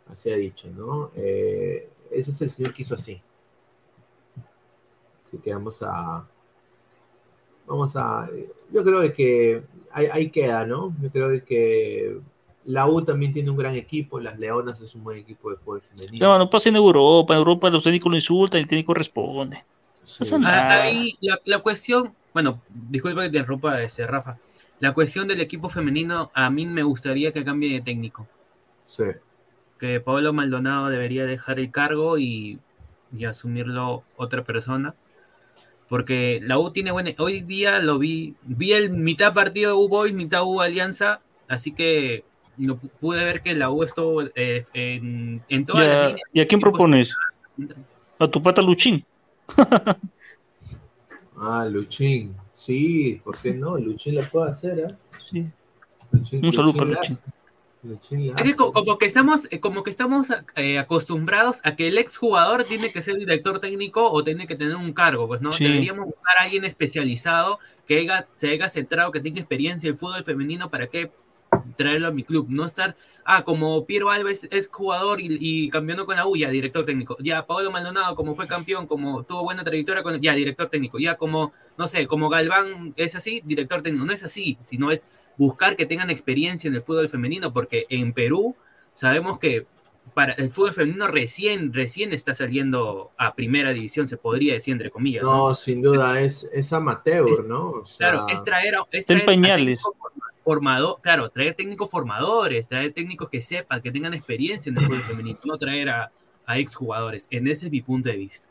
Así ha dicho, ¿no? Eh, ese es el señor que hizo así. Así que vamos a. Vamos a. Yo creo que ahí, ahí queda, ¿no? Yo creo que la U también tiene un gran equipo. Las Leonas es un buen equipo de fútbol femenino.
No, no pasa en Europa. En Europa los técnicos lo insultan y el técnico responde.
Sí.
pasa nada.
Ah, Ahí la, la cuestión, bueno, disculpa que te interrumpa, este, Rafa. La cuestión del equipo femenino, a mí me gustaría que cambie de técnico.
Sí.
Que Pablo Maldonado debería dejar el cargo y, y asumirlo otra persona. Porque la U tiene buena. Hoy día lo vi. Vi el mitad partido de U Boys, mitad U Alianza. Así que no, pu- pude ver que la U estuvo eh, en, en todas
¿Y
las
a,
líneas.
y a quién propones? <laughs> A tu pata Luchín. <laughs>
Ah, Luchín. Sí, ¿por qué no? Luchín la puede hacer, ¿eh?
Sí.
Luchín,
Un saludo para Luchín.
Es que como que estamos, eh, como que estamos eh, acostumbrados a que el exjugador tiene que ser director técnico o tiene que tener un cargo, pues no,
Sí.
deberíamos buscar a alguien especializado que haya, se haya centrado, que tenga experiencia en el fútbol femenino para que traerlo a mi club, no estar, ah, como Piero Alves es jugador y, y campeonó con la U, ya director técnico, ya Pablo Maldonado como fue campeón, como tuvo buena trayectoria con, ya director técnico, ya como, no sé, como Galván es así, director técnico, no es así, sino es buscar que tengan experiencia en el fútbol femenino, porque en Perú sabemos que para el fútbol femenino recién, recién está saliendo a primera división, se podría decir entre comillas. ¿no?
No, sin duda, es, es amateur, ¿no? O sea,
Claro, es traer, es traer
pañales.
formado, claro, traer técnicos formadores, traer técnicos que sepan, que tengan experiencia en el fútbol femenino, no traer a, a exjugadores. En ese es mi punto de vista.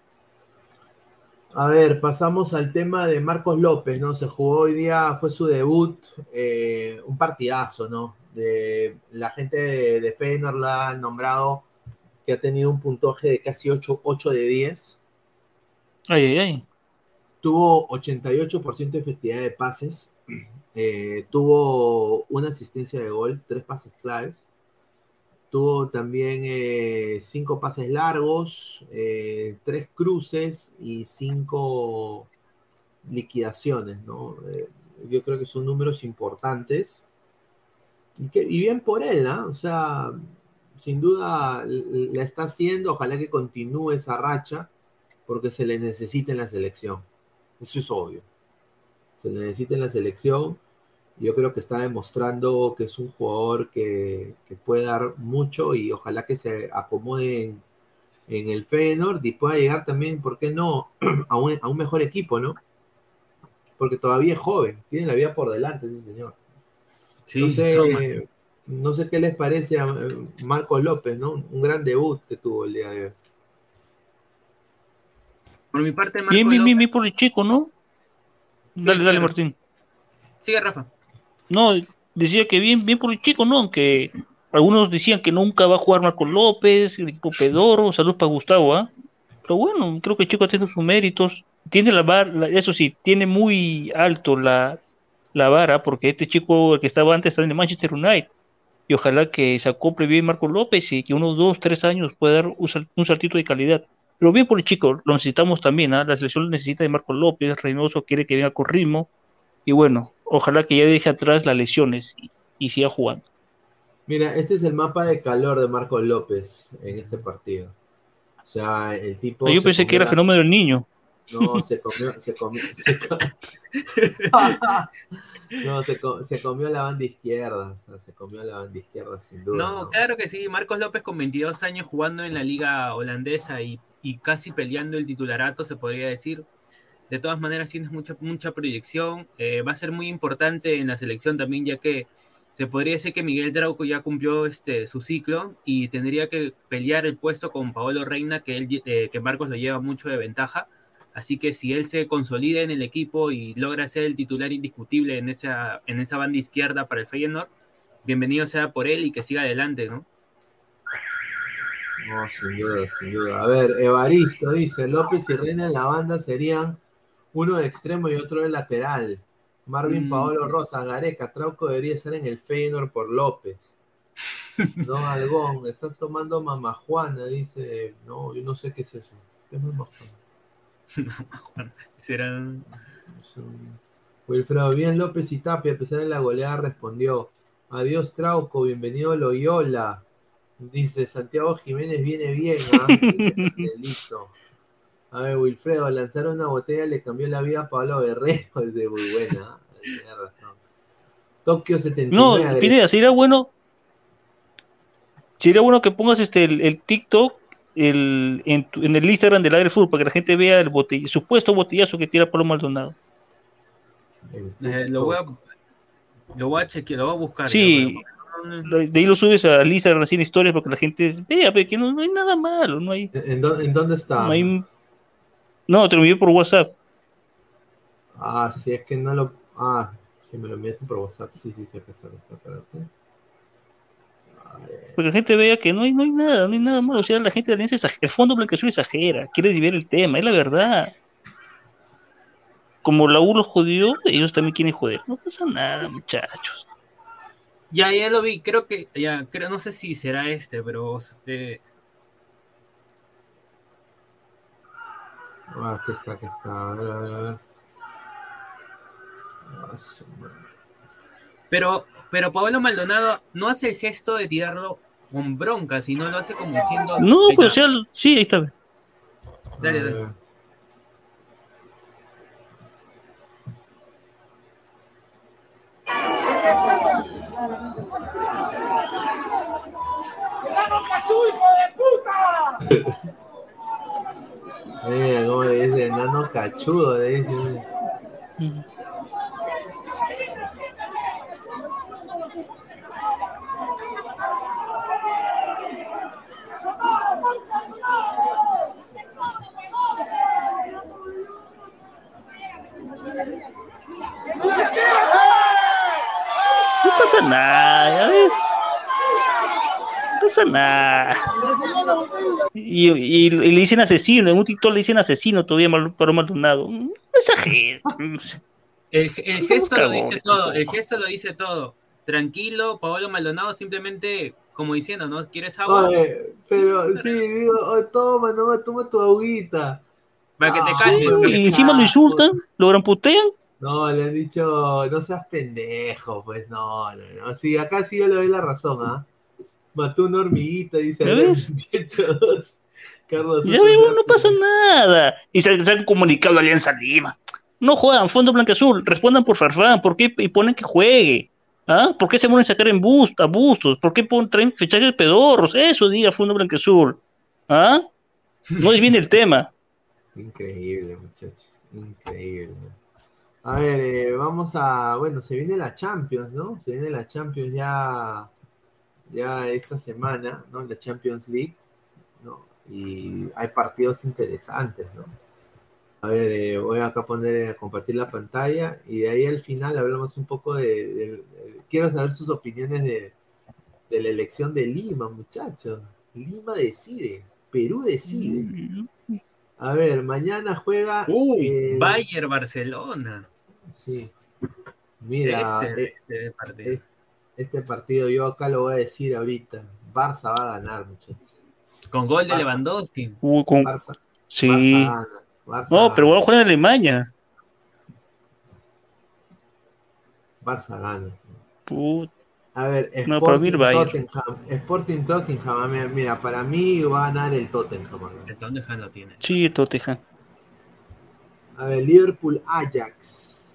A ver, pasamos al tema de Marcos López, ¿no? Se jugó hoy día, fue su debut, eh, un partidazo, ¿no? De, la gente de, de Feyenoord la han nombrado que ha tenido un puntaje de casi 8, 8 de 10.
Ay, ay, ay.
Tuvo 88% de efectividad de pases, <clears throat> eh, tuvo una asistencia de gol, tres pases claves. Tuvo también eh, cinco pases largos, eh, tres cruces y cinco liquidaciones, ¿no? Eh, yo creo que son números importantes. Y, que, y bien por él, ¿no? O sea, sin duda la está haciendo, ojalá que continúe esa racha, porque se le necesita en la selección. Eso es obvio. Se le necesita en la selección. Yo creo que está demostrando que es un jugador que, que puede dar mucho y ojalá que se acomode en, en el Feyenoord y pueda llegar también, ¿por qué no?, <clears throat> a un, a un mejor equipo, ¿no? Porque todavía es joven, tiene la vida por delante ese señor.
Sí,
no,
toma.
sé, no sé qué les parece a eh, Marco López, ¿no? Un gran debut que tuvo el día de hoy.
Por mi parte, Marco
Bien, bien, bien, por el chico, ¿no? Dale, dale,
claro.
Martín.
Sigue, Rafa.
No, decía que bien, bien por el chico, ¿no? Aunque algunos decían que nunca va a jugar Marco López, el equipo Pedoro, salud para Gustavo, ¿ah? Pero bueno, creo que el chico tiene sus méritos. Tiene la vara, eso sí, tiene muy alto la, la vara, porque este chico, el que estaba antes, está en el Manchester United. Y ojalá que se acople bien Marco López y que unos dos, tres años pueda dar un, sal- saltito de calidad. Pero bien por el chico, lo necesitamos también, ¿ah? La selección necesita de Marco López, Reynoso quiere que venga con ritmo. Y bueno, ojalá que ya deje atrás las lesiones y, y siga jugando.
Mira, este es el mapa de calor de Marco López en este partido. O sea, el tipo.
Yo pensé que
comió
era
la-
fenómeno del niño.
No, se comió, se comió, se co- <laughs> no, se, co- se comió la banda izquierda, o sea, se comió la banda izquierda sin duda.
No,
¿no?
claro que sí. Marcos López con 22 años jugando en la liga holandesa y, y casi peleando el titularato, se podría decir. De todas maneras, tienes mucha, mucha proyección. Eh, va a ser muy importante en la selección también, ya que se podría decir que Miguel Trauco ya cumplió este, su ciclo y tendría que pelear el puesto con Paolo Reina, que, él, eh, que Marcos lo lleva mucho de ventaja. Así que si él se consolida en el equipo y logra ser el titular indiscutible en esa, en esa banda izquierda para el Feyenoord, bienvenido sea por él y que siga adelante, ¿no?
No, sin duda, sin duda. A ver, Evaristo dice, López y Reina en la banda serían uno de extremo y otro de lateral. Marvin
Mm.
Paolo Rosa, Gareca, Trauco debería estar en el Feyenoord por López. <laughs> No, Algón, estás tomando mamajuana, dice. No, yo no sé qué es eso. ¿Qué es mamajuana?
Será...
Wilfredo, bien López y Tapia, a pesar de la goleada, respondió. Adiós Trauco, bienvenido Loyola. Dice Santiago Jiménez viene bien, ¿ah? <laughs> Dice Candelito. A ver, Wilfredo, lanzar una botella le cambió la vida a Pablo Guerrero, <laughs> es de muy buena. ¿ah? Tiene razón. Tokio 79.
No. Pineda, sería bueno. Sería bueno que pongas este el, el TikTok el, en, tu- en el Instagram del Aire Fútbol para que la gente vea el botell- supuesto botellazo que tira Pablo Maldonado.
Eh, lo, voy a, lo voy a chequear, lo voy a buscar.
Sí. De ahí lo subes al Instagram así en historias para que la gente vea, ve que no, no hay nada malo, no hay,
¿En, dó- en dónde está?
no hay- No, te lo envié por WhatsApp.
Ah, sí, es que no lo. Ah, sí, me lo enviaste por WhatsApp. Sí, sí, sí, acá está, acá está, espérate. A ver.
Para que la gente vea que no hay, no hay nada, no hay nada malo. O sea, la gente de Alianza exagera, el fondo blanqueazul exagera, quiere desviar el tema, es la verdad. Como la U los jodió, ellos también quieren joder. No pasa nada, muchachos.
Ya, ya lo vi, creo que, ya, creo, no sé si será este, pero eh,
Ah, aquí está, aquí está. A ver, a ver, a ver. Ah,
pero, pero Pablo Maldonado no hace el gesto de tirarlo con bronca, sino lo hace como diciendo.
No,
Ahí
pues o
está.
sea, sí, ahí está.
Dale, dale.
ver. <laughs> Eh, como le dice, enano cachudo, le dice.
Ujú. No pasa nada. Nada. Y, y- y le dicen asesino, en un TikTok le dicen asesino todavía mal, Pablo Maldonado. No exageres.
El, el
Somos
gesto lo dice todo, el gesto lo dice todo. Tranquilo, Pablo Maldonado simplemente, como diciendo, ¿no? ¿Quieres agua?
Oye, pero sí, digo, oh, toma, no, toma tu agüita.
Para que te
Ah,
calmes. para
Y encima lo insultan, lo gramputean.
No, le han dicho, no seas pendejo, pues no, no, no. Sí, acá sí yo le doy la razón, ¿ah? Mató una hormiguita, dice
¿Ya
Adrián
ves?
282. Carlos
Ya no pasa nada. Y se, se han comunicado a Alianza Lima. No juegan, Fondo Blanca-Azul, respondan por Farfán, ¿por qué y ponen que juegue? ¿Ah? ¿Por qué se mueren a sacar en bus, a bustos? ¿Por qué pon- traen fichajes pedorros? Eso diga Fondo Blanca-Azul. ¿Ah? No es bien el tema. <laughs>
Increíble, muchachos. Increíble. A ver, eh, vamos a. Bueno, se viene la Champions, ¿no? Se viene la Champions ya. Ya esta semana, ¿no? La Champions League, ¿no? Y hay partidos interesantes, ¿no? A ver, eh, voy acá a poner, a compartir la pantalla y de ahí al final hablamos un poco de. de- de- quiero saber sus opiniones de, de la elección de Lima, muchachos. Lima decide, Perú decide. A ver, mañana juega.
Uy,
eh,
Bayern Barcelona.
Sí. Mira,
Ese-
eh,
ese partido.
es- este partido yo acá lo voy a decir ahorita. Barça va a ganar, muchachos.
Con gol de
Barça.
Lewandowski.
Uh, con-
Barça,
sí.
Barça gana. Barça
No, pero van a jugar en Alemania.
Barça gana.
Put-
A ver,
No, para mí
Sporting
el Bayern.
Tottenham. Sporting Tottenham, a ver, mira, para mí va a ganar el Tottenham. ver.
El Tottenham lo tiene.
Sí, Tottenham.
A ver, Liverpool Ajax.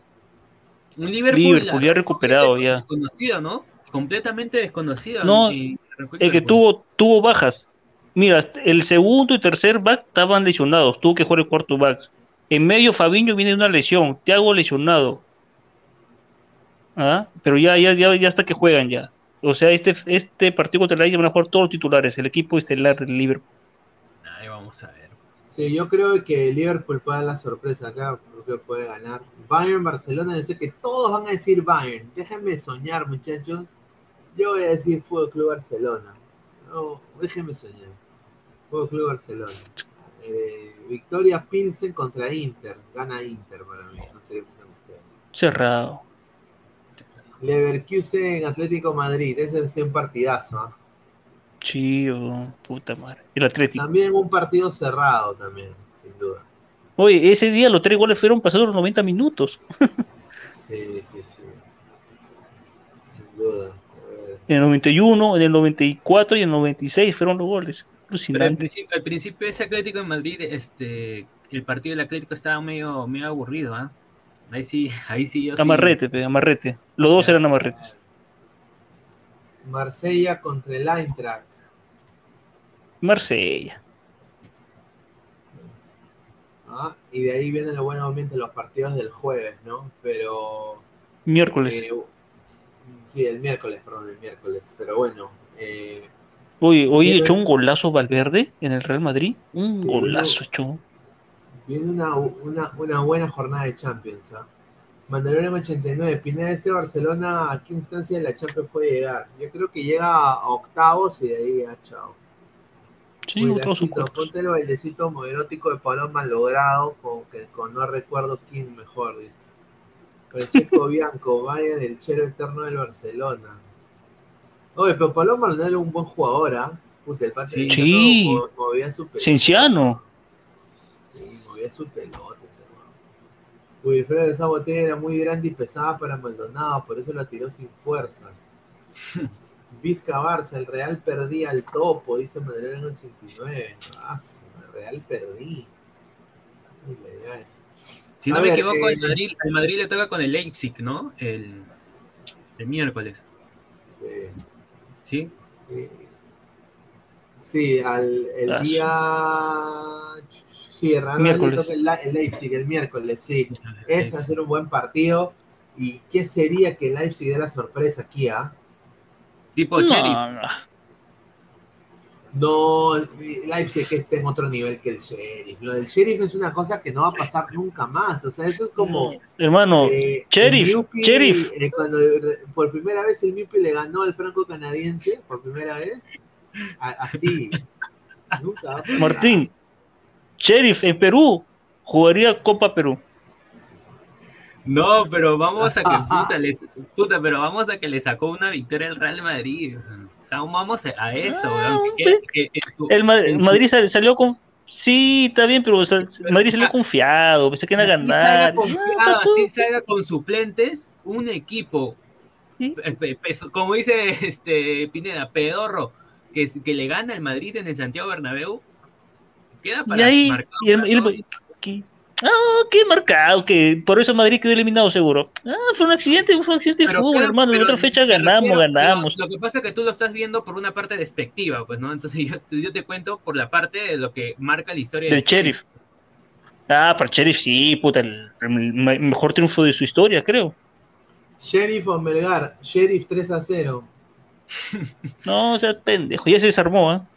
Un Liverpool,
Liverpool ya recuperado ya.
Desconocido, ¿no? Completamente desconocido.
No,
y-
El que tuvo, tuvo bajas. Mira, el segundo y tercer back estaban lesionados. Tuvo que jugar el cuarto back. En medio, Fabiño viene de una lesión. Thiago lesionado. ¿Ah? Pero ya, ya, ya, ya hasta que juegan ya. O sea, este, este partido contra el Ajax van a jugar todos los titulares. El equipo estelar del Liverpool.
Ahí vamos a ver.
Sí, yo creo que Liverpool puede dar la sorpresa acá, creo que puede ganar. Bayern, Barcelona, yo sé que todos van a decir Bayern. Déjenme soñar, muchachos. Yo voy a decir Fútbol Club Barcelona. No, déjenme soñar. Fútbol Club Barcelona. Eh, victoria Pilsen contra Inter. Gana Inter para mí. No sé qué ustedes.
Cerrado.
Leverkusen, Atlético Madrid. Ese es un partidazo. ¿ah?
Sí, oh, puta madre. El Atlético.
También un partido cerrado, también, sin duda.
Oye, ese día los tres goles fueron pasados los 90 minutos.
Sí, sí, sí. Sin duda.
En el 91, en el 94 y en el 96 fueron los goles.
Pero al principio, al principio ese Atlético de Madrid, este, el partido del Atlético estaba medio, medio aburrido, ¿ah? Ahí sí, <laughs> ahí sí yo sí-
Amarrete, pe, amarrete. Los dos eran amarretes.
Marsella contra el Eintracht.
Marsella.
¿ah? Y de ahí vienen los buenos momentos los partidos del jueves, ¿no? Pero.
Miércoles.
eh, sí, el miércoles, perdón, el miércoles. Pero bueno. eh,
hoy
Viene-
echó un golazo Valverde en el Real Madrid. Un
Sí,
golazo echó.
viene una, una, una buena jornada de Champions. ¿ah? Mandalorian 89. Pineda, este Barcelona, ¿a qué instancia de la Champions puede llegar? Yo creo que llega a octavos y de ahí ya chao.
Sí, cortos.
ponte el bailecito homoerótico de Paloma logrado con, que, con no recuerdo quién mejor, dice. Con el Checo Bianco, vaya el chero eterno del Barcelona. Oye, pero Paloma no era un buen jugador, ¿ah? Puta, el padre
Sí.
mo- movía su pelota.
Cienciano.
Sí, movía su pelota ese. Wilfredo de esa botella era muy grande y pesada para Maldonado, por eso la tiró sin fuerza. <laughs> Vizca Barça, el Real perdía al topo, dice Madrid en 89. Ah, el Real perdí. Ay, ay, ay.
Si no
A
me
ver,
equivoco,
eh,
el Madrid, el Madrid le toca con el Leipzig, ¿no? El, el miércoles,
Sí,
¿sí?
sí. Sí, al el
Ah,
día. Sí, Madrid le
Miércoles.
toca el, Leipzig el miércoles, sí.
El-
ser un buen partido. ¿Y qué sería que el Leipzig dé la sorpresa aquí, ah?
Tipo
No,
Sheriff.
no.
No, Leipzig que esté en otro nivel que el Sheriff. Lo del Sheriff es una cosa que no va a pasar nunca más. O sea, eso es como.
Hermano,
eh,
Sheriff, Sheriff.
eh, cuando por primera vez el Newpi le ganó al franco canadiense, por primera vez. a- así. nunca va a pasar.
Martín, Sheriff en Perú jugaría Copa Perú.
No, pero vamos a que puta, le- puta, pero vamos a que le sacó una victoria al Real Madrid. Vamos a eso,
Ah,
weón, que- que- que en su-
El,
su-
Madrid sal- salió con. Sí, está bien, pero o sea, Madrid salió confiado. Pensé que a ganar. Ah,
así salga con suplentes, un equipo,
Sí.
como dice <laughs> este Pineda, pedorro, que, que le gana al Madrid en el Santiago Bernabéu, queda
Y
para
ahí, y el- el- Ah, qué marcado, que por eso Madrid quedó eliminado seguro. Ah, fue un accidente, fue un accidente de
Pero,
fútbol,
claro,
hermano. En otra fecha ganamos,
refiero-
ganamos.
Lo, lo que pasa es que tú lo estás viendo por una parte despectiva, pues, ¿no? Entonces <laughs> yo, yo te cuento por la parte de lo que marca la historia
Del sheriff. Ah, para el sheriff sí, puta, el, el me- mejor triunfo de su historia, creo.
Sheriff o Melgar, Sheriff 3 a 0. <laughs>
No, o sea, pendejo, ya se desarmó, ¿ah?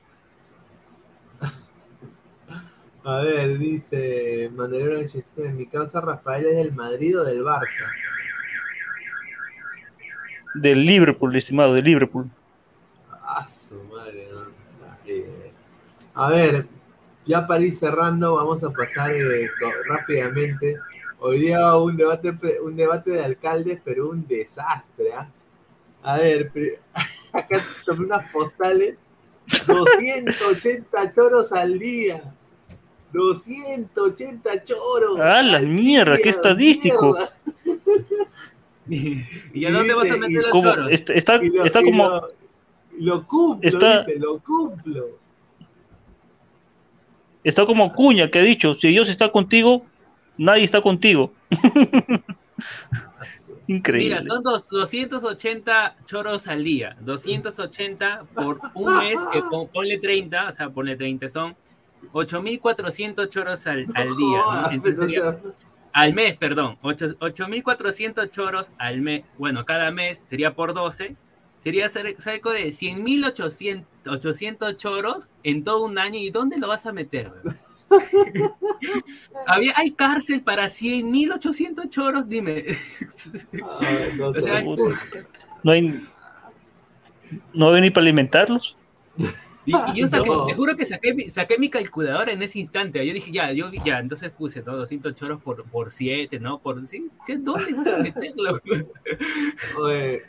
A ver, dice Mandelero 83, mi causa Rafael es del Madrid o del Barça.
Del Liverpool, estimado, del Liverpool.
Ah, su madre. no. Eh, A ver, ya para ir cerrando, vamos a pasar eh, rápidamente. Hoy día un debate, un debate de alcaldes, pero un desastre. ¿ah? A ver, <laughs> acá tomé unas postales. 280 choros al día. 280 choros.
¡Ah, la mierda! ¡Qué estadístico! <laughs>
¿Y ya dónde vas a meter los
Como,
choros?
está, está,
lo-
como,
Lo, lo cumplo,
está-
dice, lo cumplo.
está como Cuña que ha dicho, si Dios está contigo, nadie está contigo. <laughs> Increíble.
Mira, son dos, 280 choros al día. 280 por un mes, que pon- ponle 30, o sea, ponle 30, son 8.400 choros al, al día. ¿no? Entonces
sea,
al mes, perdón. ocho- 8.400 choros al mes. Bueno, cada mes sería por 12. Sería cer- cerca de 100.800 800 choros en todo un año. ¿Y dónde lo vas a meter? <laughs> Había, ¿Hay cárcel para 100.800 choros? Dime.
ay, no <laughs>
O sea.
No hay, no hay ni para alimentarlos. <laughs>
Y, y yo <laughs> saqué-
No.
te juro que saqué, mi- saqué mi calculadora en ese instante. Yo dije, ya, yo ya, entonces puse ¿no? 200 choros por, por 7, ¿no? Por, ¿sí? ¿Sí? ¿Dónde vas a meterlo? <laughs>
Oye,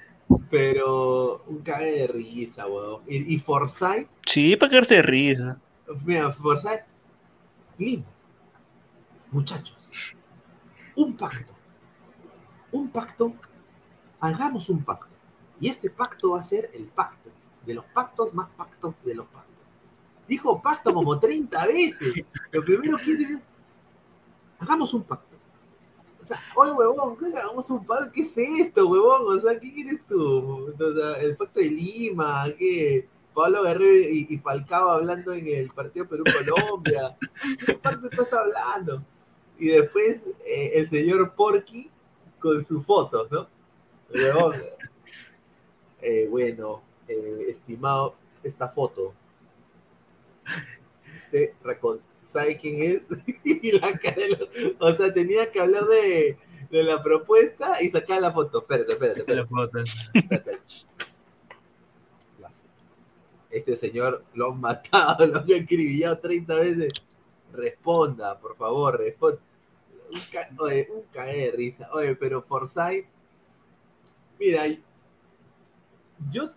pero un cague de risa, weón. Y, y Forsyth,
Sí, para caerse de risa.
mira, Forsyth, lindo. Muchachos, un pacto. Un pacto, hagamos un pacto. Y este pacto va a ser el pacto. De los pactos más pactos de los pactos. Dijo pacto como <laughs> 30 veces. Los primeros 15 minutos. Hagamos un pacto. O sea, oye, huevón, ¿qué hagamos un pacto? ¿Qué es esto, huevón? O sea, ¿qué quieres tú? O sea, el pacto de Lima, ¿qué? Pablo Guerrero y, y Falcao hablando en el partido Perú-Colombia. ¿Qué pacto estás hablando? Y después eh, el señor Porky con sus fotos, ¿no? Huevón. Eh, bueno, eh, estimado, esta foto. Usted sabe quién es. <laughs> y la cara de lo- o sea, tenía que hablar de, de la propuesta y sacar la foto. Espérate, espérate, espérate.
La foto.
espérate. Este señor lo han matado, <laughs> lo han acribillado 30 veces. Responda, por favor, responda. Un, ca- oye, un cague de risa. Oye, pero Forsyth, mira, yo,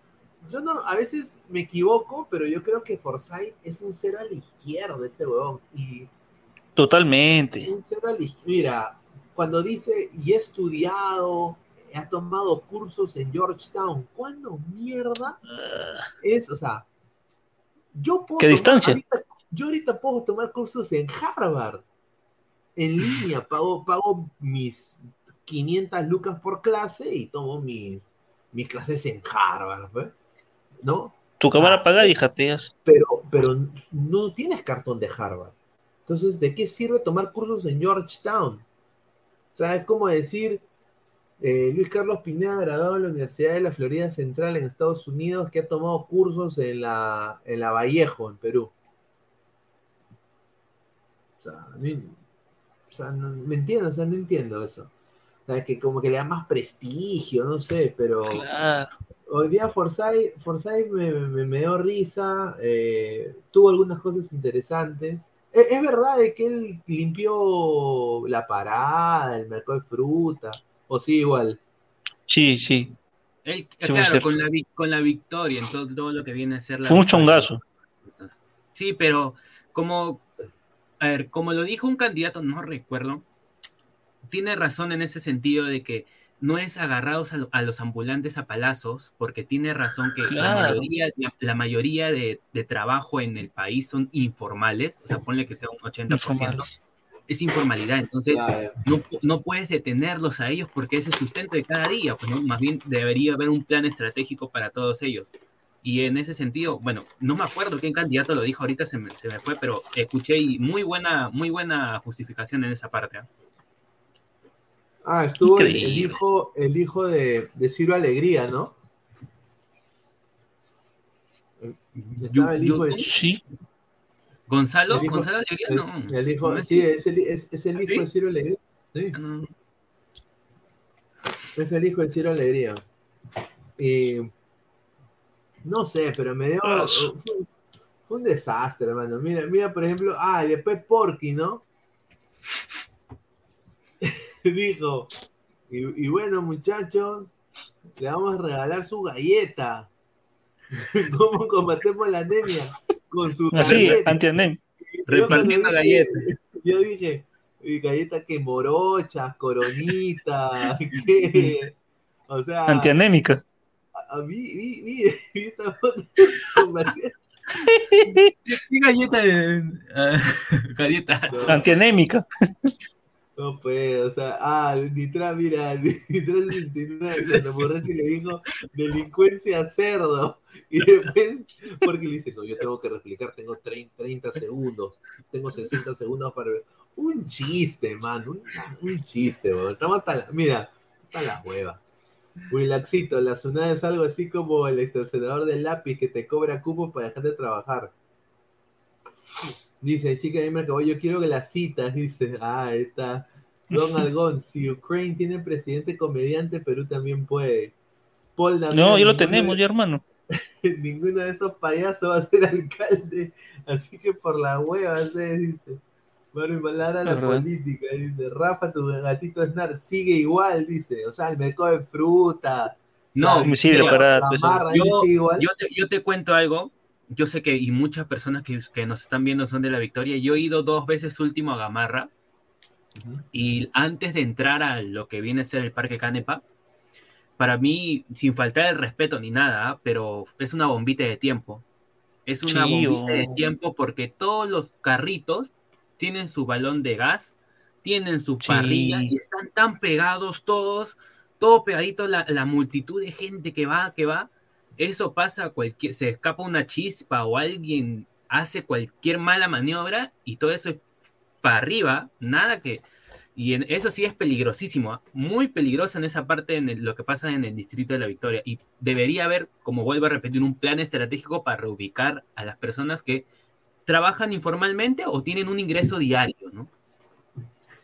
yo no, a veces me equivoco, pero yo creo que Forsyth es un cero a la izquierda, ese huevón. Y
Totalmente.
un cero a la iz- Mira, cuando dice, y he estudiado, ha tomado cursos en Georgetown, ¿cuándo mierda
Ah,
es? O sea, yo puedo
¿Qué
tomar-
distancia?
ahorita- yo ahorita puedo tomar cursos en Harvard, en línea, <laughs> pago, pago mis 500 lucas por clase y tomo mis, mis clases en Harvard, ¿ve? ¿No?
tu cámara apagada y jateas.
Pero, pero no tienes cartón de Harvard. Entonces, ¿de qué sirve tomar cursos en Georgetown? O sea, es como decir, eh, Luis Carlos Pineda, graduado en la Universidad de la Florida Central en Estados Unidos, que ha tomado cursos en la, en la Vallejo, en Perú. O sea, a mí- o sea, no- ¿me entiendes? O sea, no entiendo eso. O sea, que como que le da más prestigio, no sé, pero...
Claro.
Hoy día Forsyth, Forsyth me, me- me dio risa, eh, tuvo algunas cosas interesantes. Es, es verdad de que él limpió la parada, el mercado de fruta, o sí, igual.
Sí, sí.
Él, claro, con la, con la victoria, en todo, todo lo que viene a ser la
Fue un chongazo.
Sí, pero como, a ver, como lo dijo un candidato, no recuerdo, tiene razón en ese sentido de que no es agarrados a, lo- a los ambulantes a palazos, porque tiene razón que la mayoría, la, la mayoría de, de trabajo en el país son informales, o sea, ponle que sea un 80%,
Informales.
es informalidad. Entonces,
Claro.
no, no puedes detenerlos a ellos porque es el sustento de cada día. Pues, ¿no? Más bien debería haber un plan estratégico para todos ellos. Y en ese sentido, bueno, no me acuerdo quién candidato lo dijo ahorita, se me, se me fue, pero escuché y muy buena, muy buena justificación en esa parte. ¿ah?
Ah, estuvo el, hijo, el hijo de, de Ciro Alegría, ¿no? Estaba el hijo de
Sí,
Gonzalo,
El hijo-
Gonzalo Alegría,
el,
no.
el hijo, sí, es el, es, es el hijo
¿Sí?
de Ciro Alegría. Sí,
Ah, no.
es el hijo de Ciro Alegría. Y no sé, pero me dio.
Ah,
Fue, fue un desastre, hermano. Mira, mira, por ejemplo, ah, y después Porky, ¿no? <laughs> Dijo, y, y bueno, muchachos, le vamos a regalar su galleta. <laughs> ¿Cómo combatemos la anemia? Con su
así,
galleta. Yo
Repartiendo galletas.
Yo dije, y galleta que morochas, coronita, <laughs> que. O sea,
Antianémica.
a mí, vi, vi, vi esta foto
¿Qué galleta de. ah, galleta.
No,
Antianémica.
No puede, o sea, ah, Nitra, mira, <laughs> Nitra 69, <laughs> cuando Borretti le dijo delincuencia cerdo, y después, porque le dice, no, yo tengo que replicar, tengo 30, 30 segundos, tengo 60 segundos para ver. Un chiste, man, un, un chiste, man. Estamos hasta la, mira, hasta la hueva. Willaxito, la Sunada es algo así como el extorsionador del lápiz que te cobra cupo para dejar de trabajar. Dice, chica gamer que yo quiero que las citas, dice, ah, ahí está. Don Algón, si Ukraine tiene presidente comediante, Perú también puede. Paul Damián,
No, ya lo tenemos,
de-
ya, hermano. <laughs>
ninguno de esos payasos va a ser alcalde, así que por la hueva se dice. Van a embalar a la
¿Verdad?
política, dice. Rafa, tu gatito Snark sigue igual, dice. O sea, el mercado de fruta.
No,
la
sí,
la-
para-
la
pues,
marra,
yo-
igual.
Yo te, yo te cuento algo. Yo sé que, y muchas personas que, que nos están viendo son de la Victoria. Yo he ido dos veces último a Gamarra. Y antes de entrar a lo que viene a ser el Parque Canepa, para mí, sin faltar el respeto ni nada, pero es una bombita de tiempo. Es una bombita de
o-
tiempo porque todos los carritos tienen su balón de gas, tienen su
Sí.
parrilla y están tan pegados todos, todo pegadito, la, la multitud de gente que va, que va. Eso pasa, cualquier, se escapa una chispa o alguien hace cualquier mala maniobra y todo eso es para arriba, nada que... Y en, eso sí es peligrosísimo, ¿ah? muy peligroso en esa parte, en el- lo que pasa en el Distrito de la Victoria. Y debería haber, como vuelvo a repetir, un plan estratégico para reubicar a las personas que trabajan informalmente o tienen un ingreso diario, ¿no?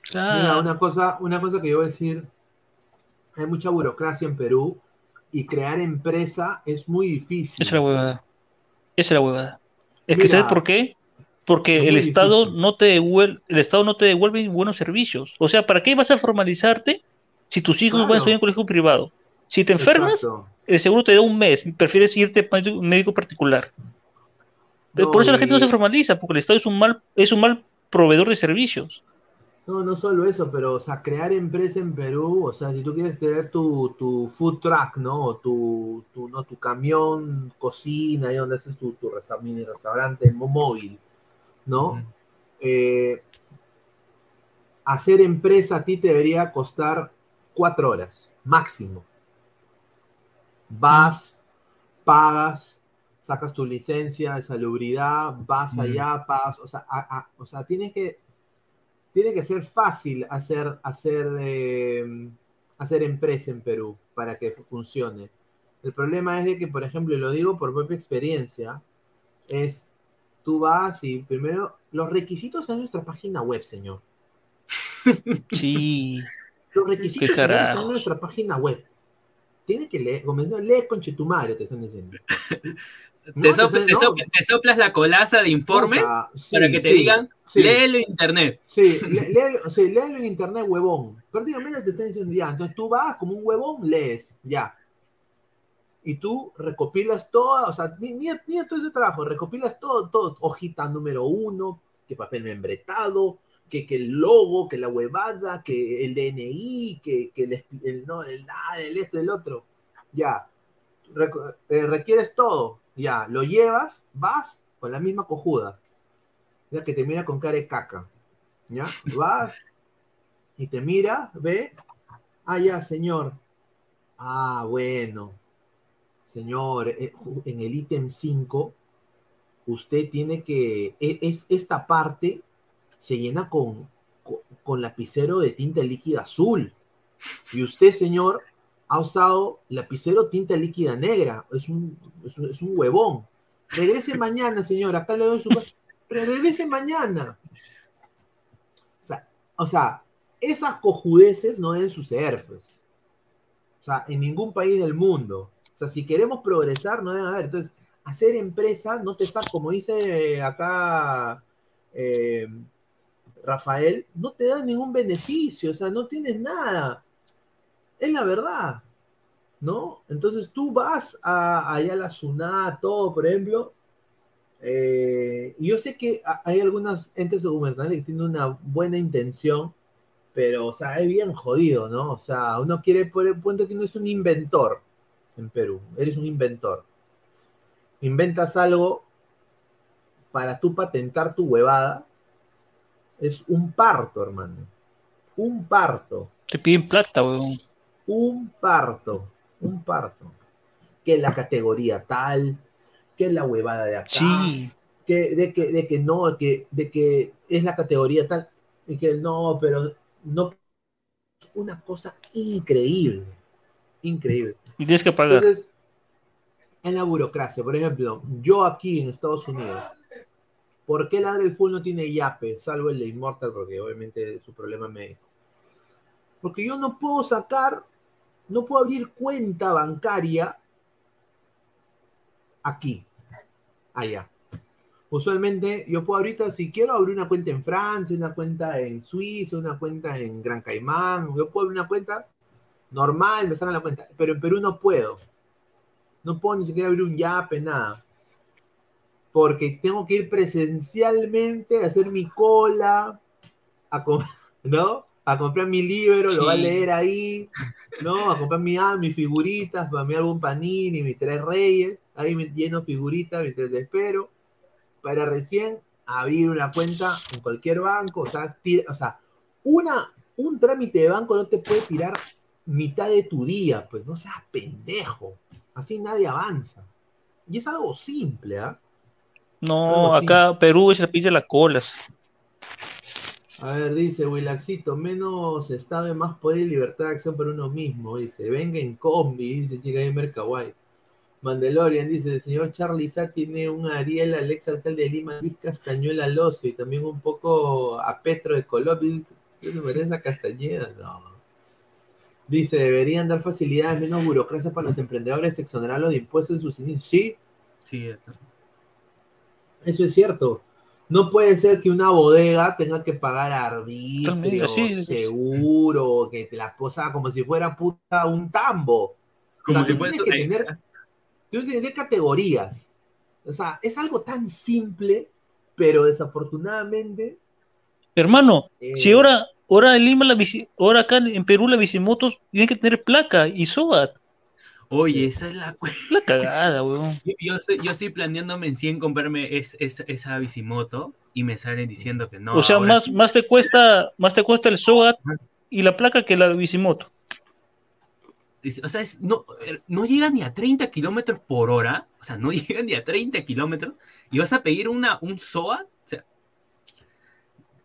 Claro.
Mira, una cosa, una cosa que yo voy a decir, hay mucha burocracia en Perú y crear empresa es muy difícil.
Esa es la huevada. Esa es la huevada. Es que ¿sabes por qué? Porque el Estado
difícil.
no te devuelve, el Estado no te devuelve buenos servicios. O sea, ¿para qué vas a formalizarte si tus hijos van a estudiar en colegio privado? Si te enfermas,
Exacto.
el seguro te da un mes, prefieres irte a un médico particular.
No,
Por eso la gente no se formaliza, porque el Estado es un mal, es un mal proveedor de servicios.
No, no solo eso, pero, o sea, crear empresa en Perú, o sea, si tú quieres tener tu, tu food truck, ¿no? O tu, tu, no, tu camión, cocina, ahí donde haces tu, tu resta- mini restaurante móvil, ¿no? Eh, hacer empresa a ti te debería costar cuatro horas, máximo. Vas, pagas, sacas tu licencia de salubridad, vas allá, pagas, o sea, a- a- o sea, tienes que, tiene que ser fácil hacer, hacer, eh, hacer empresa en Perú para que funcione. El problema es de que, por ejemplo, y lo digo por propia experiencia, es tú vas y primero, los requisitos están en nuestra página web, señor. <laughs>
Sí,
Los requisitos
¿Qué
señor, están en nuestra página web. Tiene que leer, como no, lee con tu madre, te están diciendo. <laughs>
Te,
no.
soplas la colaza de informes
sí,
para que te
sí,
digan,
sí.
léelo en internet.
Sí, lé- léelo, <laughs> léelo en internet, huevón. Prácticamente te están diciendo ya. Entonces tú vas como un huevón, lees, ya. Y tú recopilas todo, o sea, mi- mira, todo ese trabajo, recopilas todo, todo, hojita número uno, que papel membretado, que, que el logo, que la huevada, que el DNI, que, que el, no, el, ah, el esto, el otro. Ya. Eh, requieres todo, ya. Lo llevas, vas con la misma cojuda. Ya que te mira con cara de caca. ¿Ya? Vas y te mira, ve. Ah, ya, señor. Ah, bueno. Señor, eh, en el ítem 5, usted tiene que. e- Es, esta parte se llena con, con, con lapicero de tinta líquida azul. Y usted, señor, ha usado lapicero tinta líquida negra. Es un, es un, es un huevón. Regrese <laughs> mañana, señor. Acá le doy su. Regrese mañana. O sea, o sea, esas cojudeces no deben suceder, pues. O sea, en ningún país del mundo. O sea, si queremos progresar, no debe haber. Entonces, hacer empresa no te saca, como dice acá eh, Rafael, no te da ningún beneficio, o sea, no tienes nada. Es la verdad, ¿no? Entonces tú vas a, allá a la SUNAT, todo, por ejemplo, eh, yo sé que ha- hay algunas entes gubernamentales que tienen una buena intención, pero, o sea, es bien jodido, ¿no? O sea, uno quiere poner, ponte que no es un inventor en Perú, eres un inventor. Inventas algo para tú patentar tu huevada, es un parto, hermano. Un parto,
Te piden plata, weón.
un parto, un parto. Que la categoría tal, que la huevada de acá,
Sí.
que, de, que, de que no, que, de que es la categoría tal, y que no, pero no. Es una cosa increíble, increíble.
Y tienes que pagar.
Entonces, en la burocracia, por ejemplo, yo aquí en Estados Unidos, ¿por qué Ladre el Full no tiene yape, salvo el de Immortal, porque obviamente es su problema médico? Porque yo no puedo sacar, no puedo abrir cuenta bancaria aquí, allá. Usualmente yo puedo ahorita, si quiero abrir una cuenta en Francia, una cuenta en Suiza, una cuenta en Gran Caimán, yo puedo abrir una cuenta normal, me sacan la cuenta, pero en Perú no puedo. No puedo ni siquiera abrir un yape, nada. Porque tengo que ir presencialmente a hacer mi cola, a, <laughs> ¿no? a comprar mi libro, lo va a leer ahí, ¿no? A comprar mi, ah, mis figuritas, para mi álbum Panini, mis tres reyes, ahí me lleno figuritas mientras espero, para recién abrir una cuenta en cualquier banco, o sea, tira- o sea, una, un trámite de banco no te puede tirar mitad de tu día, pues no seas pendejo, así nadie avanza. Y es algo simple, ¿ah?
No,
algo
acá Perú es el país de las colas.
A ver, dice Wilaxito, menos estado y más poder y libertad de acción para uno mismo, dice. Venga en combi, dice Chica Gamer Kawaii. Mandalorian dice, el señor Charlie Sá tiene un Ariel al ex alcalde de Lima, Luis Castañuela Lozo, y también un poco a Petro de Colombia. ¿Se merece a Castañeda? No. Dice, deberían dar facilidades, menos burocracia para los emprendedores, exonerarlos de impuestos en sus inicios. Sí,
Sí,
eso es cierto. No puede ser que una bodega tenga que pagar arbitrio,
sí.
seguro, que te la posa como si fuera puta un tambo.
como
O sea,
si fuese
que
eh,
tener, tienes que tener categorías. O sea, es algo tan simple, pero desafortunadamente.
Hermano,
eh,
si ahora, ahora en Lima, la bici, ahora acá en Perú, las bicimotos tienen que tener placa y SOAT.
Oye, esa es la <laughs>
La cagada, weón.
Yo, yo estoy, yo estoy planeándome en 100 comprarme es, es- esa bicimoto y me salen diciendo que no.
o sea,
ahora-
más, más te cuesta, más te cuesta el SOAT y la placa que la bicimoto.
O sea, es- no, eh, no llega ni a 30 kilómetros por hora. O sea, no <laughs> llega ni a 30 kilómetros. Y vas a pedir una, un SOA.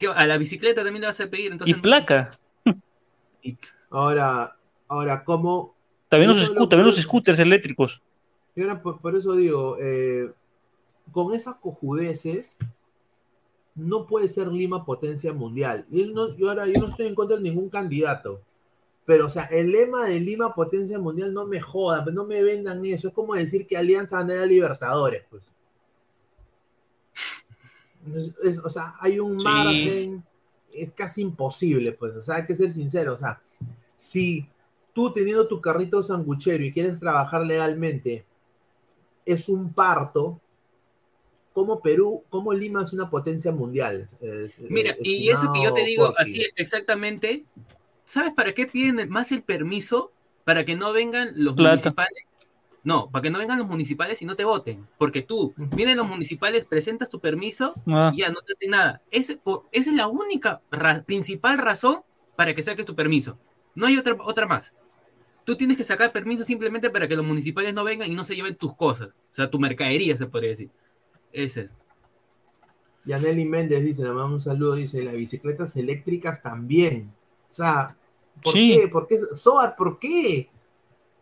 O sea, ¿qué- a la bicicleta también le vas a pedir.
Y
Entonces,
placa. <laughs>
Ahora, ahora, como.
También
Yo
los, scooters,
lo
también los scooters eléctricos.
Y ahora, por, por eso digo, eh, con esas cojudeces, no puede ser Lima potencia mundial. Y él no- yo ahora yo no estoy en contra de ningún candidato. Pero, o sea, el lema de Lima potencia mundial no me joda, pues no me vendan eso. Es como decir que Alianza ganará Libertadores, pues. Es- es- o sea, hay un
Sí.
margen, es casi imposible, pues. O sea, hay que ser sincero. O sea, si tú teniendo tu carrito sanguchero y quieres trabajar legalmente, es un parto, como Perú, como Lima es una potencia mundial. Es-
Mira,
eh,
y eso que yo te digo así exactamente, ¿sabes para qué piden más el permiso? Para que no vengan los
Plata.
municipales No, para que no vengan los municipales y no te voten. Porque tú, vienen los municipales, presentas tu permiso
Ah,
y ya no te hacen nada. Por- esa es la única ra- principal razón para que saques tu permiso. No hay otra, otra más. Tú tienes que sacar permiso simplemente para que los municipales no vengan y no se lleven tus cosas. O sea, tu mercadería, se podría decir. Ese.
Yaneli Méndez dice, le un saludo, dice, las bicicletas eléctricas también. O sea, ¿por
Sí.
qué? ¿Por qué? Soar, ¿por qué?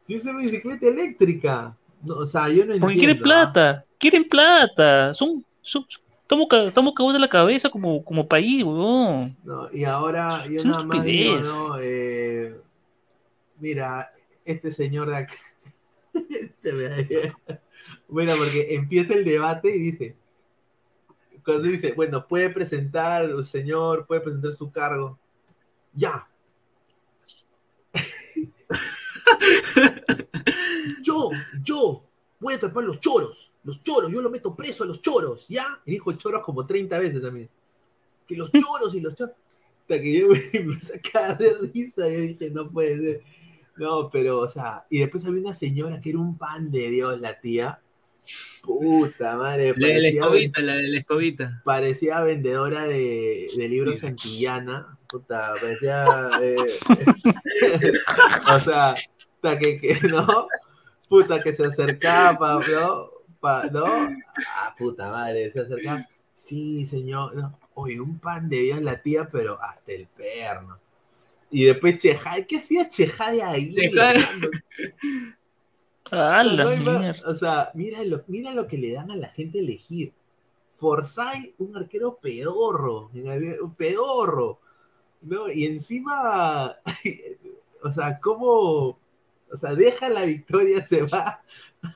Si es una bicicleta eléctrica. No, o sea, yo no entiendo.
porque quieren
¿ah?
plata, quieren plata. Son, son- estamos, estamos cagados de la cabeza como, como país, weón.
No, y ahora yo nada más digo. ¿no? Eh, mira, este señor de acá. <laughs> este me da- Bueno, porque empieza el debate y dice, cuando dice, bueno, puede presentar, el señor, puede presentar su cargo. Ya. <laughs> <laughs> yo, yo, voy a atrapar los choros, los choros, yo lo meto preso a los choros, ¿ya? Y dijo choros como 30 veces también. Que los <laughs> choros y los choros. Hasta que yo <laughs> me empecé a cagar de risa, yo dije, no puede ser. No, pero, o sea, y después había una señora que era un pan de Dios, la tía. Puta madre,
La de la escobita, la de la escobita.
parecía vendedora de, de libros santillana. Puta, parecía. eh, o sea, puta, que, que, <laughs> ¿no? Puta, que se acercaba, ¿no? Pa- ¿No? Ah, puta madre, se acercaba. Sí, señor. No. Oye, un pan de Dios la tía, pero hasta el perno. Y después Chejay, ¿qué hacía Chejay ahí?
Chejay. <laughs>
hermano?
A
O sea, no o mira lo, mira lo que le dan a la gente elegir. Forsyth, un arquero pedorro, un pedorro, ¿no? Y encima, <laughs> o sea, ¿cómo? O sea, deja la victoria, se va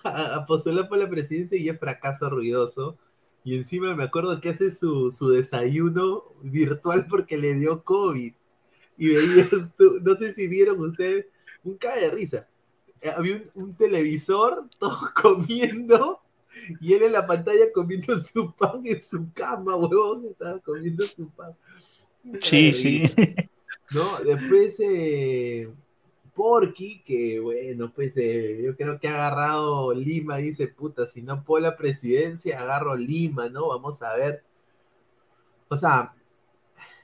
a, postular por la presidencia y es fracaso ruidoso. Y encima me acuerdo que hace su, su desayuno virtual porque le dio COVID. Y veías tú, no sé si vieron ustedes, un cae de risa eh, había un, un televisor, <laughs> todos comiendo, y él en la pantalla comiendo su pan en su cama, huevón, estaba comiendo su pan.
Sí, sí.
¿No? Después, eh, Porky, que bueno, pues eh, yo creo que ha agarrado Lima, dice, puta, si no puedo la presidencia, agarro Lima, ¿no? Vamos a ver. O sea,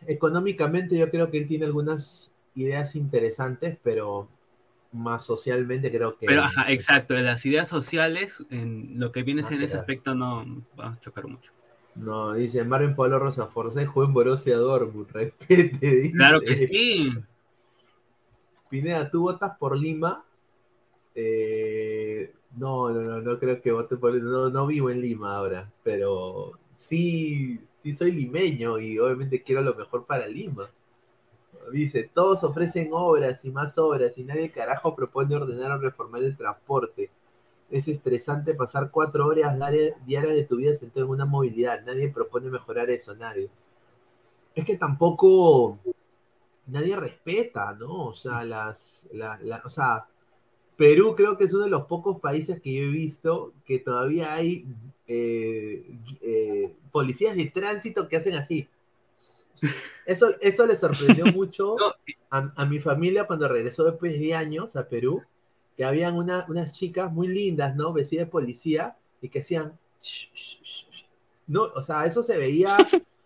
económicamente yo creo que él tiene algunas ideas interesantes, pero más socialmente creo que...
Pero, ajá, exacto, las ideas sociales, en lo que viene en ese aspecto no va a chocar mucho.
No, dice Marvin Pablo Rosa Forza jugó en Borussia Dortmund, <laughs> respete, dice.
Claro que sí.
Pineda, ¿tú votas por Lima? Eh, no, no, no, no creo que vote por no, no vivo en Lima ahora, pero sí, sí soy limeño y obviamente quiero lo mejor para Lima. Dice, todos ofrecen obras y más obras y nadie carajo propone ordenar o reformar el transporte. Es estresante pasar cuatro horas diarias de tu vida sentado en una movilidad. Nadie propone mejorar eso, nadie. Es que tampoco nadie respeta, ¿no? O sea, las, la- la- o sea, Perú creo que es uno de los pocos países que yo he visto que todavía hay eh, eh, policías de tránsito que hacen así. Eso, eso le sorprendió <laughs> mucho a, a mi familia cuando regresó después de años a Perú, que habían una- unas chicas muy lindas, ¿no? Vestidas de policía y que hacían... No, o sea, eso se veía <laughs>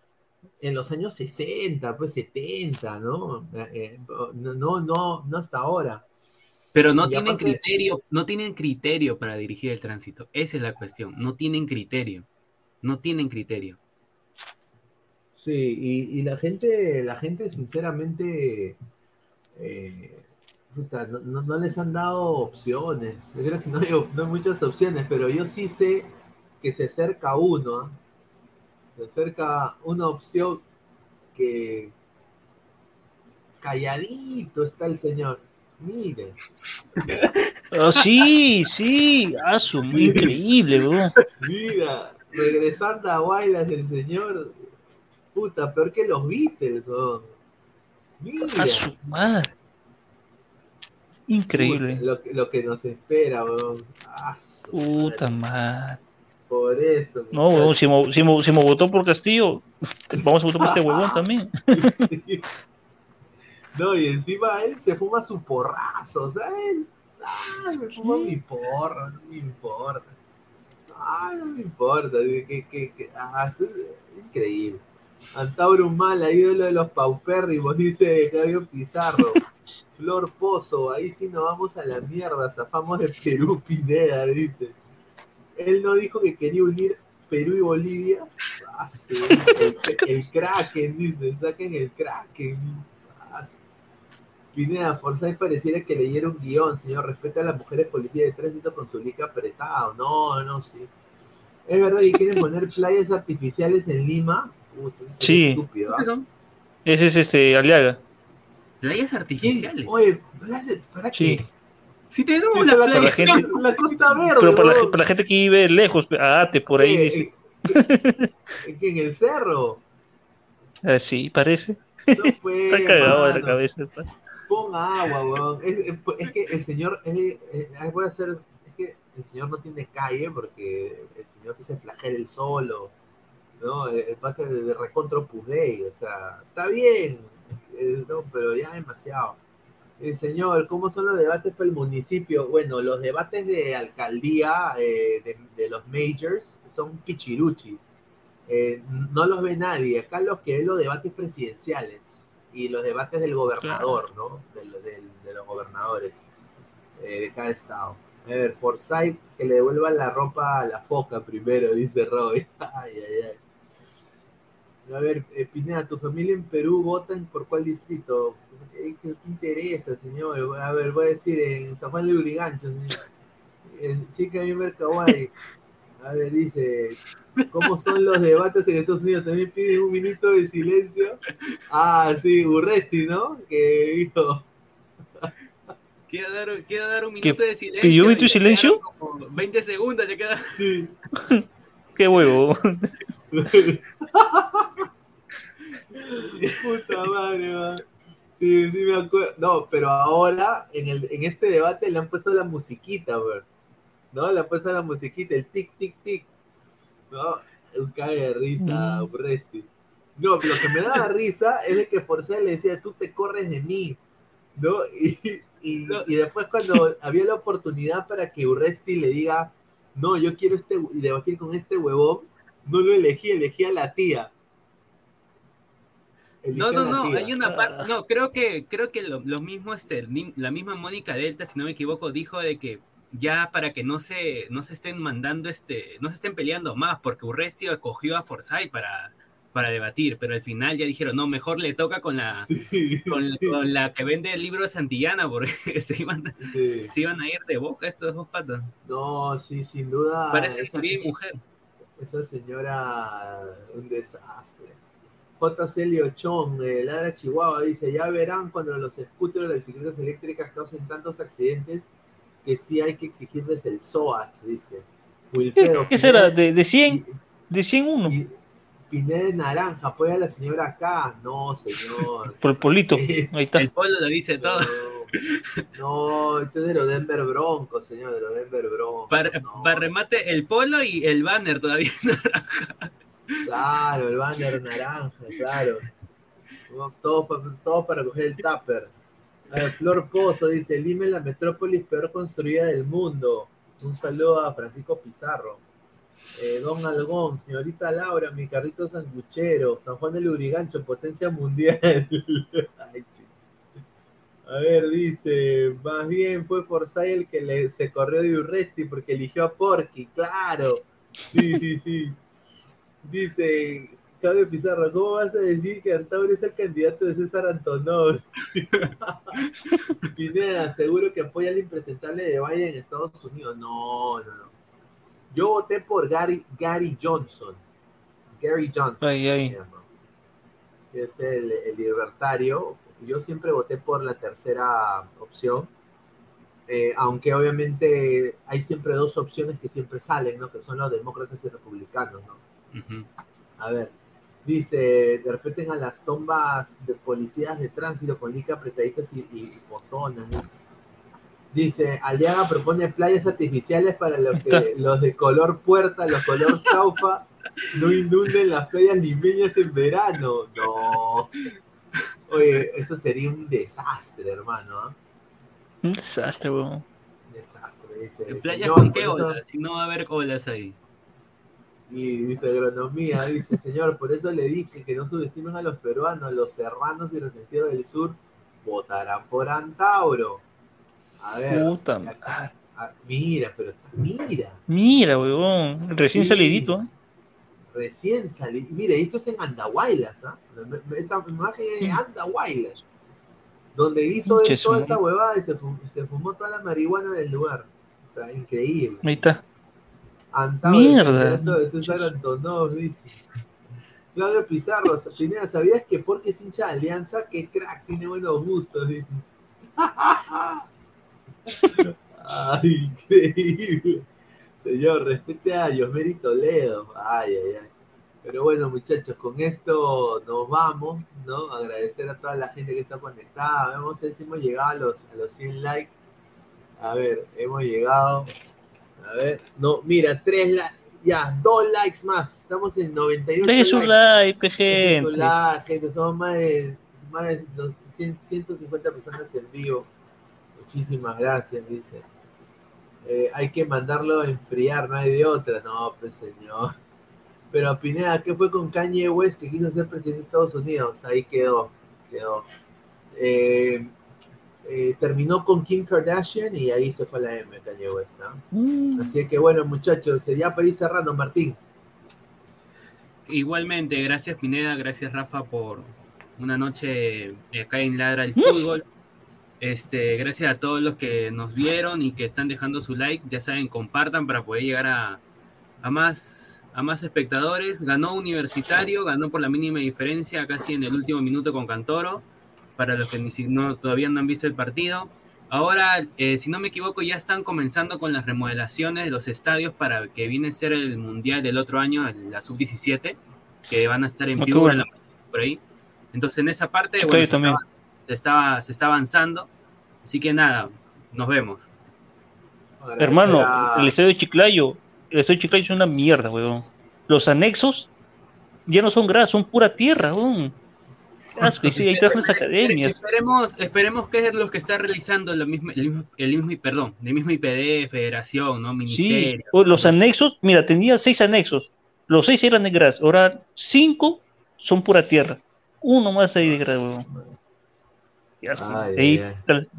en los años 60, pues 70, ¿no? Eh, no, no, no, no hasta ahora.
Pero no
Y
tienen
aparte-
criterio, no tienen criterio para dirigir el tránsito. Esa es la cuestión. No tienen criterio. No tienen criterio.
Sí, y, y la gente, la gente sinceramente, eh, puta, no, no- no les han dado opciones. Yo creo que no hay, op- no hay muchas opciones, pero yo sí sé que se acerca uno, ¿ah? Se acerca una opción que calladito está el señor. Mire, <laughs>
Ah, sí, sí, ah, su, muy increíble, weón.
mira, regresando a Guaylas el señor, puta, peor que los Beatles, ¿no? Mira.
A su madre. Increíble.
Puta, Lo, que- lo que nos espera, weón. Ah, su
Puta
madre.
madre.
Por eso.
No, weón, si me, si, me, si me votó por Castillo, vamos a votar por este <laughs> huevón también.
Sí. No, y encima él se fuma su porrazo, o sea, él. Ay, me fumo mi porro, no me importa. Ay, no me importa. Que, que, que, ah, increíble. Antauro Mala, ídolo de los paupérrimos, dice Claudio Pizarro. <laughs> Flor Pozo, ahí sí nos vamos a la mierda, zafamos de Perú, Pineda, dice. Él no dijo que quería unir Perú y Bolivia. Ah, sí, el, el, Kraken, dice, saquen el Kraken. Ah, sí. Pineda, Forsyth pareciera que leyera un guion, señor. Respeta a las mujeres policías de tránsito con su lica apretado. No, no, sí. Es verdad que quieren poner playas artificiales en Lima. Uy, eso es
Sí.
estúpido. ¿ah?
Ese es este Aliaga.
Playas
¿Quién?
artificiales.
Oye, ¿para- ¿para
Sí.
Si tenemos
Sí,
la
la,
la gente-
la Costa Verde.
Pero para la,
weón.
para la gente que vive lejos, a Ate, por ahí
¿Qué?
dice. <laughs>
¿En, en el cerro?
Ah, sí, parece.
No puede, <laughs>
Está cagado
mano.
cabeza.
Ponga agua, weón. Es, es- es que el señor, es, es- voy a hacer, es que el señor no tiene calle porque el señor que se flagela el solo, ¿no? El parte de, de recontro Pudey, o sea, está bien, eh, no, pero ya demasiado. El señor, ¿cómo son los debates para el municipio? Bueno, los debates de alcaldía eh, de, de los majors son pichiruchi. Eh, no los ve nadie. Acá los que ven los debates presidenciales y los debates del gobernador, ¿no? De, de los gobernadores eh, de cada estado. A ver, Forsyth, que le devuelva la ropa a la foca primero, dice Roy. <laughs> Ay, ay, ay. A ver, eh, Pineda, ¿tu familia en Perú votan por cuál distrito? Pues, ¿Qué, qué- qué interesa, señor? A ver, voy a decir en San Juan de Urigancho, señor. En Chica Bimber Kawaii. A ver, dice, ¿cómo son los debates en Estados Unidos? También piden un minuto de silencio. Ah, sí, Urresti, ¿no? Que dijo,
Quiero dar, quiero dar un
¿Qué
minuto de silencio.
pidió minuto
y
de
le
silencio?
quedaron como 20 segundos le queda.
sí. <laughs>
Qué huevo. <laughs>
Puta madre, man. Sí, sí me acuerdo. No, pero ahora en, el, en este debate le han puesto la musiquita, ver. ¿No? Le han puesto la musiquita, el tic, tic, tic. ¿No? Un cae de risa,
Mm.
Urresti. No, lo que me daba risa <laughs> es de que Forsyth le decía, tú te corres de mí. ¿No? Y, y, y después cuando había la oportunidad para que Urresti le diga, no, yo quiero este debatir con este huevón, no lo elegí, elegí a la tía.
No, no, no,
tía.
hay una parte, no, creo que, creo que lo, lo mismo, este, la misma Mónica Delta, si no me equivoco, dijo de que ya para que no se, no se estén mandando, este, no se estén peleando más, porque Urresti acogió a Forsyth para, para debatir, pero al final ya dijeron, no, mejor le toca con la,
Sí, <laughs>
con, la que vende el libro de Santillana, porque <laughs> se iban,
sí.
se iban a ir de boca estos dos patas.
No, sí, sin duda.
Parece
esa,
que mujer.
esa señora, un desastre. J. Celio Chong, eh, Ladra Chihuahua, dice: Ya verán cuando los scooters de las bicicletas eléctricas causen tantos accidentes que sí hay que exigirles el SOAT, dice.
¿Qué,
Wilfredo.
qué será? ¿De, de 100?
y-
¿De 100 uno?
y- Pineda de Naranja, apoya a la señora acá. No, señor. <laughs>
Por el polito. <laughs> Ahí está.
El polo lo dice todo.
No, este es de los Denver Broncos, señor, de los Denver Broncos.
Para,
no.
para remate, el polo y el banner todavía. <laughs>
Claro, el banner naranja, claro. Todos para todo para coger el tupper. Flor Pozo dice, Lima es la metrópolis peor construida del mundo. Un saludo a Francisco Pizarro. Eh, Don Algón, señorita Laura, mi carrito sanguchero, San Juan del Urigancho, potencia mundial. <laughs> A ver, dice, más bien fue Forsyth el que le, se corrió de Urresti porque eligió a Porky, claro. Sí, sí, sí. Dice Claudio Pizarro, ¿cómo vas a decir que Antauro es el candidato de César Antonov? <laughs> Pineda, seguro que apoya al impresentable de Biden en Estados Unidos. No, no, no. Yo voté por Gary, Gary Johnson. Gary Johnson.
Ay, ay.
se llama. Que es el, el libertario. Yo siempre voté por la tercera opción. Eh, aunque obviamente hay siempre dos opciones que siempre salen, ¿no? Que son los demócratas y republicanos, ¿no? A ver, dice, de repente a las tombas de policías de tránsito con lica apretaditas y, y botonas. Dice. Dice, Aliaga propone playas artificiales para los, que, <laughs> los de color puerta, los color caufa, no inunden las playas limeñas en verano. No. Oye, eso sería un desastre, hermano. ¿ah?
Un desastre, weón.
Desastre, dice.
¿En playas
señor,
con qué
eso-
olas? Si no va a haber olas ahí.
Y dice agronomía, dice, señor, por eso le dije que no subestimen a los peruanos, los serranos y resentidos del sur votarán por Antauro. A ver,
Puta
ah, mira, pero está, mira,
Mira, weón. Recién
Sí.
salidito. ¿eh?
recién salió. Mire, esto es en Andahuaylas, ¿ah? Esta imagen es de Andahuaylas, donde hizo él toda esa huevada y se fumó, se fumó toda la marihuana del lugar. O sea, increíble.
Ahí está.
Antauro,
Mierda.
de César Antonov, dice. Claudio Pizarro, Pineda, ¿sabías que porque es hincha de Alianza, que crack, tiene buenos gustos? Dice. <laughs> Ay, increíble. Señor, respete a Yosmeri Toledo. Ay, ay, ay. Pero bueno, muchachos, con esto nos vamos, ¿no? Agradecer a toda la gente que está conectada. Vamos a ver si hemos llegado a los, a los 100 likes. A ver, hemos llegado. A ver, no, mira, tres likes. Ya, dos likes más. Estamos en 98
Deje su like,
Dejen su
gente.
like, gente. Somos más de, más de dos- cien- 150 personas en vivo. Muchísimas gracias, dice. Eh, hay que mandarlo a enfriar, no hay de otra. No, pues señor. Pero Pineda, ¿qué fue con Kanye West que quiso ser presidente de Estados Unidos? Ahí quedó, quedó. Eh, eh, terminó con Kim Kardashian y ahí se fue a la M, Kanye West. ¿no?
Mm.
Así que bueno, muchachos, ya para ir cerrando, Martín.
Igualmente, gracias Pineda, gracias Rafa por una noche acá en Ladra el Fútbol. Este, gracias a todos los que nos vieron y que están dejando su like. Ya saben, compartan para poder llegar a, a más, a más espectadores. Ganó Universitario, ganó por la mínima diferencia, casi en el último minuto con Cantoro. Para los que ni si- no, todavía no han visto el partido. Ahora, eh, si no me equivoco, ya están comenzando con las remodelaciones de los estadios para que viene a ser el Mundial del otro año, la Sub-17, que van a estar en
bueno.
en la- por ahí. Entonces, en esa parte, bueno, se estaba, se, estaba, se está avanzando. Así que nada, nos vemos.
Hermano,
a-
el estadio de Chiclayo, el estadio de Chiclayo es una mierda, weón. Los anexos ya no son gras, son pura tierra, weón. Asco, y sí, están las academias.
Esperemos, esperemos que es lo que está realizando la misma, el mismo, el mismo, perdón, el mismo IPD, Federación, ¿no?
Sí,
Ministerio.
o los anexos, mira, tenía seis anexos. Los seis eran de gras, ahora cinco son pura tierra. Uno más ahí de gras,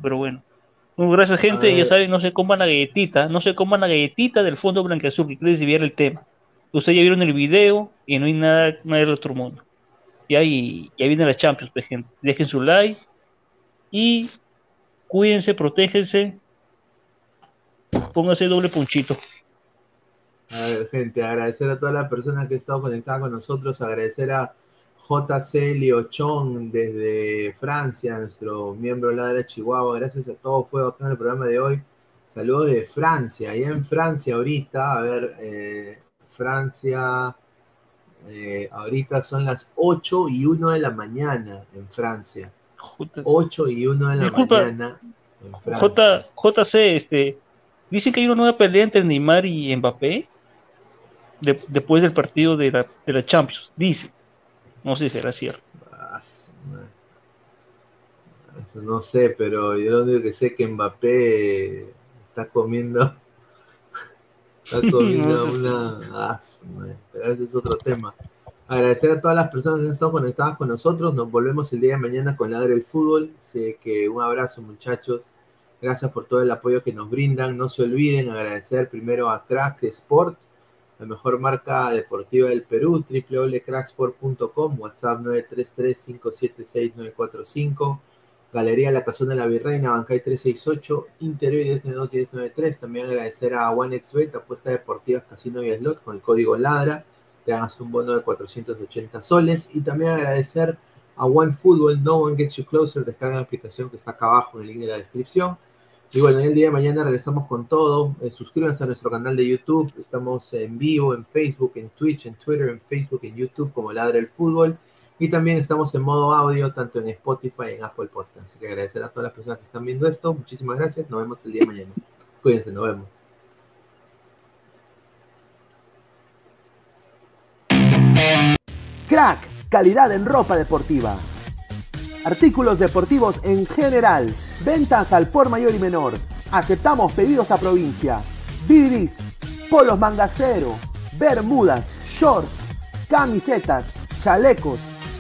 pero bueno. Bueno, gracias, gente. Ya saben, no se coman la galletita, no se coman la galletita del fondo blanqueazul, que quiere desviar el tema. Ustedes ya vieron el video y no hay nada, nada del otro mundo. Y ahí, viene la Champions, gente. Dejen su like y cuídense, protéjense. Pónganse doble punchito.
A ver, gente, agradecer a todas las personas que han estado conectadas con nosotros, agradecer a JC Liochón desde Francia, nuestro miembro Ladra Chihuahua, gracias a todos, fue acá en el programa de hoy. Saludos de Francia, allá en Francia ahorita, a ver, eh, Francia, eh, ahorita son las 8 y 1 de la mañana en Francia.
J-
8 y 1 de la
Disculpa.
mañana en Francia.
J, JC, este, dicen que hay una nueva pelea entre Neymar y Mbappé de- después del partido de la, de la Champions. Dice, no sé si será cierto.
Ah, no sé, pero yo lo único que sé es que Mbappé está comiendo. <laughs> Una. Ah. Pero ese es otro tema. Agradecer a todas las personas que han estado conectadas con nosotros. Nos volvemos el día de mañana con Ladre el Fútbol. Así que un abrazo, muchachos. Gracias por todo el apoyo que nos brindan. No se olviden agradecer primero a Crack Sport, la mejor marca deportiva del Perú, www.cracksport.com, WhatsApp 933-576-945, Galería La Casona de la Virreina, Bancay 368, Interior 1092 y 1093. También agradecer a OneXBet, apuestas deportivas, casino y slot, con el código LADRA, te dan hasta un bono de 480 soles. Y también agradecer a OneFootball, No One Gets You Closer, descarga la aplicación que está acá abajo en el link de la descripción. Y bueno, el día de mañana regresamos con todo. Eh, suscríbanse a nuestro canal de YouTube. Estamos en vivo en Facebook, en Twitch, en Twitter, en Facebook, en YouTube como Ladra el Fútbol. Y también estamos en modo audio, tanto en Spotify y en Apple Podcast. Así que agradecer a todas las personas que están viendo esto. Muchísimas gracias. Nos vemos el día de mañana. Cuídense, nos vemos.
Crack, calidad en ropa deportiva. Artículos deportivos en general. Ventas al por mayor y menor. Aceptamos pedidos a provincia. Bidris, polos mangacero, bermudas, shorts, camisetas, chalecos,